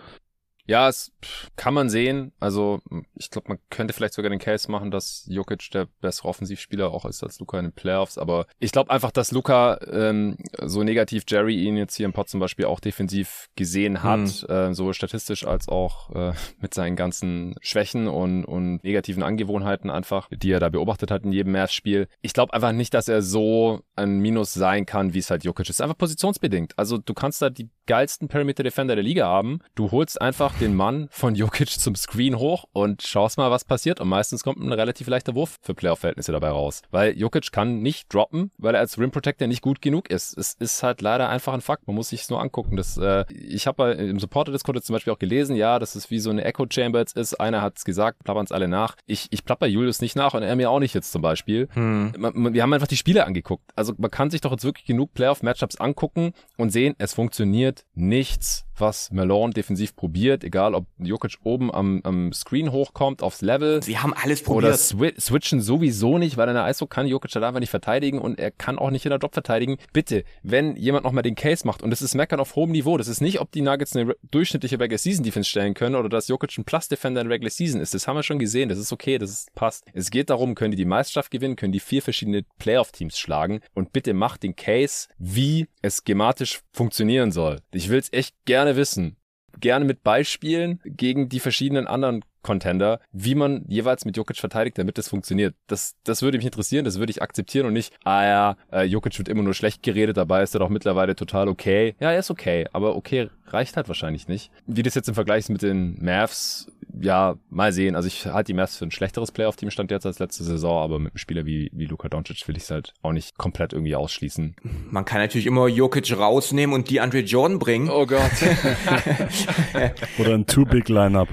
Ja, es pff, kann man sehen. Also ich glaube, man könnte vielleicht sogar den Case machen, dass Jokic der bessere Offensivspieler auch ist als Luca in den Playoffs. Aber ich glaube einfach, dass Luca ähm, so negativ Jerry ihn jetzt hier im Pod zum Beispiel auch defensiv gesehen hat, äh, sowohl statistisch als auch äh, mit seinen ganzen Schwächen und, und negativen Angewohnheiten einfach, die er da beobachtet hat in jedem Mavs-Spiel. Ich glaube einfach nicht, dass er so ein Minus sein kann, wie es halt Jokic ist. Einfach positionsbedingt. Also du kannst da die geilsten Perimeter Defender der Liga haben. Du holst einfach den Mann von Jokic zum Screen hoch und schaust mal, was passiert. Und meistens kommt ein relativ leichter Wurf für Playoff-Verhältnisse dabei raus. Weil Jokic kann nicht droppen, weil er als Rim Protector nicht gut genug ist. Es ist halt leider einfach ein Fakt. Man muss sich nur angucken. Das, äh, ich habe im Supporter-Discord zum Beispiel auch gelesen, ja, dass es wie so eine Echo-Chamber jetzt ist. Einer hat's gesagt, plappern's alle nach. Ich, ich plapper Julius nicht nach und er mir auch nicht jetzt zum Beispiel. Hm. Man, man, wir haben einfach die Spiele angeguckt. Also man kann sich doch jetzt wirklich genug Playoff-Matchups angucken und sehen, es funktioniert nichts, was Malone defensiv probiert, egal ob Jokic oben am, am Screen hochkommt, aufs Level. Sie haben alles Oder probiert. swi switchen sowieso nicht, weil in der ISO kann Jokic halt einfach nicht verteidigen und er kann auch nicht in der Drop verteidigen. Bitte, wenn jemand nochmal den Case macht und das ist Meckern auf hohem Niveau, das ist nicht, ob die Nuggets eine durchschnittliche Regular Season Defense stellen können oder dass Jokic ein Plus Defender in Regular Season ist. Das haben wir schon gesehen, das ist okay, das ist, passt. Es geht darum, können die die Meisterschaft gewinnen, können die vier verschiedene Playoff-Teams schlagen und bitte macht den Case, wie es schematisch funktionieren soll. Ich will's echt gerne wissen. gerne mit Beispielen gegen die verschiedenen anderen Contender, wie man jeweils mit Jokic verteidigt, damit das funktioniert. Das, das würde mich interessieren, das würde ich akzeptieren und nicht, ah ja, äh, Jokic wird immer nur schlecht geredet, dabei ist er doch mittlerweile total okay. Ja, er ist okay, aber okay reicht halt wahrscheinlich nicht. Wie das jetzt im Vergleich mit den Mavs, ja, mal sehen. Also ich halte die Mavs für ein schlechteres Playoff-Team stand jetzt als letzte Saison, aber mit einem Spieler wie, wie Luka Doncic will ich es halt auch nicht komplett irgendwie ausschließen. Man kann natürlich immer Jokic rausnehmen und die Andre Jordan bringen. Oh Gott. Oder ein Too-Big-Lineup.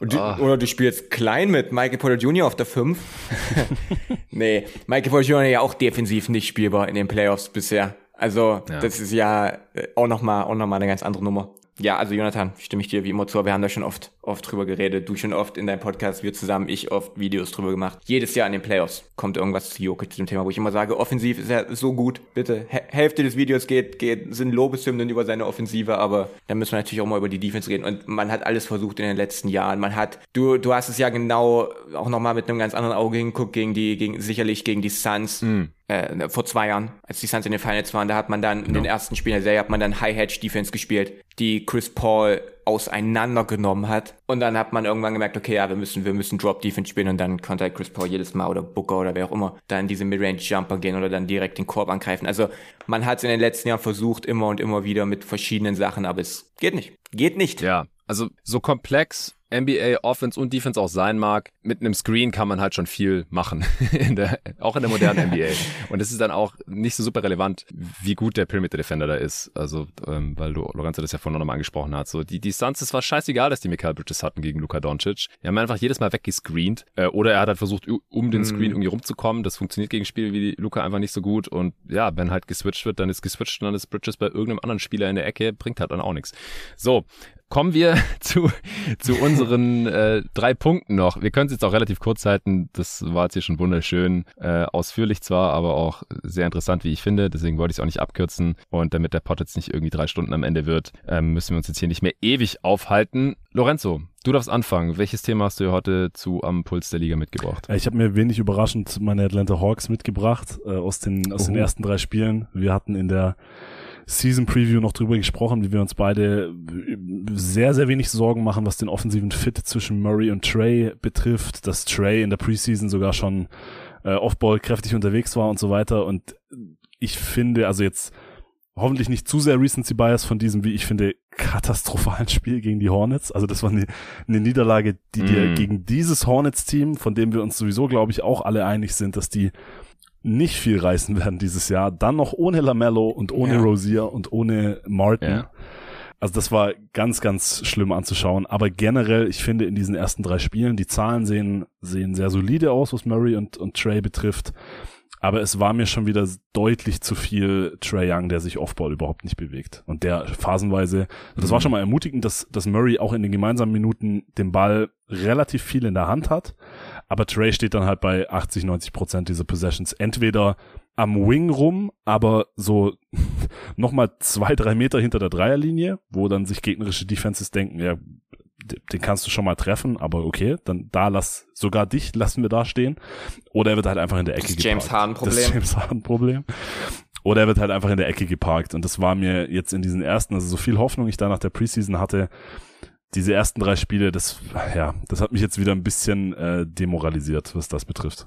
Du, oh. Oder du spielst klein mit Michael Porter Jr. auf der 5. nee, Michael Porter Jr. ja auch defensiv nicht spielbar in den Playoffs bisher. Also, ja. das ist ja äh, auch nochmal auch noch mal eine ganz andere Nummer. Ja, also Jonathan, stimme ich dir wie immer zu. Wir haben da schon oft, oft drüber geredet. Du schon oft in deinem Podcast, wir zusammen, ich oft Videos drüber gemacht. Jedes Jahr in den Playoffs kommt irgendwas zu Jokic zu dem Thema, wo ich immer sage, offensiv ist er so gut. Bitte, Hälfte des Videos geht, geht, sind Lobeshymnen über seine Offensive, aber da müssen wir natürlich auch mal über die Defense reden. Und man hat alles versucht in den letzten Jahren. Man hat, du, du hast es ja genau auch nochmal mit einem ganz anderen Auge hingeguckt gegen die, gegen, sicherlich gegen die Suns. Mm äh, vor zwei Jahren, als die Suns in den Finals waren, da hat man dann in den ersten Spielen der Serie hat man dann High-Hedge-Defense gespielt, die Chris Paul auseinandergenommen hat. Und dann hat man irgendwann gemerkt, okay, ja, wir müssen, wir müssen Drop-Defense spielen und dann konnte halt Chris Paul jedes Mal oder Booker oder wer auch immer dann diese Midrange-Jumper gehen oder dann direkt den Korb angreifen. Also man hat es in den letzten Jahren versucht, immer und immer wieder mit verschiedenen Sachen, aber es geht nicht. Geht nicht. Ja, also so komplex NBA Offense und Defense auch sein mag, mit einem Screen kann man halt schon viel machen, in der, auch in der modernen NBA. Und es ist dann auch nicht so super relevant, wie gut der Perimeter Defender da ist. Also, ähm, weil du, Lorenzo das ja vorhin noch mal angesprochen hat. So, die, die Suns, es war scheißegal, dass die Michael Bridges hatten gegen Luka Doncic. Die haben einfach jedes Mal weggescreent. Äh, oder er hat halt versucht, um den Screen mhm. irgendwie rumzukommen. Das funktioniert gegen Spiele wie Luka einfach nicht so gut. Und ja, wenn halt geswitcht wird, dann ist geswitcht und dann ist Bridges bei irgendeinem anderen Spieler in der Ecke, bringt halt dann auch nichts. So, kommen wir zu, zu unseren äh, drei Punkten noch. Wir können es jetzt auch relativ kurz halten. Das war jetzt hier schon wunderschön. Äh, ausführlich zwar, aber auch sehr interessant, wie ich finde. Deswegen wollte ich es auch nicht abkürzen. Und damit der Pod jetzt nicht irgendwie drei Stunden am Ende wird, ähm, müssen wir uns jetzt hier nicht mehr ewig aufhalten. Lorenzo, du darfst anfangen. Welches Thema hast du heute zu am Puls der Liga mitgebracht? Ich habe mir wenig überraschend meine Atlanta Hawks mitgebracht äh, aus, den, aus den ersten drei Spielen. Wir hatten in der Season Preview noch drüber gesprochen, wie wir uns beide sehr, sehr wenig Sorgen machen, was den offensiven Fit zwischen Murray und Trey betrifft, dass Trey in der Preseason sogar schon äh, Offball kräftig unterwegs war und so weiter. Und ich finde, also jetzt hoffentlich nicht zu sehr Recency Bias von diesem, wie ich finde, katastrophalen Spiel gegen die Hornets. Also das war eine, eine Niederlage, die mm. dir gegen dieses Hornets-Team, von dem wir uns sowieso, glaube ich, auch alle einig sind, dass die nicht viel reißen werden dieses Jahr. Dann noch ohne Lamello und ohne ja. Rosier und ohne Martin. Ja. Also das war ganz, ganz schlimm anzuschauen. Aber generell, ich finde in diesen ersten drei Spielen, die Zahlen sehen, sehen sehr solide aus, was Murray und, und Trey betrifft. Aber es war mir schon wieder deutlich zu viel Trey Young, der sich Offball überhaupt nicht bewegt. Und der phasenweise, das war mhm. schon mal ermutigend, dass, dass Murray auch in den gemeinsamen Minuten den Ball relativ viel in der Hand hat. Aber Trey steht dann halt bei 80, 90 Prozent dieser Possessions entweder am Wing rum, aber so nochmal zwei, drei Meter hinter der Dreierlinie, wo dann sich gegnerische Defenses denken, ja, den kannst du schon mal treffen, aber okay, dann da lass, sogar dich lassen wir da stehen. Oder er wird halt einfach in der Ecke das James Harden Problem. Das James Harden Problem. Oder er wird halt einfach in der Ecke geparkt. Und das war mir jetzt in diesen ersten, also so viel Hoffnung ich da nach der Preseason hatte, diese ersten drei Spiele, das, ja, das hat mich jetzt wieder ein bisschen äh, demoralisiert, was das betrifft.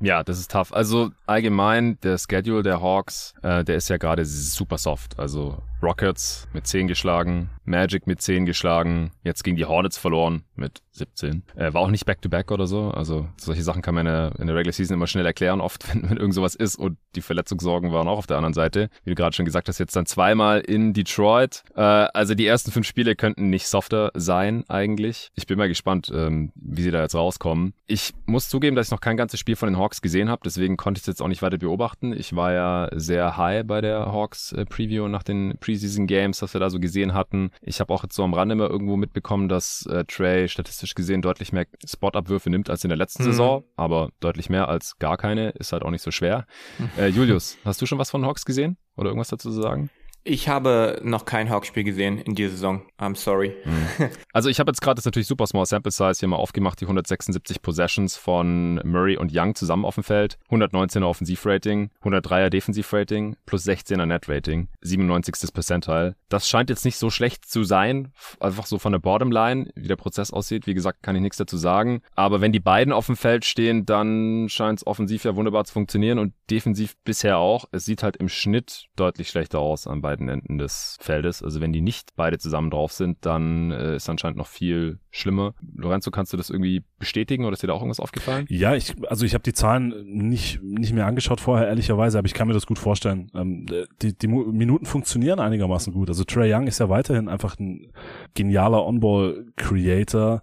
Ja, das ist tough. Also allgemein, der Schedule der Hawks, äh, der ist ja gerade super soft. Also Rockets mit 10 geschlagen, Magic mit 10 geschlagen, jetzt gegen die Hornets verloren mit 17. Äh, war auch nicht Back-to-Back -back oder so. Also solche Sachen kann man in der, in der Regular Season immer schnell erklären, oft, wenn, wenn irgend sowas ist. Und die Verletzungssorgen waren auch auf der anderen Seite. Wie du gerade schon gesagt hast, jetzt dann zweimal in Detroit. Äh, also die ersten fünf Spiele könnten nicht softer sein eigentlich. Ich bin mal gespannt, ähm, wie sie da jetzt rauskommen. Ich muss zugeben, dass ich noch kein ganzes Spiel von den Hawks gesehen habe, deswegen konnte ich es jetzt auch nicht weiter beobachten. Ich war ja sehr high bei der Hawks äh, Preview nach den Preseason Games, was wir da so gesehen hatten. Ich habe auch jetzt so am Rande mal irgendwo mitbekommen, dass äh, Trey statistisch gesehen deutlich mehr Spot-Abwürfe nimmt als in der letzten mhm. Saison, aber deutlich mehr als gar keine, ist halt auch nicht so schwer. Mhm. Äh, Julius, hast du schon was von Hawks gesehen oder irgendwas dazu zu sagen? Ich habe noch kein Hawks-Spiel gesehen in dieser Saison. I'm sorry. Also ich habe jetzt gerade das natürlich super small sample size hier mal aufgemacht, die 176 Possessions von Murray und Young zusammen auf dem Feld, 119er Offensivrating, 103er Defensivrating plus 16er Net-Rating, 97. Percentile. Das scheint jetzt nicht so schlecht zu sein, einfach so von der Bottomline, wie der Prozess aussieht. Wie gesagt, kann ich nichts dazu sagen. Aber wenn die beiden auf dem Feld stehen, dann scheint es offensiv ja wunderbar zu funktionieren und defensiv bisher auch. Es sieht halt im Schnitt deutlich schlechter aus an beiden Enden des Feldes. Also wenn die nicht beide zusammen drauf sind, dann äh, ist anscheinend noch viel schlimmer. Lorenzo, kannst du das irgendwie bestätigen oder ist dir da auch irgendwas aufgefallen? Ja, ich, also ich habe die Zahlen nicht, nicht mehr angeschaut vorher, ehrlicherweise, aber ich kann mir das gut vorstellen. Ähm, die, die Minuten funktionieren einigermaßen gut. Also Trey Young ist ja weiterhin einfach ein genialer On-Ball-Creator.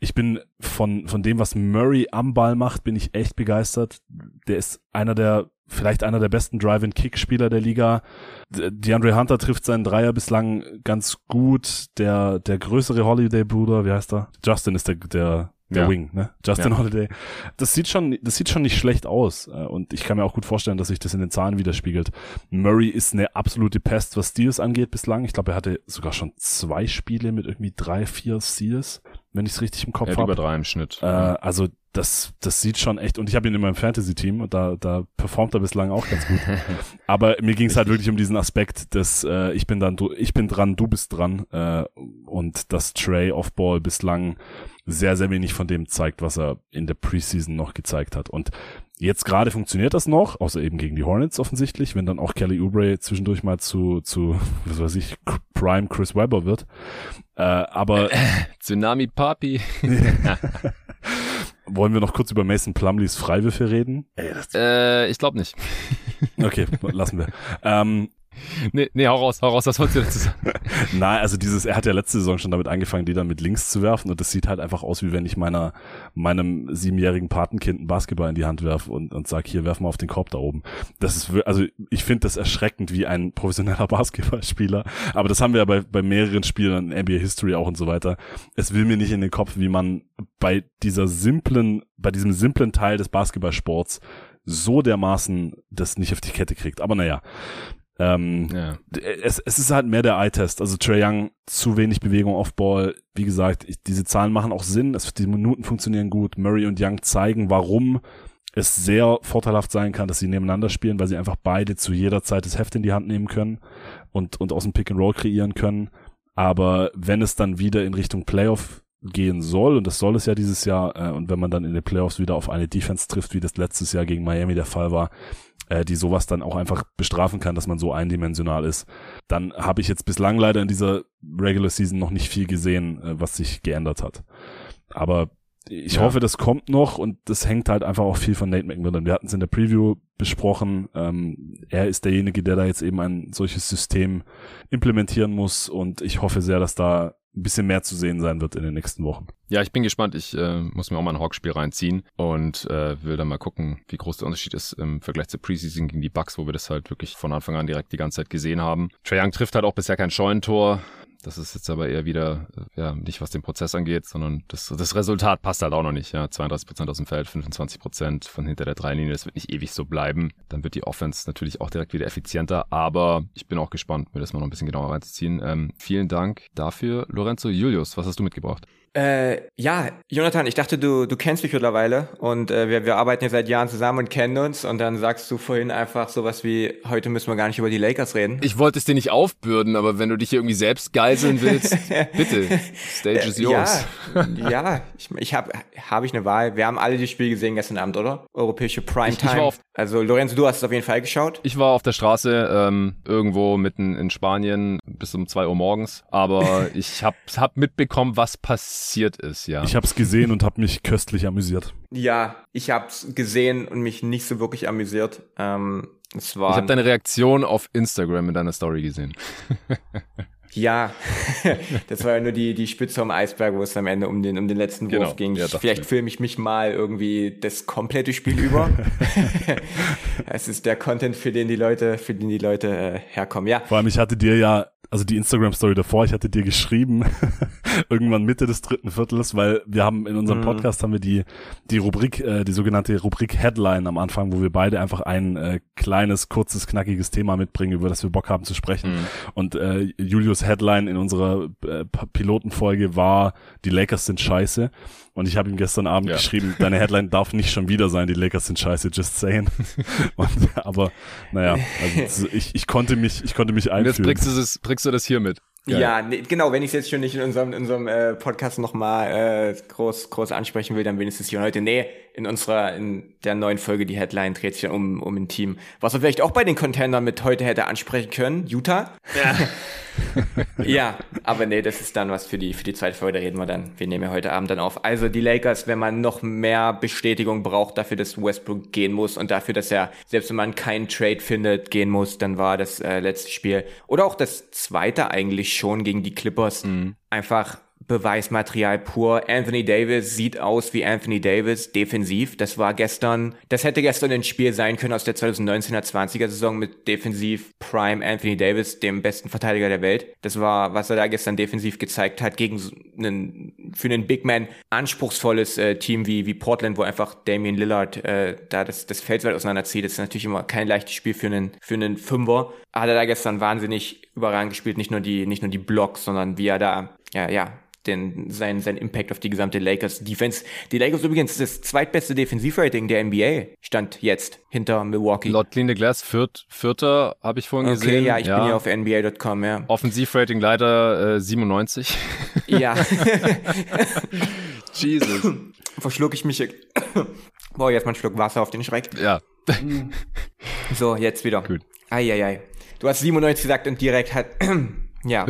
Ich bin von, von dem, was Murray am Ball macht, bin ich echt begeistert. Der ist einer der, vielleicht einer der besten Drive-and-Kick-Spieler der Liga. DeAndre Hunter trifft seinen Dreier bislang ganz gut. Der, der größere Holiday-Bruder, wie heißt er? Justin ist der, der, der ja. Wing, ne? Justin ja. Holiday. Das sieht schon, das sieht schon nicht schlecht aus. Äh, und ich kann mir auch gut vorstellen, dass sich das in den Zahlen widerspiegelt. Murray ist eine absolute Pest, was Steals angeht bislang. Ich glaube, er hatte sogar schon zwei Spiele mit irgendwie drei, vier Steals, wenn ich es richtig im Kopf habe. über drei im Schnitt. Äh, also das, das sieht schon echt, und ich habe ihn in meinem Fantasy-Team und da, da performt er bislang auch ganz gut. Aber mir ging es halt wirklich um diesen Aspekt, dass äh, ich bin dann, du, ich bin dran, du bist dran äh, und dass Trey Offball bislang sehr, sehr wenig von dem zeigt, was er in der Preseason noch gezeigt hat. Und jetzt gerade funktioniert das noch, außer eben gegen die Hornets offensichtlich, wenn dann auch Kelly Oubre zwischendurch mal zu, zu was weiß ich, Prime Chris Webber wird. Äh, aber Tsunami Papi. Wollen wir noch kurz über Mason Plumleys Freiwürfe reden? Äh, ich glaube nicht. Okay, lassen wir. Ähm, Nee, nee, hau raus, hau raus, was wolltest du dazu sagen? Nein, also dieses, er hat ja letzte Saison schon damit angefangen, die dann mit links zu werfen und das sieht halt einfach aus, wie wenn ich meiner, meinem siebenjährigen Patenkind einen Basketball in die Hand werfe und, und sag, hier, werf mal auf den Korb da oben. Das ist, also ich finde das erschreckend wie ein professioneller Basketballspieler, aber das haben wir ja bei, bei mehreren Spielern in NBA History auch und so weiter. Es will mir nicht in den Kopf, wie man bei dieser simplen, bei diesem simplen Teil des Basketballsports so dermaßen das nicht auf die Kette kriegt. Aber naja, ähm, ja. es, es ist halt mehr der Eye-Test. Also Trey Young, zu wenig Bewegung auf Ball. Wie gesagt, ich, diese Zahlen machen auch Sinn. Es, die Minuten funktionieren gut. Murray und Young zeigen, warum es sehr vorteilhaft sein kann, dass sie nebeneinander spielen, weil sie einfach beide zu jeder Zeit das Heft in die Hand nehmen können und, und aus dem Pick and Roll kreieren können. Aber wenn es dann wieder in Richtung Playoff gehen soll, und das soll es ja dieses Jahr, äh, und wenn man dann in den Playoffs wieder auf eine Defense trifft, wie das letztes Jahr gegen Miami der Fall war, äh, die sowas dann auch einfach bestrafen kann, dass man so eindimensional ist. Dann habe ich jetzt bislang leider in dieser Regular Season noch nicht viel gesehen, äh, was sich geändert hat. Aber ich ja. hoffe, das kommt noch und das hängt halt einfach auch viel von Nate McMillan. Wir hatten es in der Preview besprochen. Ähm, er ist derjenige, der da jetzt eben ein solches System implementieren muss und ich hoffe sehr, dass da ein bisschen mehr zu sehen sein wird in den nächsten Wochen. Ja, ich bin gespannt. Ich äh, muss mir auch mal ein Hawks-Spiel reinziehen und äh, will dann mal gucken, wie groß der Unterschied ist im Vergleich zur Preseason gegen die Bucks, wo wir das halt wirklich von Anfang an direkt die ganze Zeit gesehen haben. Trae Young trifft halt auch bisher kein Scheunentor. Das ist jetzt aber eher wieder, äh, ja, nicht was den Prozess angeht, sondern das, das Resultat passt halt auch noch nicht. Ja, 32 Prozent aus dem Feld, 25 Prozent von hinter der Dreilinie. Das wird nicht ewig so bleiben. Dann wird die Offense natürlich auch direkt wieder effizienter. Aber ich bin auch gespannt, mir das mal noch ein bisschen genauer reinzuziehen. Ähm, vielen Dank dafür, Lorenzo Julius. Was hast du mitgebracht? Äh, ja, Jonathan, ich dachte, du, du kennst mich mittlerweile und äh, wir, wir arbeiten ja seit Jahren zusammen und kennen uns und dann sagst du vorhin einfach sowas wie, heute müssen wir gar nicht über die Lakers reden. Ich wollte es dir nicht aufbürden, aber wenn du dich hier irgendwie selbst geiseln willst, bitte, Stage is yours. Ja, ja ich, ich habe hab ich eine Wahl. Wir haben alle die Spiele gesehen gestern Abend, oder? Europäische Primetime. Also Lorenzo, du hast es auf jeden Fall geschaut. Ich war auf der Straße ähm, irgendwo mitten in Spanien bis um zwei Uhr morgens, aber ich habe hab mitbekommen, was passiert passiert ist, ja. Ich habe es gesehen und habe mich köstlich amüsiert. Ja, ich habe es gesehen und mich nicht so wirklich amüsiert. Ähm, es war ich habe deine Reaktion auf Instagram in deiner Story gesehen. Ja, das war ja nur die, die Spitze am Eisberg, wo es am Ende um den, um den letzten Wurf genau. ging. Ja, Vielleicht filme ich mich mal irgendwie das komplette Spiel über. es ist der Content, für den die Leute, für den die Leute äh, herkommen. Ja. Vor allem, ich hatte dir ja also die Instagram-Story davor, ich hatte dir geschrieben, irgendwann Mitte des dritten Viertels, weil wir haben in unserem mhm. Podcast haben wir die, die Rubrik, äh, die sogenannte Rubrik Headline am Anfang, wo wir beide einfach ein äh, kleines, kurzes, knackiges Thema mitbringen, über das wir Bock haben zu sprechen. Mhm. Und äh, Julius Headline in unserer äh, Pilotenfolge war, die Lakers sind scheiße. Und ich habe ihm gestern Abend ja. geschrieben, deine Headline darf nicht schon wieder sein, die Lakers sind scheiße, just saying. Und, aber naja, also ich, ich konnte mich, ich konnte mich einfühlen. Und jetzt bringst du das, bringst du das hier mit. Geil. Ja, nee, genau, wenn ich es jetzt schon nicht in unserem, in unserem äh, Podcast nochmal äh, groß, groß ansprechen will, dann wenigstens hier heute. Nee, in unserer, in der neuen Folge, die Headline dreht sich dann um, um ein Team. Was wir vielleicht auch bei den Contendern mit heute hätte ansprechen können, Utah. Ja. ja, aber nee, das ist dann was für die, für die zweite Folge, da reden wir dann. Wir nehmen ja heute Abend dann auf. Also die Lakers, wenn man noch mehr Bestätigung braucht dafür, dass Westbrook gehen muss und dafür, dass er, selbst wenn man keinen Trade findet, gehen muss, dann war das äh, letzte Spiel oder auch das zweite eigentlich schon gegen die Clippers mhm. einfach Beweismaterial pur. Anthony Davis sieht aus wie Anthony Davis defensiv. Das war gestern, das hätte gestern ein Spiel sein können aus der 2019er 20er Saison mit defensiv Prime Anthony Davis, dem besten Verteidiger der Welt. Das war, was er da gestern defensiv gezeigt hat gegen einen, für einen Big Man anspruchsvolles äh, Team wie, wie Portland, wo einfach Damian Lillard äh, da das, das Feld weit auseinanderzieht. Das ist natürlich immer kein leichtes Spiel für einen, für einen Fünfer. Hat er da gestern wahnsinnig überragend gespielt. Nicht nur die, nicht nur die Blocks, sondern wie er da, ja, ja, den, sein, sein Impact auf die gesamte Lakers Defense. Die Lakers übrigens das zweitbeste Defensivrating der NBA stand jetzt hinter Milwaukee. Laut Clean the Glass viert, vierter habe ich vorhin okay, gesehen. ja, ich ja. bin hier auf NBA.com, ja. Offensivrating leider äh, 97. Ja. Jesus. Verschluck ich mich. Boah, jetzt mal einen Schluck Wasser auf den Schreck. Ja. so, jetzt wieder. Gut. Eieiei. Du hast 97 gesagt und direkt hat. ja.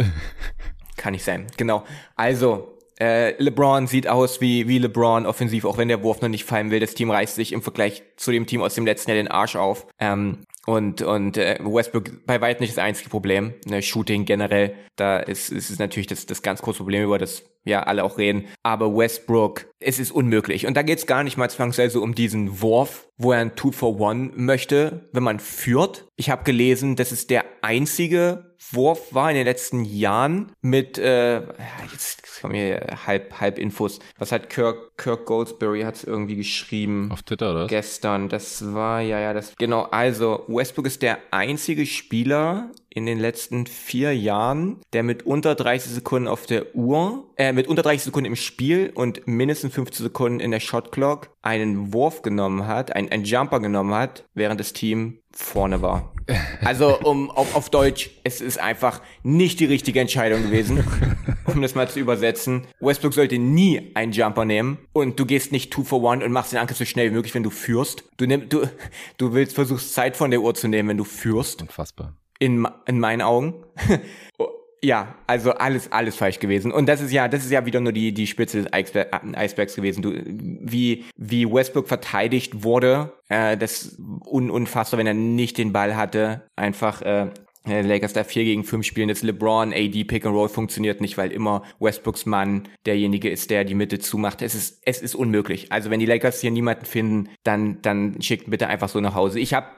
Kann nicht sein. Genau. Also, äh, LeBron sieht aus wie, wie LeBron offensiv, auch wenn der Wurf noch nicht fallen will. Das Team reißt sich im Vergleich zu dem Team aus dem letzten Jahr den Arsch auf. Ähm, und und äh, Westbrook bei weitem nicht das einzige Problem. Ne, Shooting generell, da ist, ist es natürlich das, das ganz große Problem, über das ja alle auch reden. Aber Westbrook, es ist unmöglich. Und da geht es gar nicht mal zwangsweise um diesen Wurf, wo er ein Two for One möchte, wenn man führt. Ich habe gelesen, das ist der einzige Wurf war in den letzten Jahren mit, äh, jetzt kommen hier halb, halb Infos. Was hat Kirk, Kirk Goldsberry hat es irgendwie geschrieben? Auf Twitter, oder? Gestern. Das war, ja, ja, das, genau. Also, Westbrook ist der einzige Spieler in den letzten vier Jahren, der mit unter 30 Sekunden auf der Uhr, äh, mit unter 30 Sekunden im Spiel und mindestens 15 Sekunden in der Shotclock einen Wurf genommen hat, ein, ein Jumper genommen hat, während das Team vorne war. Also um auf, auf Deutsch, es ist einfach nicht die richtige Entscheidung gewesen, um das mal zu übersetzen. Westbrook sollte nie einen Jumper nehmen und du gehst nicht two for one und machst den Angriff so schnell wie möglich, wenn du führst. Du nimm, du, du willst versuchst Zeit von der Uhr zu nehmen, wenn du führst. Unfassbar. In, in meinen Augen. Ja, also alles, alles falsch gewesen. Und das ist ja, das ist ja wieder nur die, die Spitze des Eisbergs gewesen. Du, wie, wie Westbrook verteidigt wurde, äh, das un, unfassbar, wenn er nicht den Ball hatte. Einfach, äh, Lakers da 4 gegen 5 spielen, das LeBron, AD Pick and Roll funktioniert nicht, weil immer Westbrooks Mann derjenige ist, der die Mitte zumacht. Es ist, es ist unmöglich. Also wenn die Lakers hier niemanden finden, dann, dann schickt bitte einfach so nach Hause. Ich habe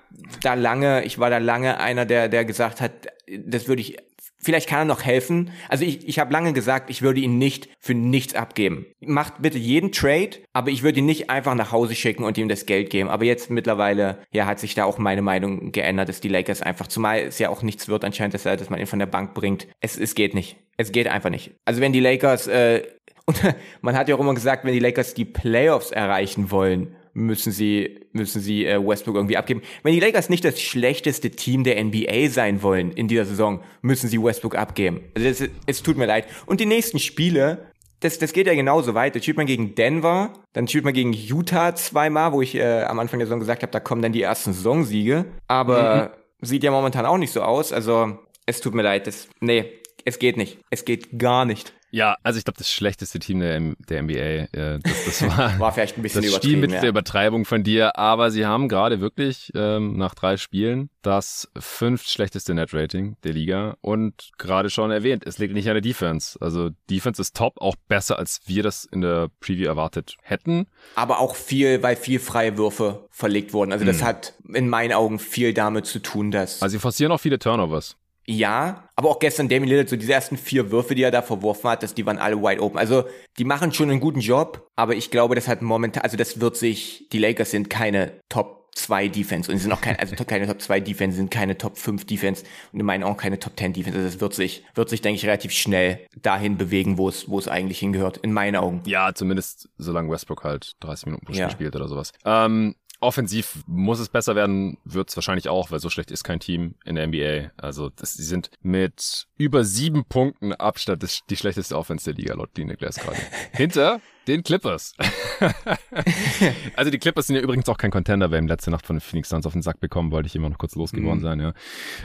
da lange, ich war da lange einer, der, der gesagt hat, das würde ich Vielleicht kann er noch helfen. Also ich, ich habe lange gesagt, ich würde ihn nicht für nichts abgeben. Macht bitte jeden Trade, aber ich würde ihn nicht einfach nach Hause schicken und ihm das Geld geben. Aber jetzt mittlerweile, ja, hat sich da auch meine Meinung geändert, dass die Lakers einfach, zumal es ja auch nichts wird anscheinend, dass, dass man ihn von der Bank bringt. Es, es geht nicht. Es geht einfach nicht. Also wenn die Lakers, äh, und man hat ja auch immer gesagt, wenn die Lakers die Playoffs erreichen wollen, müssen sie, müssen sie äh, Westbrook irgendwie abgeben. Wenn die Lakers nicht das schlechteste Team der NBA sein wollen in dieser Saison, müssen sie Westbrook abgeben. Also es, es tut mir leid. Und die nächsten Spiele, das, das geht ja genauso weiter. Spielt man gegen Denver, dann spielt man gegen Utah zweimal, wo ich äh, am Anfang der Saison gesagt habe, da kommen dann die ersten Saisonsiege. Aber mhm. sieht ja momentan auch nicht so aus. Also es tut mir leid. Das, nee, es geht nicht. Es geht gar nicht. Ja, also ich glaube, das schlechteste Team der, der NBA, äh, das, das war, war vielleicht ein bisschen das übertrieben. mit ja. der Übertreibung von dir, aber sie haben gerade wirklich ähm, nach drei Spielen das fünft schlechteste Net-Rating der Liga und gerade schon erwähnt, es liegt nicht an der Defense. Also Defense ist top, auch besser, als wir das in der Preview erwartet hätten. Aber auch viel, weil viel freie Würfe verlegt wurden. Also das hm. hat in meinen Augen viel damit zu tun, dass... Also sie forcieren auch viele Turnovers. Ja, aber auch gestern Damian Lillard, so diese ersten vier Würfe, die er da verworfen hat, dass die waren alle wide open. Also die machen schon einen guten Job, aber ich glaube, das hat momentan, also das wird sich, die Lakers sind keine Top 2 Defense und sie sind auch keine, also keine Top 2 Defense, sind keine Top 5 Defense und in meinen Augen keine Top 10 Defense. Also es wird sich, wird sich, denke ich, relativ schnell dahin bewegen, wo es, wo es eigentlich hingehört, in meinen Augen. Ja, zumindest solange Westbrook halt 30 Minuten pro Spiel ja. spielt oder sowas. Ähm, Offensiv muss es besser werden, wird es wahrscheinlich auch, weil so schlecht ist kein Team in der NBA. Also das, sie sind mit über sieben Punkten Abstand das, die schlechteste Offense der Liga, laut Dine Glass gerade. Hinter den Clippers. also die Clippers sind ja übrigens auch kein Contender. Wir haben letzte Nacht von den Phoenix Suns auf den Sack bekommen, wollte ich immer noch kurz losgeworden mm. sein, ja.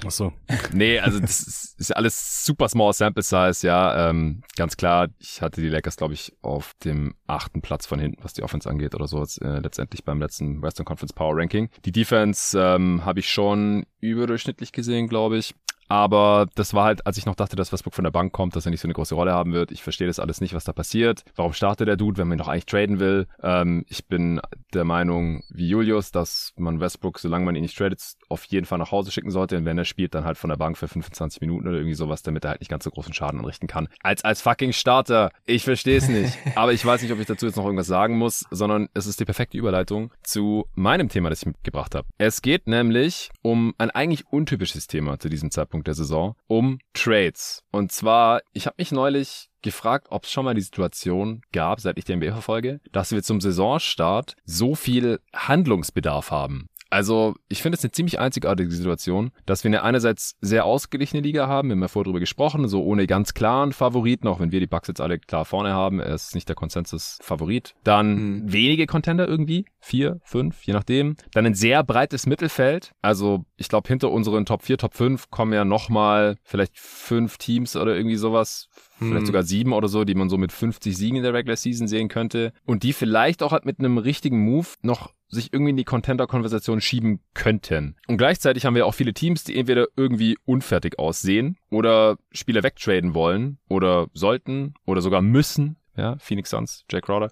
Ach so. Nee, also das ist, ist alles super small sample size, ja. Ähm, ganz klar, ich hatte die Lakers, glaube ich, auf dem achten Platz von hinten, was die Offense angeht oder so, jetzt, äh, letztendlich beim letzten Western Conference Power Ranking. Die Defense ähm, habe ich schon überdurchschnittlich gesehen, glaube ich. Aber das war halt, als ich noch dachte, dass Westbrook von der Bank kommt, dass er nicht so eine große Rolle haben wird. Ich verstehe das alles nicht, was da passiert. Warum startet der Dude, wenn man ihn doch eigentlich traden will? Ähm, ich bin der Meinung, wie Julius, dass man Westbrook, solange man ihn nicht tradet, auf jeden Fall nach Hause schicken sollte. Und wenn er spielt, dann halt von der Bank für 25 Minuten oder irgendwie sowas, damit er halt nicht ganz so großen Schaden anrichten kann. Als, als fucking Starter. Ich verstehe es nicht. Aber ich weiß nicht, ob ich dazu jetzt noch irgendwas sagen muss, sondern es ist die perfekte Überleitung zu meinem Thema, das ich mitgebracht habe. Es geht nämlich um ein eigentlich untypisches Thema zu diesem Zeitpunkt Zeitpunkt der Saison um Trades. Und zwar, ich habe mich neulich gefragt, ob es schon mal die Situation gab, seit ich die NBA verfolge, dass wir zum Saisonstart so viel Handlungsbedarf haben. Also, ich finde es eine ziemlich einzigartige Situation, dass wir eine einerseits sehr ausgeglichene Liga haben, wir haben ja vorher drüber gesprochen, so ohne ganz klaren Favoriten, auch wenn wir die Bucks jetzt alle klar vorne haben, er ist nicht der Konsensus-Favorit. Dann mhm. wenige Contender irgendwie, vier, fünf, je nachdem. Dann ein sehr breites Mittelfeld, also ich glaube, hinter unseren Top 4, Top 5 kommen ja nochmal vielleicht fünf Teams oder irgendwie sowas, vielleicht hm. sogar sieben oder so, die man so mit 50 Siegen in der Regular Season sehen könnte und die vielleicht auch halt mit einem richtigen Move noch sich irgendwie in die Contender-Konversation schieben könnten. Und gleichzeitig haben wir auch viele Teams, die entweder irgendwie unfertig aussehen oder Spieler wegtraden wollen oder sollten oder sogar müssen. Ja, Phoenix Suns, Jack Crowder.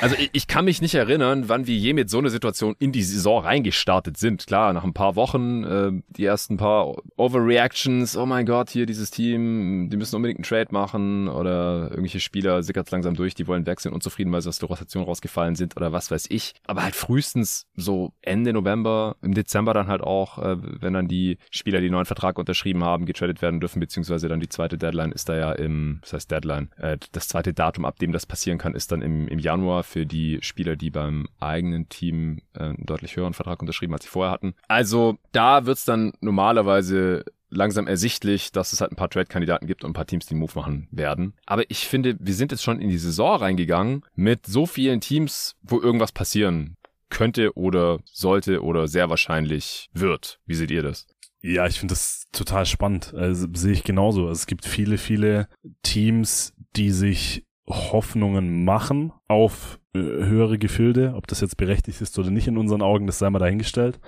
Also ich, ich, kann mich nicht erinnern, wann wir je mit so einer Situation in die Saison reingestartet sind. Klar, nach ein paar Wochen, äh, die ersten paar Overreactions, oh mein Gott, hier dieses Team, die müssen unbedingt einen Trade machen oder irgendwelche Spieler sickert langsam durch, die wollen wechseln, unzufrieden, weil sie aus der Rotation rausgefallen sind oder was weiß ich. Aber halt frühestens so Ende November, im Dezember dann halt auch, äh, wenn dann die Spieler, die neuen Vertrag unterschrieben haben, getradet werden dürfen, beziehungsweise dann die zweite Deadline ist da ja im, was heißt Deadline, äh, das zweite Datum, ab dem das passieren kann, ist dann im, im Januar für die Spieler, die beim eigenen Team äh, einen deutlich höheren Vertrag unterschrieben, als sie vorher hatten. Also da wird's dann normalerweise langsam ersichtlich, dass es halt ein paar Trade-Kandidaten gibt und ein paar Teams, die einen Move machen werden. Aber ich finde, wir sind jetzt schon in die Saison reingegangen mit so vielen Teams, wo irgendwas passieren könnte oder sollte oder sehr wahrscheinlich wird. Wie seht ihr das? Ja, ich finde das total spannend. Also, sehe ich genauso. Es gibt viele, viele Teams, die sich Hoffnungen machen auf äh, höhere Gefilde. Ob das jetzt berechtigt ist oder nicht in unseren Augen, das sei mal dahingestellt.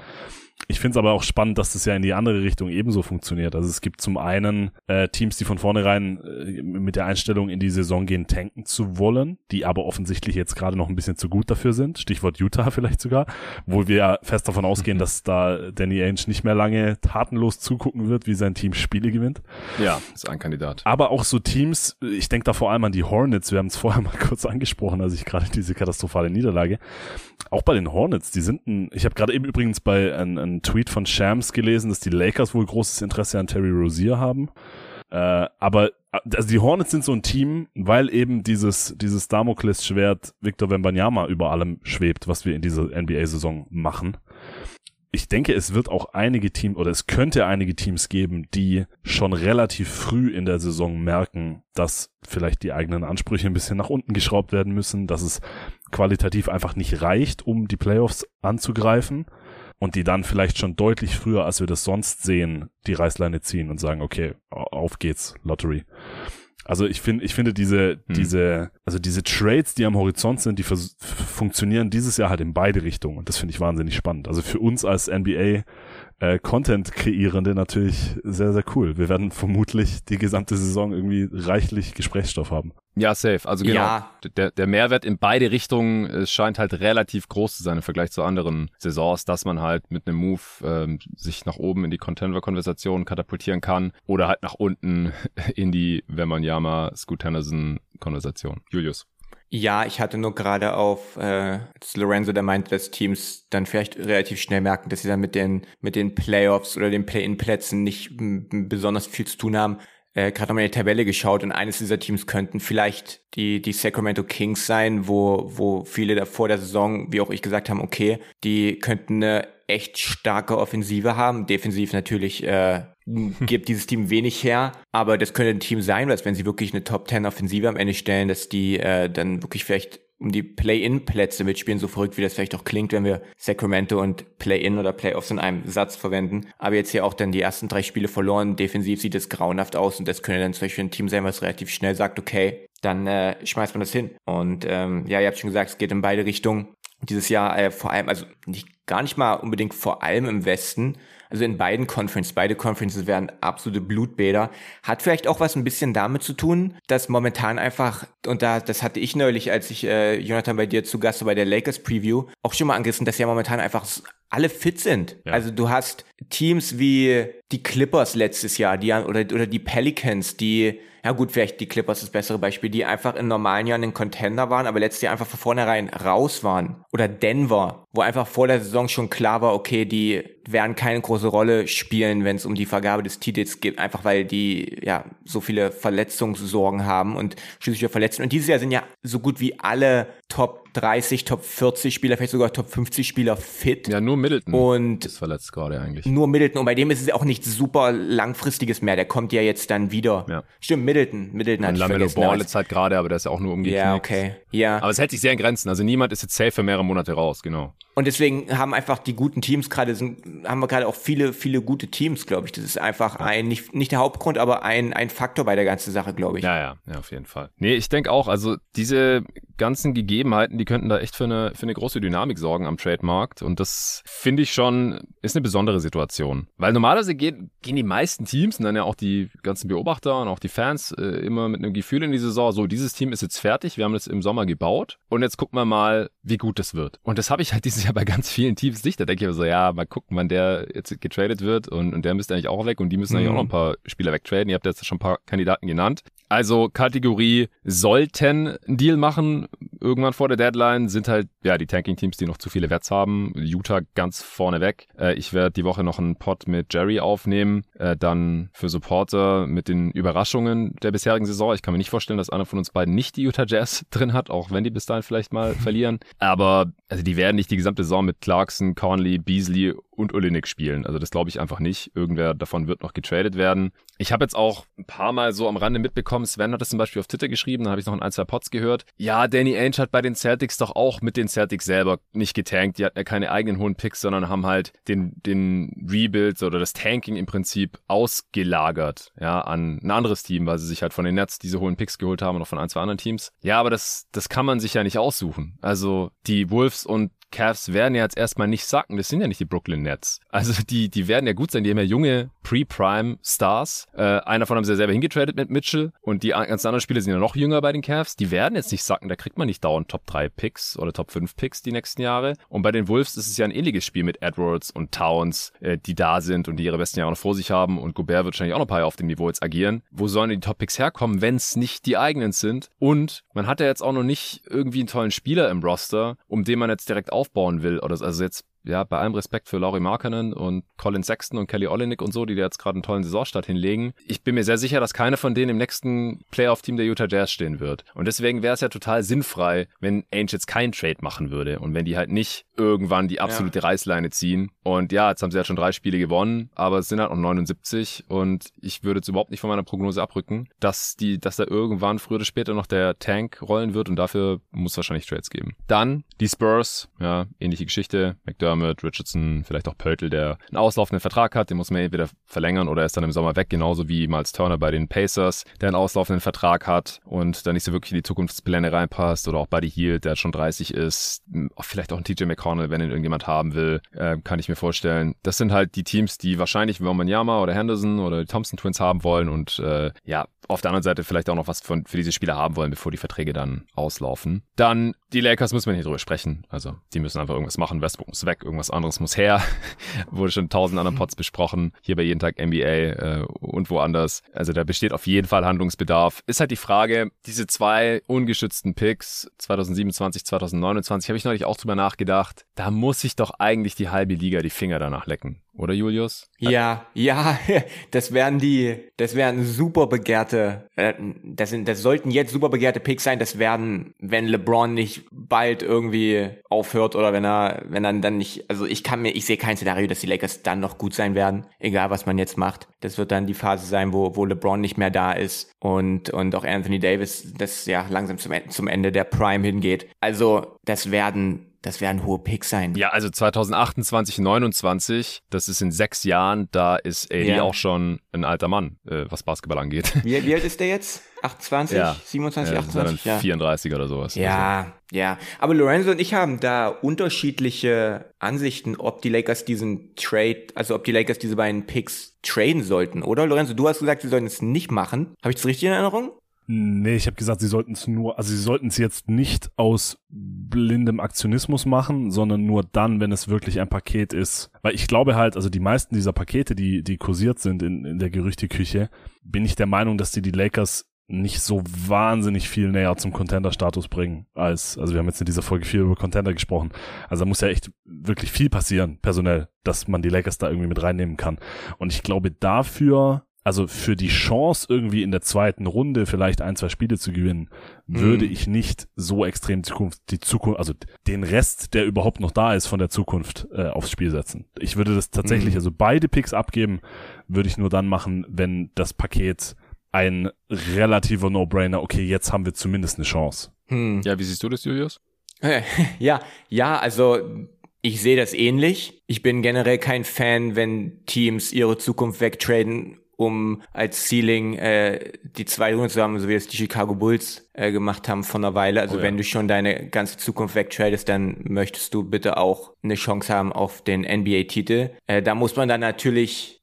Ich finde es aber auch spannend, dass das ja in die andere Richtung ebenso funktioniert. Also es gibt zum einen äh, Teams, die von vornherein äh, mit der Einstellung in die Saison gehen, tanken zu wollen, die aber offensichtlich jetzt gerade noch ein bisschen zu gut dafür sind. Stichwort Utah vielleicht sogar, wo wir ja fest davon ausgehen, mhm. dass da Danny Ainge nicht mehr lange tatenlos zugucken wird, wie sein Team Spiele gewinnt. Ja, ist ein Kandidat. Aber auch so Teams, ich denke da vor allem an die Hornets, wir haben es vorher mal kurz angesprochen, als ich gerade diese katastrophale Niederlage. Auch bei den Hornets, die sind ein, ich habe gerade eben übrigens bei ein, ein Tweet von Shams gelesen, dass die Lakers wohl großes Interesse an Terry Rozier haben. Äh, aber also die Hornets sind so ein Team, weil eben dieses dieses Damoklesschwert Victor Wembanyama über allem schwebt, was wir in dieser NBA-Saison machen. Ich denke, es wird auch einige Teams oder es könnte einige Teams geben, die schon relativ früh in der Saison merken, dass vielleicht die eigenen Ansprüche ein bisschen nach unten geschraubt werden müssen, dass es qualitativ einfach nicht reicht, um die Playoffs anzugreifen und die dann vielleicht schon deutlich früher, als wir das sonst sehen, die Reißleine ziehen und sagen, okay, auf geht's, Lottery. Also ich finde, ich finde diese, hm. diese, also diese Trades, die am Horizont sind, die funktionieren dieses Jahr halt in beide Richtungen und das finde ich wahnsinnig spannend. Also für uns als NBA äh, Content-Kreierende natürlich sehr, sehr cool. Wir werden vermutlich die gesamte Saison irgendwie reichlich Gesprächsstoff haben. Ja, safe. Also genau. Ja. Der, der Mehrwert in beide Richtungen es scheint halt relativ groß zu sein im Vergleich zu anderen Saisons, dass man halt mit einem Move ähm, sich nach oben in die Contender-Konversation katapultieren kann oder halt nach unten in die, wenn man ja mal Scoot Henderson-Konversation. Julius. Ja, ich hatte nur gerade auf äh, Lorenzo, der meinte, dass Teams dann vielleicht relativ schnell merken, dass sie dann mit den mit den Playoffs oder den Play-in-Plätzen nicht besonders viel zu tun haben. Äh, gerade nochmal in die Tabelle geschaut und eines dieser Teams könnten vielleicht die die Sacramento Kings sein, wo wo viele da vor der Saison, wie auch ich gesagt haben, okay, die könnten eine echt starke Offensive haben. Defensiv natürlich äh, gibt dieses Team wenig her, aber das könnte ein Team sein, was wenn sie wirklich eine Top 10 Offensive am Ende stellen, dass die äh, dann wirklich vielleicht um die Play-in-Plätze mitspielen, so verrückt wie das vielleicht auch klingt, wenn wir Sacramento und Play-in oder Playoffs in einem Satz verwenden. Aber jetzt hier auch dann die ersten drei Spiele verloren. Defensiv sieht es grauenhaft aus und das könnte dann zum Beispiel ein Team sein, was relativ schnell sagt, okay, dann äh, schmeißt man das hin. Und ähm, ja, ihr habt schon gesagt, es geht in beide Richtungen. Dieses Jahr äh, vor allem, also nicht gar nicht mal unbedingt vor allem im Westen, also in beiden Conferences, beide Conferences werden absolute Blutbäder. Hat vielleicht auch was ein bisschen damit zu tun, dass momentan einfach, und da, das hatte ich neulich, als ich äh, Jonathan bei dir zu Gast war bei der Lakers Preview, auch schon mal angerissen, dass ja momentan einfach alle fit sind. Ja. Also du hast Teams wie die Clippers letztes Jahr, die oder, oder die Pelicans, die ja gut, vielleicht die Clippers das bessere Beispiel, die einfach in normalen Jahren ein Contender waren, aber letztes Jahr einfach von vornherein raus waren. Oder Denver, wo einfach vor der Saison schon klar war, okay, die werden keine große Rolle spielen, wenn es um die Vergabe des Titels geht, einfach weil die ja so viele Verletzungssorgen haben und schließlich verletzen. Und dieses Jahr sind ja so gut wie alle Top 30, Top 40 Spieler, vielleicht sogar Top 50 Spieler fit. Ja, nur Middleton und ist verletzt gerade eigentlich. Nur Middleton und bei dem ist es auch nicht super langfristiges mehr. Der kommt ja jetzt dann wieder. Ja. Stimmt, Middleton. Middleton hat Lamelo Ball jetzt halt gerade, aber der ist ja auch nur umgeknickt. Ja, okay. Ja. Aber es hält sich sehr in Grenzen. Also niemand ist jetzt safe für mehrere Monate raus, genau. Und deswegen haben einfach die guten Teams gerade sind, haben wir gerade auch viele, viele gute Teams, glaube ich. Das ist einfach ein, nicht, nicht der Hauptgrund, aber ein, ein Faktor bei der ganzen Sache, glaube ich. Ja, ja, ja, auf jeden Fall. Nee, ich denke auch, also diese ganzen Gegebenheiten, die könnten da echt für eine, für eine große Dynamik sorgen am Trademarkt. Und das finde ich schon, ist eine besondere Situation. Weil normalerweise gehen, gehen die meisten Teams und dann ja auch die ganzen Beobachter und auch die Fans äh, immer mit einem Gefühl in die Saison, so, dieses Team ist jetzt fertig, wir haben das im Sommer gebaut und jetzt gucken wir mal, wie gut das wird. Und das habe ich halt dieses ja bei ganz vielen Teams nicht. Da denke ich mir so, ja, mal gucken, wann der jetzt getradet wird und, und der müsste eigentlich auch weg und die müssen mhm. eigentlich auch noch ein paar Spieler wegtraden. Ihr habt jetzt schon ein paar Kandidaten genannt. Also Kategorie sollten einen Deal machen irgendwann vor der Deadline sind halt ja die Tanking-Teams, die noch zu viele Wets haben. Utah ganz vorne weg. Äh, ich werde die Woche noch einen Pod mit Jerry aufnehmen, äh, dann für Supporter mit den Überraschungen der bisherigen Saison. Ich kann mir nicht vorstellen, dass einer von uns beiden nicht die Utah Jazz drin hat, auch wenn die bis dahin vielleicht mal verlieren. Aber also die werden nicht die gesamte Saison mit Clarkson, Conley, Beasley und Olinik spielen. Also das glaube ich einfach nicht. Irgendwer davon wird noch getradet werden. Ich habe jetzt auch ein paar Mal so am Rande mitbekommen, Sven hat das zum Beispiel auf Twitter geschrieben, da habe ich noch in ein, zwei Pots gehört. Ja, Danny Ainge hat bei den Celtics doch auch mit den Celtics selber nicht getankt. Die hatten ja keine eigenen hohen Picks, sondern haben halt den, den Rebuild oder das Tanking im Prinzip ausgelagert, ja, an ein anderes Team, weil sie sich halt von den Nets diese hohen Picks geholt haben und auch von ein, zwei anderen Teams. Ja, aber das, das kann man sich ja nicht aussuchen. Also die Wolves und Cavs werden ja jetzt erstmal nicht sacken. Das sind ja nicht die Brooklyn Nets. Also die, die werden ja gut sein. Die haben ja junge Pre-Prime-Stars. Äh, einer davon haben sie ja selber hingetradet mit Mitchell. Und die ganzen anderen Spieler sind ja noch jünger bei den Cavs. Die werden jetzt nicht sacken. Da kriegt man nicht dauernd Top 3 Picks oder Top 5 Picks die nächsten Jahre. Und bei den Wolves ist es ja ein ähnliches Spiel mit Edwards und Towns, äh, die da sind und die ihre besten Jahre noch vor sich haben. Und Gobert wird wahrscheinlich auch noch ein paar Jahre auf dem Niveau jetzt agieren. Wo sollen die Top Picks herkommen, wenn es nicht die eigenen sind? Und man hat ja jetzt auch noch nicht irgendwie einen tollen Spieler im Roster, um den man jetzt direkt aufbauen will. Oder also jetzt ja, bei allem Respekt für Laurie Markkanen und Colin Sexton und Kelly Olynyk und so, die da jetzt gerade einen tollen Saisonstart hinlegen. Ich bin mir sehr sicher, dass keiner von denen im nächsten Playoff-Team der Utah Jazz stehen wird. Und deswegen wäre es ja total sinnfrei, wenn Ainge jetzt keinen Trade machen würde und wenn die halt nicht irgendwann die absolute ja. Reißleine ziehen. Und ja, jetzt haben sie ja schon drei Spiele gewonnen, aber es sind halt noch 79 und ich würde jetzt überhaupt nicht von meiner Prognose abrücken, dass die, dass da irgendwann früher oder später noch der Tank rollen wird und dafür muss es wahrscheinlich Trades geben. Dann die Spurs, ja, ähnliche Geschichte. McDermott mit Richardson, vielleicht auch Pöltl, der einen auslaufenden Vertrag hat, den muss man entweder verlängern oder er ist dann im Sommer weg, genauso wie Miles Turner bei den Pacers, der einen auslaufenden Vertrag hat und da nicht so wirklich in die Zukunftspläne reinpasst oder auch Buddy Hield, der schon 30 ist, vielleicht auch ein TJ McConnell wenn ihn irgendjemand haben will, äh, kann ich mir vorstellen. Das sind halt die Teams, die wahrscheinlich Wembanyama oder Henderson oder die Thompson Twins haben wollen und äh, ja, auf der anderen Seite vielleicht auch noch was von, für diese Spieler haben wollen, bevor die Verträge dann auslaufen. Dann die Lakers müssen wir nicht drüber sprechen. Also die müssen einfach irgendwas machen. Westbrook muss weg, irgendwas anderes muss her. Wurde schon tausend anderen Pots besprochen. Hier bei jeden Tag NBA äh, und woanders. Also da besteht auf jeden Fall Handlungsbedarf. Ist halt die Frage, diese zwei ungeschützten Picks 2027, 2029, habe ich neulich auch drüber nachgedacht. Da muss sich doch eigentlich die halbe Liga die Finger danach lecken oder Julius? Ja, ja, das wären die, das wären super begehrte, äh, das sind, das sollten jetzt super begehrte Picks sein. Das werden, wenn LeBron nicht bald irgendwie aufhört oder wenn er, wenn er dann nicht, also ich kann mir, ich sehe kein Szenario, dass die Lakers dann noch gut sein werden, egal was man jetzt macht. Das wird dann die Phase sein, wo, wo LeBron nicht mehr da ist und, und auch Anthony Davis, das ja langsam zum, zum Ende der Prime hingeht. Also, das werden das werden hohe Picks sein. Ja, also 2028, 29, das ist in sechs Jahren, da ist AD ja. auch schon ein alter Mann, äh, was Basketball angeht. Wie, wie alt ist der jetzt? 28, ja. 27, ja, 28? Ja. 34 oder sowas. Ja, also. ja. Aber Lorenzo und ich haben da unterschiedliche Ansichten, ob die Lakers diesen Trade, also ob die Lakers diese beiden Picks traden sollten, oder? Lorenzo, du hast gesagt, sie sollen es nicht machen. Habe ich das richtig in Erinnerung? Nee, ich habe gesagt, sie sollten es nur, also sie sollten es jetzt nicht aus blindem Aktionismus machen, sondern nur dann, wenn es wirklich ein Paket ist. Weil ich glaube halt, also die meisten dieser Pakete, die, die kursiert sind in, in der Gerüchteküche, bin ich der Meinung, dass die die Lakers nicht so wahnsinnig viel näher zum Contender-Status bringen als, also wir haben jetzt in dieser Folge viel über Contender gesprochen. Also da muss ja echt wirklich viel passieren, personell, dass man die Lakers da irgendwie mit reinnehmen kann. Und ich glaube dafür, also für die Chance irgendwie in der zweiten Runde vielleicht ein, zwei Spiele zu gewinnen, mhm. würde ich nicht so extrem Zukunft, die Zukunft, also den Rest, der überhaupt noch da ist von der Zukunft, äh, aufs Spiel setzen. Ich würde das tatsächlich, mhm. also beide Picks abgeben, würde ich nur dann machen, wenn das Paket ein relativer No-Brainer, okay, jetzt haben wir zumindest eine Chance. Hm. Ja, wie siehst du das, Julius? Ja, ja, also ich sehe das ähnlich. Ich bin generell kein Fan, wenn Teams ihre Zukunft wegtraden um als Ceiling äh, die zwei Runden zu haben, so wie es die Chicago Bulls äh, gemacht haben vor einer Weile. Also oh, ja. wenn du schon deine ganze Zukunft wegtradest, dann möchtest du bitte auch eine Chance haben auf den NBA-Titel. Äh, da muss man dann natürlich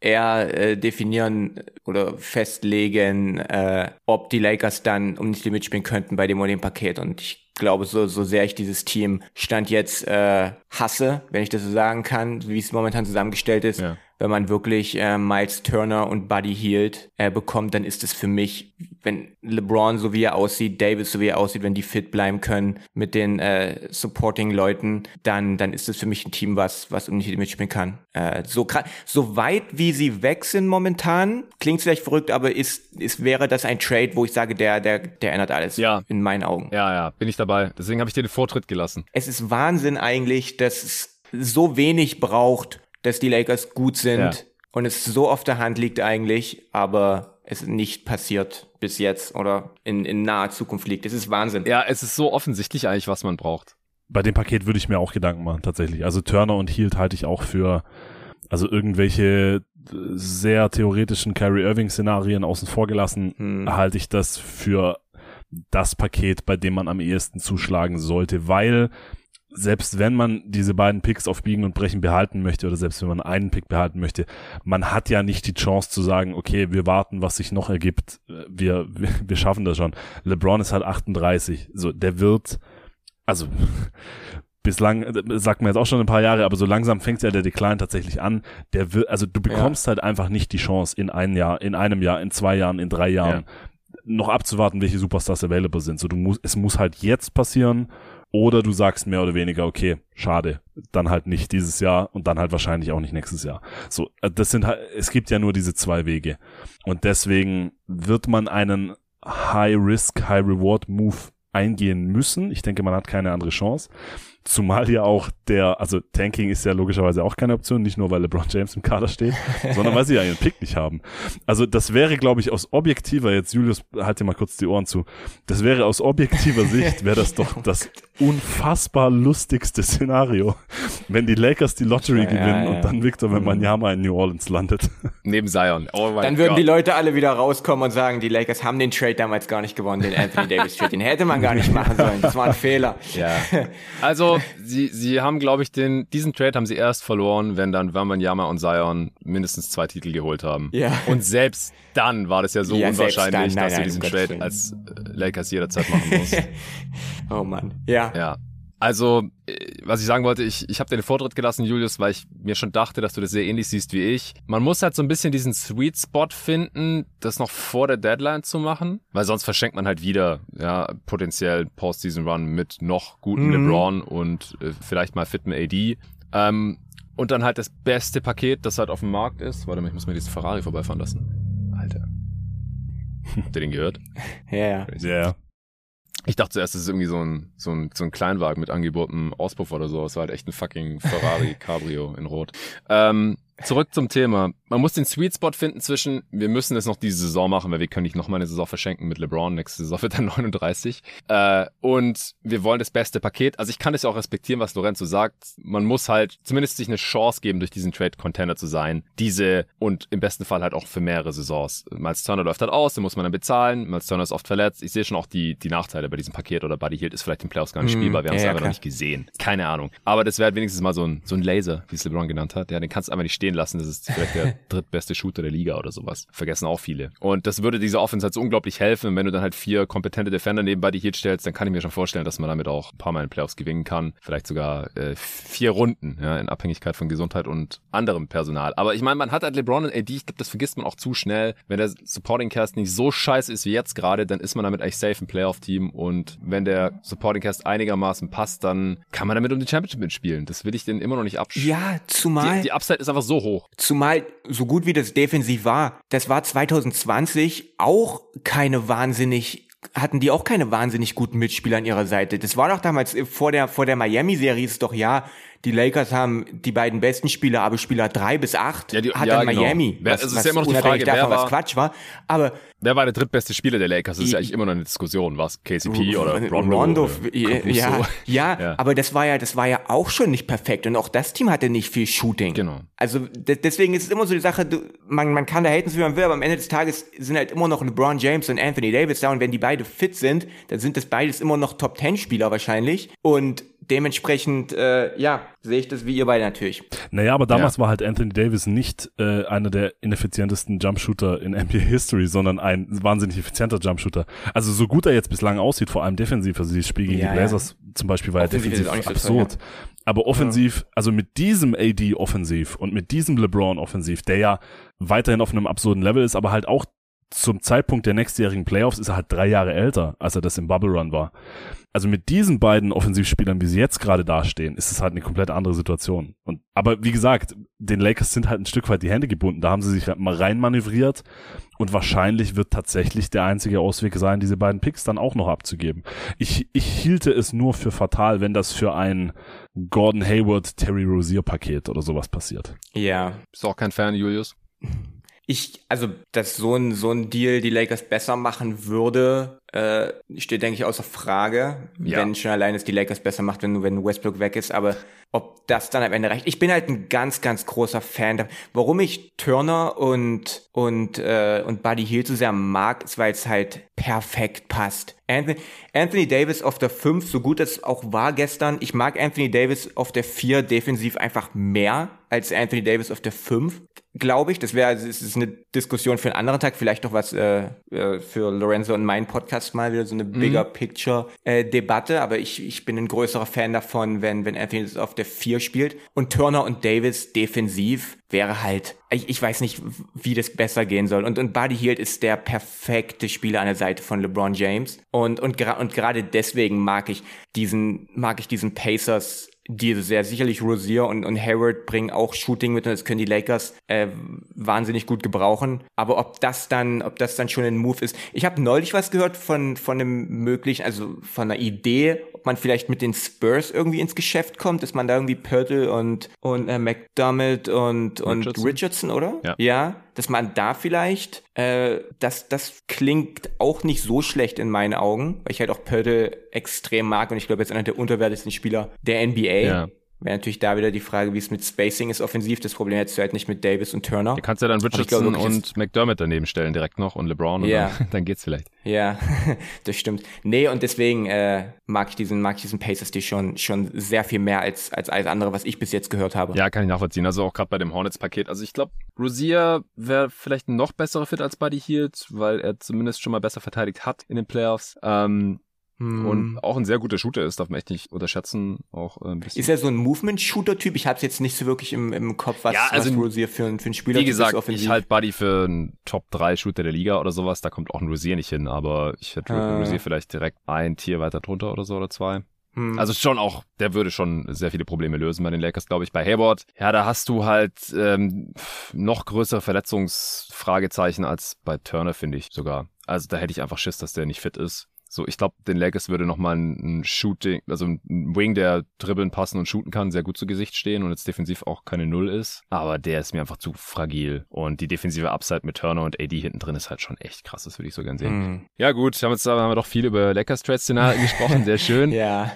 eher äh, definieren oder festlegen, äh, ob die Lakers dann um nicht mitspielen könnten bei dem oder dem Paket. Und ich glaube, so, so sehr ich dieses Team Stand jetzt äh, hasse, wenn ich das so sagen kann, wie es momentan zusammengestellt ist, ja wenn man wirklich äh, Miles Turner und Buddy Hield äh, bekommt, dann ist es für mich, wenn LeBron so wie er aussieht, Davis so wie er aussieht, wenn die fit bleiben können mit den äh, Supporting-Leuten, dann dann ist es für mich ein Team, was was um nicht mitspielen kann. Äh, so so weit wie sie weg sind momentan, klingt vielleicht verrückt, aber ist ist wäre das ein Trade, wo ich sage, der der der ändert alles. Ja. In meinen Augen. Ja, ja, bin ich dabei. Deswegen habe ich dir den Vortritt gelassen. Es ist Wahnsinn eigentlich, dass es so wenig braucht, dass die Lakers gut sind ja. und es so auf der Hand liegt eigentlich, aber es nicht passiert bis jetzt oder in, in naher Zukunft liegt. Es ist Wahnsinn. Ja, es ist so offensichtlich eigentlich, was man braucht. Bei dem Paket würde ich mir auch Gedanken machen, tatsächlich. Also Turner und Hield halte ich auch für, also irgendwelche sehr theoretischen Kyrie Irving Szenarien außen vor gelassen, hm. halte ich das für das Paket, bei dem man am ehesten zuschlagen sollte, weil selbst wenn man diese beiden Picks auf Biegen und Brechen behalten möchte oder selbst wenn man einen Pick behalten möchte, man hat ja nicht die Chance zu sagen, okay, wir warten, was sich noch ergibt. Wir, wir, schaffen das schon. LeBron ist halt 38. So, der wird, also, bislang, sagt man jetzt auch schon ein paar Jahre, aber so langsam fängt ja der Decline tatsächlich an. Der wird, also du bekommst ja. halt einfach nicht die Chance in ein Jahr, in einem Jahr, in zwei Jahren, in drei Jahren ja. noch abzuwarten, welche Superstars available sind. So, du musst, es muss halt jetzt passieren oder du sagst mehr oder weniger, okay, schade, dann halt nicht dieses Jahr und dann halt wahrscheinlich auch nicht nächstes Jahr. So, äh, das sind halt, es gibt ja nur diese zwei Wege. Und deswegen wird man einen High-Risk, High-Reward-Move eingehen müssen. Ich denke, man hat keine andere Chance. Zumal ja auch der, also Tanking ist ja logischerweise auch keine Option, nicht nur weil LeBron James im Kader steht, sondern weil sie ja ihren Pick nicht haben. Also das wäre, glaube ich, aus objektiver, jetzt Julius, halt dir mal kurz die Ohren zu, das wäre aus objektiver Sicht, wäre das doch das unfassbar lustigste Szenario, wenn die Lakers die Lottery ja, gewinnen ja, ja. und dann Victor Wembanyama in New Orleans landet. Neben Zion. Oh dann würden God. die Leute alle wieder rauskommen und sagen, die Lakers haben den Trade damals gar nicht gewonnen, den Anthony Davis Trade. Den hätte man gar nicht machen sollen. Das war ein Fehler. Ja. Also Also, sie, sie haben, glaube ich, den, diesen Trade haben sie erst verloren, wenn dann Wembanyama und Zion mindestens zwei Titel geholt haben. Ja. Und selbst dann war das ja so Ja, unwahrscheinlich, dann, nein, dass du nein, diesen um Gottes Trade Willen. als äh, Lakers jederzeit machen musst. oh Mann. Ja. ja. Also, äh, was ich sagen wollte, ich, ich habe dir den Vortritt gelassen, Julius, weil ich mir schon dachte, dass du das sehr ähnlich siehst wie ich. Man muss halt so ein bisschen diesen Sweet Spot finden, das noch vor der Deadline zu machen, weil sonst verschenkt man halt wieder, ja, potenziell Postseason Run mit noch guten Mhm. LeBron und äh, vielleicht mal fitten AD. Ähm, und dann halt das beste Paket, das halt auf dem Markt ist. Warte mal, ich muss mir diesen Ferrari vorbeifahren lassen. Alter. Habt ihr den gehört? Ja, ja. Yeah. Ich dachte zuerst, es ist irgendwie so ein, so ein, so ein Kleinwagen mit angebotenem Auspuff oder so. Es war halt echt ein fucking Ferrari Cabrio in Rot. Ähm, zurück zum Thema. Man muss den Sweet Spot finden zwischen, wir müssen es noch diese Saison machen, weil wir können nicht noch mal eine Saison verschenken mit LeBron. Nächste Saison wird dann 39. Äh, und wir wollen das beste Paket. Also ich kann das ja auch respektieren, was Lorenzo sagt. Man muss halt zumindest sich eine Chance geben, durch diesen Trade Contender zu sein. Diese und im besten Fall halt auch für mehrere Saisons. Miles Turner läuft halt aus, den muss man dann bezahlen. Miles Turner ist oft verletzt. Ich sehe schon auch die, die Nachteile bei diesem Paket oder Buddy Hield ist vielleicht im Playoffs gar nicht Mhm. spielbar. Wir haben es Ja, einfach noch klar. nicht gesehen. Keine Ahnung. Aber das wäre halt wenigstens mal so ein, so ein Laser, wie es LeBron genannt hat. Ja, den kannst du einfach nicht stehen lassen. Das ist vielleicht der drittbeste Shooter der Liga oder sowas. Vergessen auch viele. Und das würde dieser Offense halt so unglaublich helfen. Wenn du dann halt vier kompetente Defender neben Buddy Hield stellst, dann kann ich mir schon vorstellen, dass man damit auch ein paar Mal in Playoffs gewinnen kann. Vielleicht sogar äh, vier Runden, ja, in Abhängigkeit von Gesundheit und anderem Personal. Aber ich meine, man hat halt LeBron und AD, ich glaube, das vergisst man auch zu schnell. Wenn der Supporting Cast nicht so scheiße ist wie jetzt gerade, dann ist man damit eigentlich safe im Playoff-Team. Und wenn der Supporting Cast einigermaßen passt, dann kann man damit um die Championship mitspielen. Das will ich denen immer noch nicht absch Ja, zumal, die, die Upside ist einfach so hoch. zumal so gut wie das defensiv war, das war 2020 auch keine wahnsinnig hatten die auch keine wahnsinnig guten Mitspieler an ihrer Seite. Das war doch damals äh, vor der vor der Miami-Serie ist doch ja, die Lakers haben die beiden besten Spieler, aber Spieler drei bis acht Ja, die- hat ja, dann genau. Miami. Wer- was, es ist was ja immer noch die Frage, wer davon, was war- Quatsch war. Aber Wer war der drittbeste Spieler der Lakers? Das ist ja I- eigentlich immer noch eine Diskussion. Was KCP oder Rondo? Rondo, oder ja, Caruso? ja, ja, aber das war ja, das war ja auch schon nicht perfekt und auch das Team hatte nicht viel Shooting. Genau. Also de deswegen ist es immer so die Sache, du, man, man kann da haten, wie man will, aber am Ende des Tages sind halt immer noch LeBron James und Anthony Davis da und wenn die beide fit sind, dann sind das beides immer noch Top Ten Spieler wahrscheinlich und dementsprechend, äh, ja, sehe ich das wie ihr beide natürlich. Naja, aber damals war halt Anthony Davis nicht äh, einer der ineffizientesten Jumpshooter in NBA History, sondern ein wahnsinnig effizienter Jumpshooter. Also so gut er jetzt bislang aussieht, vor allem defensiv, also dieses Spiel gegen Ja, die ja. Blazers zum Beispiel war ja defensiv auch nicht so toll, absurd. Aber offensiv, also mit diesem AD offensiv und mit diesem LeBron offensiv, der ja weiterhin auf einem absurden Level ist, aber halt auch zum Zeitpunkt der nächstjährigen Playoffs ist er halt drei Jahre älter, als er das im Bubble Run war. Also mit diesen beiden Offensivspielern, wie sie jetzt gerade dastehen, ist es halt eine komplett andere Situation. Und, aber wie gesagt, den Lakers sind halt ein Stück weit die Hände gebunden. Da haben sie sich halt mal reinmanövriert. Und wahrscheinlich wird tatsächlich der einzige Ausweg sein, diese beiden Picks dann auch noch abzugeben. Ich, ich hielte es nur für fatal, wenn das für ein Gordon Hayward, Terry Rozier Paket oder sowas passiert. Ja, Bist du auch kein Fan, Julius? Ich, also, dass so ein, so ein Deal die Lakers besser machen würde, äh, steht, denke ich, außer Frage. Ja. Wenn schon allein es die Lakers besser macht, wenn, wenn Westbrook weg ist. Aber ob das dann am Ende reicht. Ich bin halt ein ganz, ganz großer Fan. Warum ich Turner und, und, äh, und Buddy Hield so sehr mag, ist, weil es halt perfekt passt. Anthony, Anthony Davis auf der 5, so gut es auch war gestern. Ich mag Anthony Davis auf der 4 defensiv einfach mehr als Anthony Davis auf der 5 glaube ich. Das wäre, es ist eine Diskussion für einen anderen Tag, vielleicht noch was äh, äh, für Lorenzo und meinen Podcast mal wieder so eine bigger Picture äh, Debatte. Aber ich, ich bin ein größerer Fan davon, wenn wenn Anthony auf der 4 spielt und Turner und Davis defensiv wäre halt, ich, ich weiß nicht, wie das besser gehen soll. Und und Buddy Hield ist der perfekte Spieler an der Seite von LeBron James und und gra- und gerade deswegen mag ich diesen mag ich diesen Pacers die sehr sicherlich Rozier und, und Hayward bringen auch Shooting mit und das können die Lakers äh, wahnsinnig gut gebrauchen. Aber ob das dann, ob das dann schon ein Move ist. Ich habe neulich was gehört von von einem möglichen, also von einer Idee, ob man vielleicht mit den Spurs irgendwie ins Geschäft kommt, dass man da irgendwie Pörtl und und äh, McDermott und und Richardson? Richardson, oder? Ja. ja, dass man da vielleicht, äh, das, das klingt auch nicht so schlecht in meinen Augen, weil ich halt auch Pörtl extrem mag und ich glaube, jetzt einer der unterwertigsten Spieler der NBA. Ja. Wäre natürlich da wieder die Frage, wie es mit Spacing ist offensiv. Das Problem hättest du halt nicht mit Davis und Turner. Du kannst ja dann Richardson glaub, und McDermott daneben stellen direkt noch und LeBron und ja. dann, dann, geht's vielleicht. Ja, das stimmt. Nee, und deswegen äh, mag ich diesen, mag ich diesen Pacers die schon, schon sehr viel mehr als, als alles andere, was ich bis jetzt gehört habe. Ja, kann ich nachvollziehen. Also auch gerade bei dem Hornets-Paket. Also ich glaube, Rosier wäre vielleicht ein noch besserer Fit als Buddy Hield, weil er zumindest schon mal besser verteidigt hat in den Playoffs. Ähm, hm. Und auch ein sehr guter Shooter ist, darf man echt nicht unterschätzen. Auch äh, ein bisschen. Ist er so ein Movement-Shooter-Typ? Ich habe es jetzt nicht so wirklich im, im Kopf, was, ja, also, was Rosier für, für einen Spieler ist. Wie gesagt, ist ich halte Buddy für einen Top-3-Shooter der Liga oder sowas. Da kommt auch ein Rosier nicht hin, aber ich hätte ah. Rosier vielleicht direkt ein Tier weiter drunter oder so oder zwei. Hm. Also schon auch, der würde schon sehr viele Probleme lösen bei den Lakers, glaube ich. Bei Hayward, ja, da hast du halt ähm, noch größere Verletzungsfragezeichen als bei Turner, finde ich sogar. Also da hätte ich einfach Schiss, dass der nicht fit ist. So, ich glaube, den Lakers würde nochmal ein, ein Shooting, also ein Wing, der dribbeln, passen und shooten kann, sehr gut zu Gesicht stehen und jetzt defensiv auch keine Null ist. Aber der ist mir einfach zu fragil. Und die defensive Upside mit Turner und AD hinten drin ist halt schon echt krass. Das würde ich so gern sehen. Mhm. Ja, gut, haben, jetzt, haben wir doch viel über Lakers Trade-Szenarien gesprochen. Sehr schön. ja.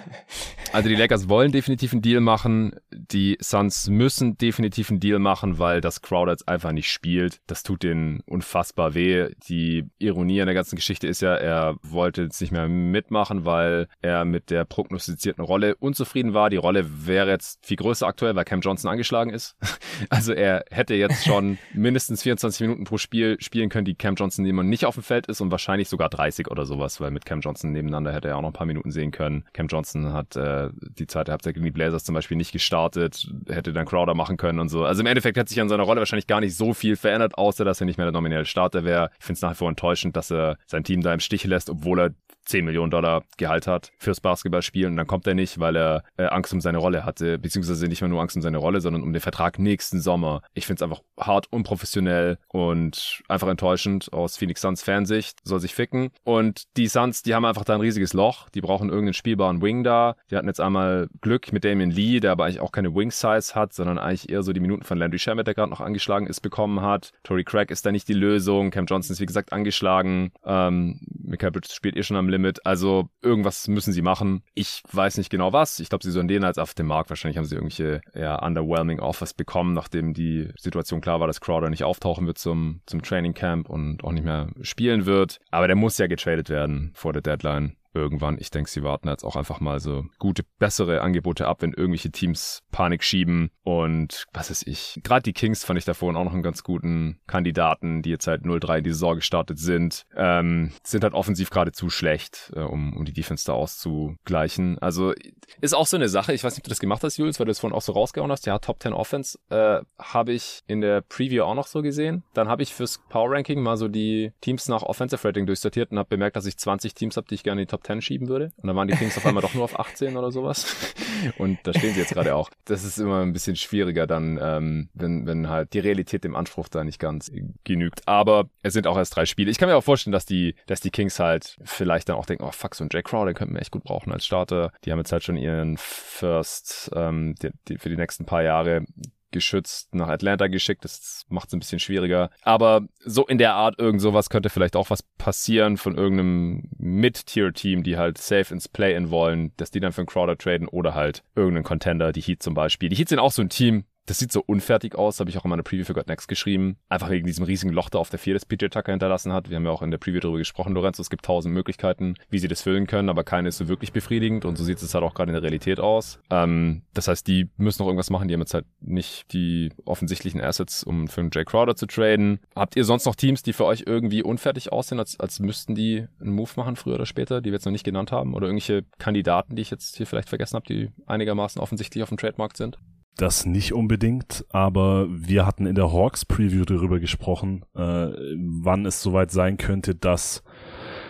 Also die Lakers wollen definitiv einen Deal machen. Die Suns müssen definitiv einen Deal machen, weil das Crowder jetzt einfach nicht spielt. Das tut denen unfassbar weh. Die Ironie an der ganzen Geschichte ist ja, er wollte jetzt nicht nicht mehr mitmachen, weil er mit der prognostizierten Rolle unzufrieden war. Die Rolle wäre jetzt viel größer aktuell, weil Cam Johnson angeschlagen ist. Also er hätte jetzt schon mindestens 24 Minuten pro Spiel spielen können, die Cam Johnson jemand nicht auf dem Feld ist und wahrscheinlich sogar 30 oder sowas, weil mit Cam Johnson nebeneinander hätte er auch noch ein paar Minuten sehen können. Cam Johnson hat äh, die zweite Halbzeit gegen die Blazers zum Beispiel nicht gestartet, hätte dann Crowder machen können und so. Also im Endeffekt hat sich an seiner Rolle wahrscheinlich gar nicht so viel verändert, außer dass er nicht mehr der nominelle Starter wäre. Ich finde es nach wie vor enttäuschend, dass er sein Team da im Stich lässt, obwohl er 10 Millionen Dollar Gehalt hat fürs Basketballspielen und dann kommt er nicht, weil er äh, Angst um seine Rolle hatte, beziehungsweise nicht mehr nur Angst um seine Rolle, sondern um den Vertrag nächsten Sommer. Ich finde es einfach hart unprofessionell und einfach enttäuschend aus Phoenix Suns Fansicht, soll sich ficken. Und die Suns, die haben einfach da ein riesiges Loch, die brauchen irgendeinen spielbaren Wing da. Die hatten jetzt einmal Glück mit Damian Lee, der aber eigentlich auch keine Wing-Size hat, sondern eigentlich eher so die Minuten von Landry Shamet, der gerade noch angeschlagen ist, bekommen hat. Tory Craig ist da nicht die Lösung, Cam Johnson ist wie gesagt angeschlagen, ähm, Michael Bridges spielt eh schon am Limit. Also irgendwas müssen sie machen. Ich weiß nicht genau was. Ich glaube, sie sollen den als auf dem Markt. Wahrscheinlich haben sie irgendwelche ja, underwhelming Offers bekommen, nachdem die Situation klar war, dass Crowder nicht auftauchen wird zum, zum Training Camp und auch nicht mehr spielen wird. Aber der muss ja getradet werden vor der Deadline irgendwann. Ich denke, sie warten jetzt auch einfach mal so gute, bessere Angebote ab, wenn irgendwelche Teams Panik schieben. Und was weiß ich. Gerade die Kings fand ich da vorhin auch noch einen ganz guten Kandidaten, die jetzt halt 0-3 in die Saison gestartet sind. Ähm, sind halt offensiv gerade zu schlecht, äh, um, um die Defense da auszugleichen. Also ist auch so eine Sache. Ich weiß nicht, ob du das gemacht hast, Jules, weil du es vorhin auch so rausgehauen hast. Ja, Top 10 Offense äh, habe ich in der Preview auch noch so gesehen. Dann habe ich fürs Power Ranking mal so die Teams nach Offensive Rating durchsortiert und habe bemerkt, dass ich 20 Teams habe, die ich gerne in die Top Top 10 schieben würde. Und dann waren die Kings auf einmal doch nur auf 18 oder sowas. Und da stehen sie jetzt gerade auch. Das ist immer ein bisschen schwieriger dann, ähm, wenn, wenn halt die Realität dem Anspruch da nicht ganz genügt. Aber es sind auch erst drei Spiele. Ich kann mir auch vorstellen, dass die, dass die Kings halt vielleicht dann auch denken, oh fuck, so ein Jack Crowder, könnten wir echt gut brauchen als Starter. Die haben jetzt halt schon ihren First ähm, die, die, für die nächsten paar Jahre geschützt nach Atlanta geschickt. Das macht es ein bisschen schwieriger. Aber so in der Art irgend sowas könnte vielleicht auch was passieren von irgendeinem Mid-Tier-Team, die halt safe ins Play-In wollen, dass die dann für einen Crowder traden oder halt irgendeinen Contender, die Heat zum Beispiel. Die Heat sind auch so ein Team, das sieht so unfertig aus, habe ich auch in meiner Preview für God Next geschrieben. Einfach wegen diesem riesigen Loch da auf der 4, das PJ Tucker hinterlassen hat. Wir haben ja auch in der Preview darüber gesprochen, Lorenzo. Es gibt tausend Möglichkeiten, wie sie das füllen können, aber keine ist so wirklich befriedigend und so sieht es halt auch gerade in der Realität aus. Ähm, das heißt, die müssen noch irgendwas machen. Die haben jetzt halt nicht die offensichtlichen Assets, um für einen Jay Crowder zu traden. Habt ihr sonst noch Teams, die für euch irgendwie unfertig aussehen, als, als müssten die einen Move machen, früher oder später, die wir jetzt noch nicht genannt haben? Oder irgendwelche Kandidaten, die ich jetzt hier vielleicht vergessen habe, die einigermaßen offensichtlich auf dem Trademarkt sind? Das nicht unbedingt, aber wir hatten in der Hawks Preview darüber gesprochen, äh, wann es soweit sein könnte, dass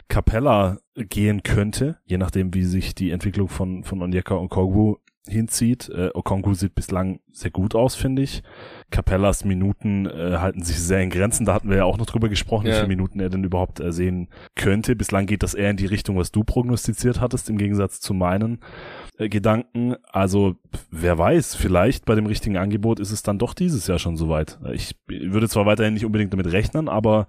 Capella gehen könnte, je nachdem, wie sich die Entwicklung von, von Onyeka und Kogwu hinzieht. Äh, Okongwu sieht bislang sehr gut aus, finde ich. Capellas Minuten äh, halten sich sehr in Grenzen. Da hatten wir ja auch noch drüber gesprochen, ja. wie viele Minuten er denn überhaupt äh, sehen könnte. Bislang geht das eher in die Richtung, was du prognostiziert hattest, im Gegensatz zu meinen äh, Gedanken. Also wer weiß, vielleicht bei dem richtigen Angebot ist es dann doch dieses Jahr schon soweit. Ich würde zwar weiterhin nicht unbedingt damit rechnen, aber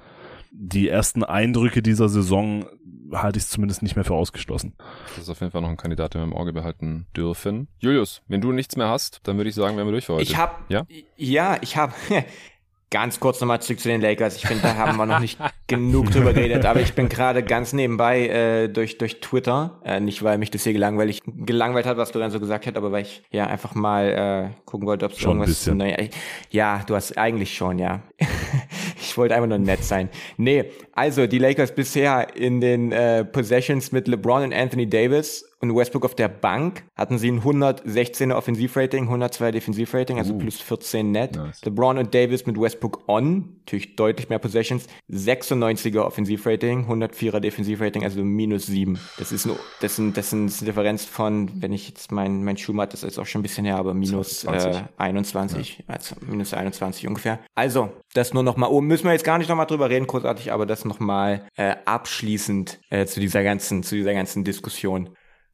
die ersten Eindrücke dieser Saison halte ich es zumindest nicht mehr für ausgeschlossen. Das ist auf jeden Fall noch ein Kandidat, den wir im Auge behalten dürfen. Julius, wenn du nichts mehr hast, dann würde ich sagen, wären wir durch für heute. Ich habe, ja? ja, ich habe, Ganz kurz nochmal zurück zu den Lakers. Ich finde, da haben wir noch nicht genug drüber geredet, aber ich bin gerade ganz nebenbei äh, durch, durch Twitter, äh, nicht weil mich das hier gelangweilig, gelangweilt hat, was du dann so gesagt hast, aber weil ich ja einfach mal äh, gucken wollte, ob es irgendwas zu neu. Ja, du hast eigentlich schon, ja. ich wollte einfach nur nett sein. Nee, also die Lakers bisher in den äh, Possessions mit LeBron und Anthony Davis und Westbrook auf der Bank hatten sie ein 116er Offensivrating, 102er Defensivrating, also uh, plus 14 net. Nice. LeBron und Davis mit Westbrook on, natürlich deutlich mehr Possessions, 96er Offensivrating, 104er Defensivrating, also minus 7. Das ist, eine, das, sind, das sind eine Differenz von, wenn ich jetzt mein, mein Schuhmatt, das ist auch schon ein bisschen her, aber minus äh, 21, ja. also minus 21 ungefähr. Also, das nur nochmal, oh, müssen wir jetzt gar nicht nochmal drüber reden, großartig, aber das nochmal äh, abschließend äh, zu dieser ganzen, zu dieser ganzen Diskussion.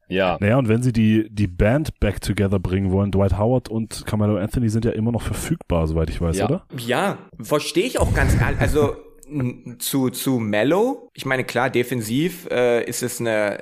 Ja. Naja, und wenn sie die, die Band back together bringen wollen, Dwight Howard und Carmelo Anthony sind ja immer noch verfügbar, soweit ich weiß, ja. oder? Ja, verstehe ich auch ganz ehrlich. Also zu zu Mellow. Ich meine, klar, defensiv äh, ist es eine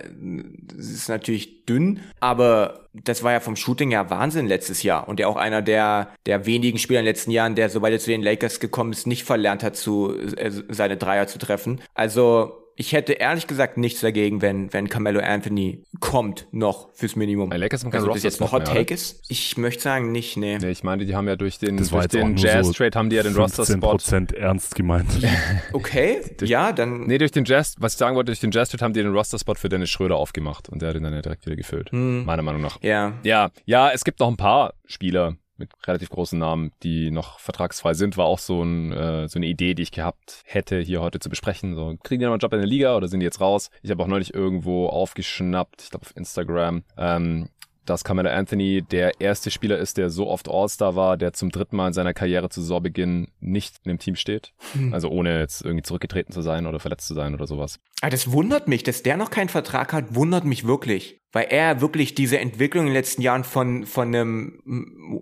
ist natürlich dünn, aber das war ja vom Shooting ja Wahnsinn letztes Jahr und der auch einer der der wenigen Spieler in den letzten Jahren, der sobald er zu den Lakers gekommen ist, nicht verlernt hat zu äh, seine Dreier zu treffen. Also ich hätte ehrlich gesagt nichts dagegen, wenn, wenn Carmelo Anthony kommt noch fürs Minimum. Bei Lakers also, das jetzt ein Hot Take ist? Ich möchte sagen nicht, nee. nee. Ich meine, die haben ja durch den, durch den Jazz-Trade so haben die ja den Roster-Spot. Ernst gemeint. okay, durch, ja, dann. Nee, durch den Jazz, was ich sagen wollte, durch den Jazz-Trade haben die den Roster-Spot für Dennis Schröder aufgemacht und der hat ihn dann ja direkt wieder gefüllt. Hm. Meiner Meinung nach. Ja. Ja, ja, es gibt noch ein paar Spieler, mit relativ großen Namen, die noch vertragsfrei sind, war auch so, ein, äh, so eine Idee, die ich gehabt hätte, hier heute zu besprechen. So, kriegen die noch einen Job in der Liga oder sind die jetzt raus? Ich habe auch neulich irgendwo aufgeschnappt, ich glaube auf Instagram, ähm, dass Carmelo Anthony der erste Spieler ist, der so oft All-Star war, der zum dritten Mal in seiner Karriere zu Saisonbeginn nicht in dem Team steht. Hm. Also ohne jetzt irgendwie zurückgetreten zu sein oder verletzt zu sein oder sowas. Ah, das wundert mich, dass der noch keinen Vertrag hat, wundert mich wirklich weil er wirklich diese Entwicklung in den letzten Jahren von, von einem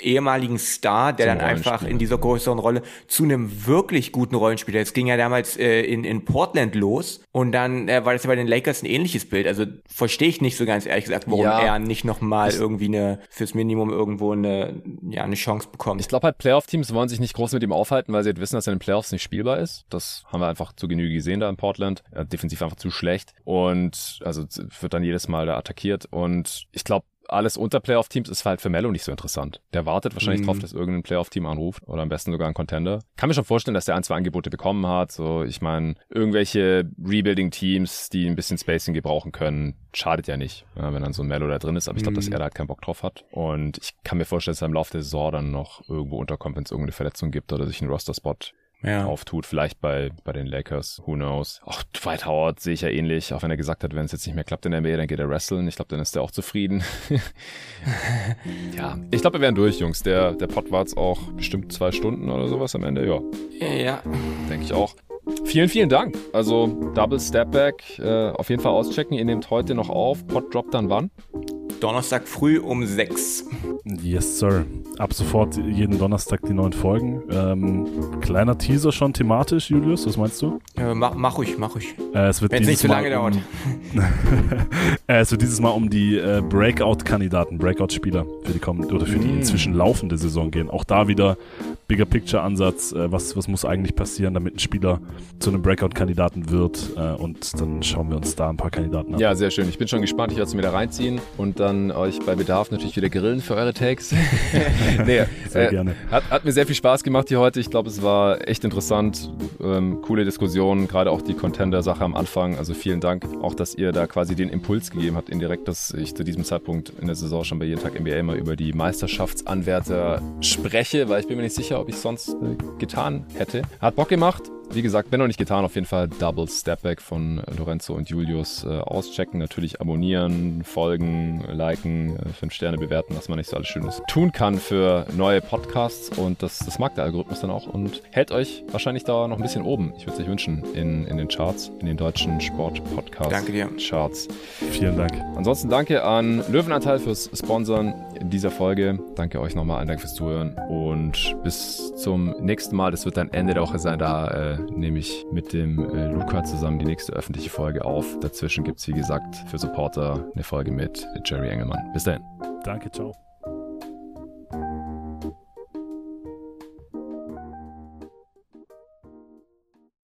ehemaligen Star, der Zum dann einfach in dieser größeren Rolle zu einem wirklich guten Rollenspieler. Es ging ja damals äh, in, in Portland los und dann äh, war das ja bei den Lakers ein ähnliches Bild. Also verstehe ich nicht so ganz ehrlich gesagt, warum ja, er nicht nochmal irgendwie eine fürs Minimum irgendwo eine, ja, eine Chance bekommt. Ich glaube halt, Playoff-Teams wollen sich nicht groß mit ihm aufhalten, weil sie halt wissen, dass er in den Playoffs nicht spielbar ist. Das haben wir einfach zu Genüge gesehen da in Portland. Er defensiv einfach zu schlecht und also wird dann jedes Mal da attackiert und ich glaube, alles unter Playoff-Teams ist halt für Mello nicht so interessant. Der wartet wahrscheinlich mhm. drauf, dass irgendein Playoff-Team anruft oder am besten sogar ein Contender. Kann mir schon vorstellen, dass der ein, zwei Angebote bekommen hat. So, ich meine, irgendwelche Rebuilding-Teams, die ein bisschen Spacing gebrauchen können, schadet ja nicht, wenn dann so ein Mello da drin ist. Aber ich glaube, mhm. dass er da halt keinen Bock drauf hat. Und ich kann mir vorstellen, dass er im Laufe der Saison dann noch irgendwo unterkommt, wenn es irgendeine Verletzung gibt oder sich ein Roster-Spot ja. auftut. Vielleicht bei, bei den Lakers. Who knows? Auch Dwight Howard sehe ich ja ähnlich. Auch wenn er gesagt hat, wenn es jetzt nicht mehr klappt in der NBA, dann geht er wrestlen. Ich glaube, dann ist er auch zufrieden. ja, ich glaube, wir wären durch, Jungs. Der, der Pod war jetzt auch bestimmt zwei Stunden oder sowas am Ende. Ja. Ja. Denke ich auch. Vielen, vielen Dank. Also Double Step Back äh, auf jeden Fall auschecken. Ihr nehmt heute noch auf. Pod droppt dann wann? Donnerstag früh um 6. Yes, Sir. Ab sofort jeden Donnerstag die neuen Folgen. Ähm, kleiner Teaser schon thematisch, Julius, was meinst du? Ja, mach, mach ruhig, mach ruhig. Äh, es Wenn es nicht zu lange dauert. äh, es wird dieses Mal um die äh, Breakout-Kandidaten, Breakout-Spieler für die kommende oder für die mm. inzwischen laufende Saison gehen. Auch da wieder Bigger Picture-Ansatz. Äh, was, was muss eigentlich passieren, damit ein Spieler zu einem Breakout-Kandidaten wird? Äh, und dann schauen wir uns da ein paar Kandidaten an. Ja, sehr schön. Ich bin schon gespannt. Ich werde es mir da reinziehen und dann euch bei Bedarf natürlich wieder grillen für eure Takes. nee, sehr äh, gerne. Hat, hat mir sehr viel Spaß gemacht hier heute. Ich glaube, es war echt interessant. Ähm, coole Diskussion, gerade auch die Contender-Sache am Anfang. Also vielen Dank auch, dass ihr da quasi den Impuls gegeben habt, indirekt, dass ich zu diesem Zeitpunkt in der Saison schon bei jeden Tag NBA mal über die Meisterschaftsanwärter spreche, weil ich bin mir nicht sicher, ob ich es sonst äh, getan hätte. Hat Bock gemacht. Wie gesagt, wenn noch nicht getan, auf jeden Fall Double Stepback von Lorenzo und Julius äh, auschecken. Natürlich abonnieren, folgen, liken, äh, fünf Sterne bewerten, was man nicht so alles Schönes tun kann für neue Podcasts. Und das, das mag der Algorithmus dann auch und hält euch wahrscheinlich da noch ein bisschen oben. Ich würde es euch wünschen in, in den Charts, in den deutschen Sport-Podcast-Charts. Danke dir. Vielen Dank. ansonsten danke an Löwenanteil fürs Sponsoren dieser Folge. Danke euch nochmal, danke fürs Zuhören und bis zum nächsten Mal. Das wird dann Ende der Woche sein. Da äh, nehme ich mit dem äh, Luca zusammen die nächste öffentliche Folge auf. Dazwischen gibt es, wie gesagt, für Supporter eine Folge mit Jerry Engelmann. Bis dahin. Danke, ciao.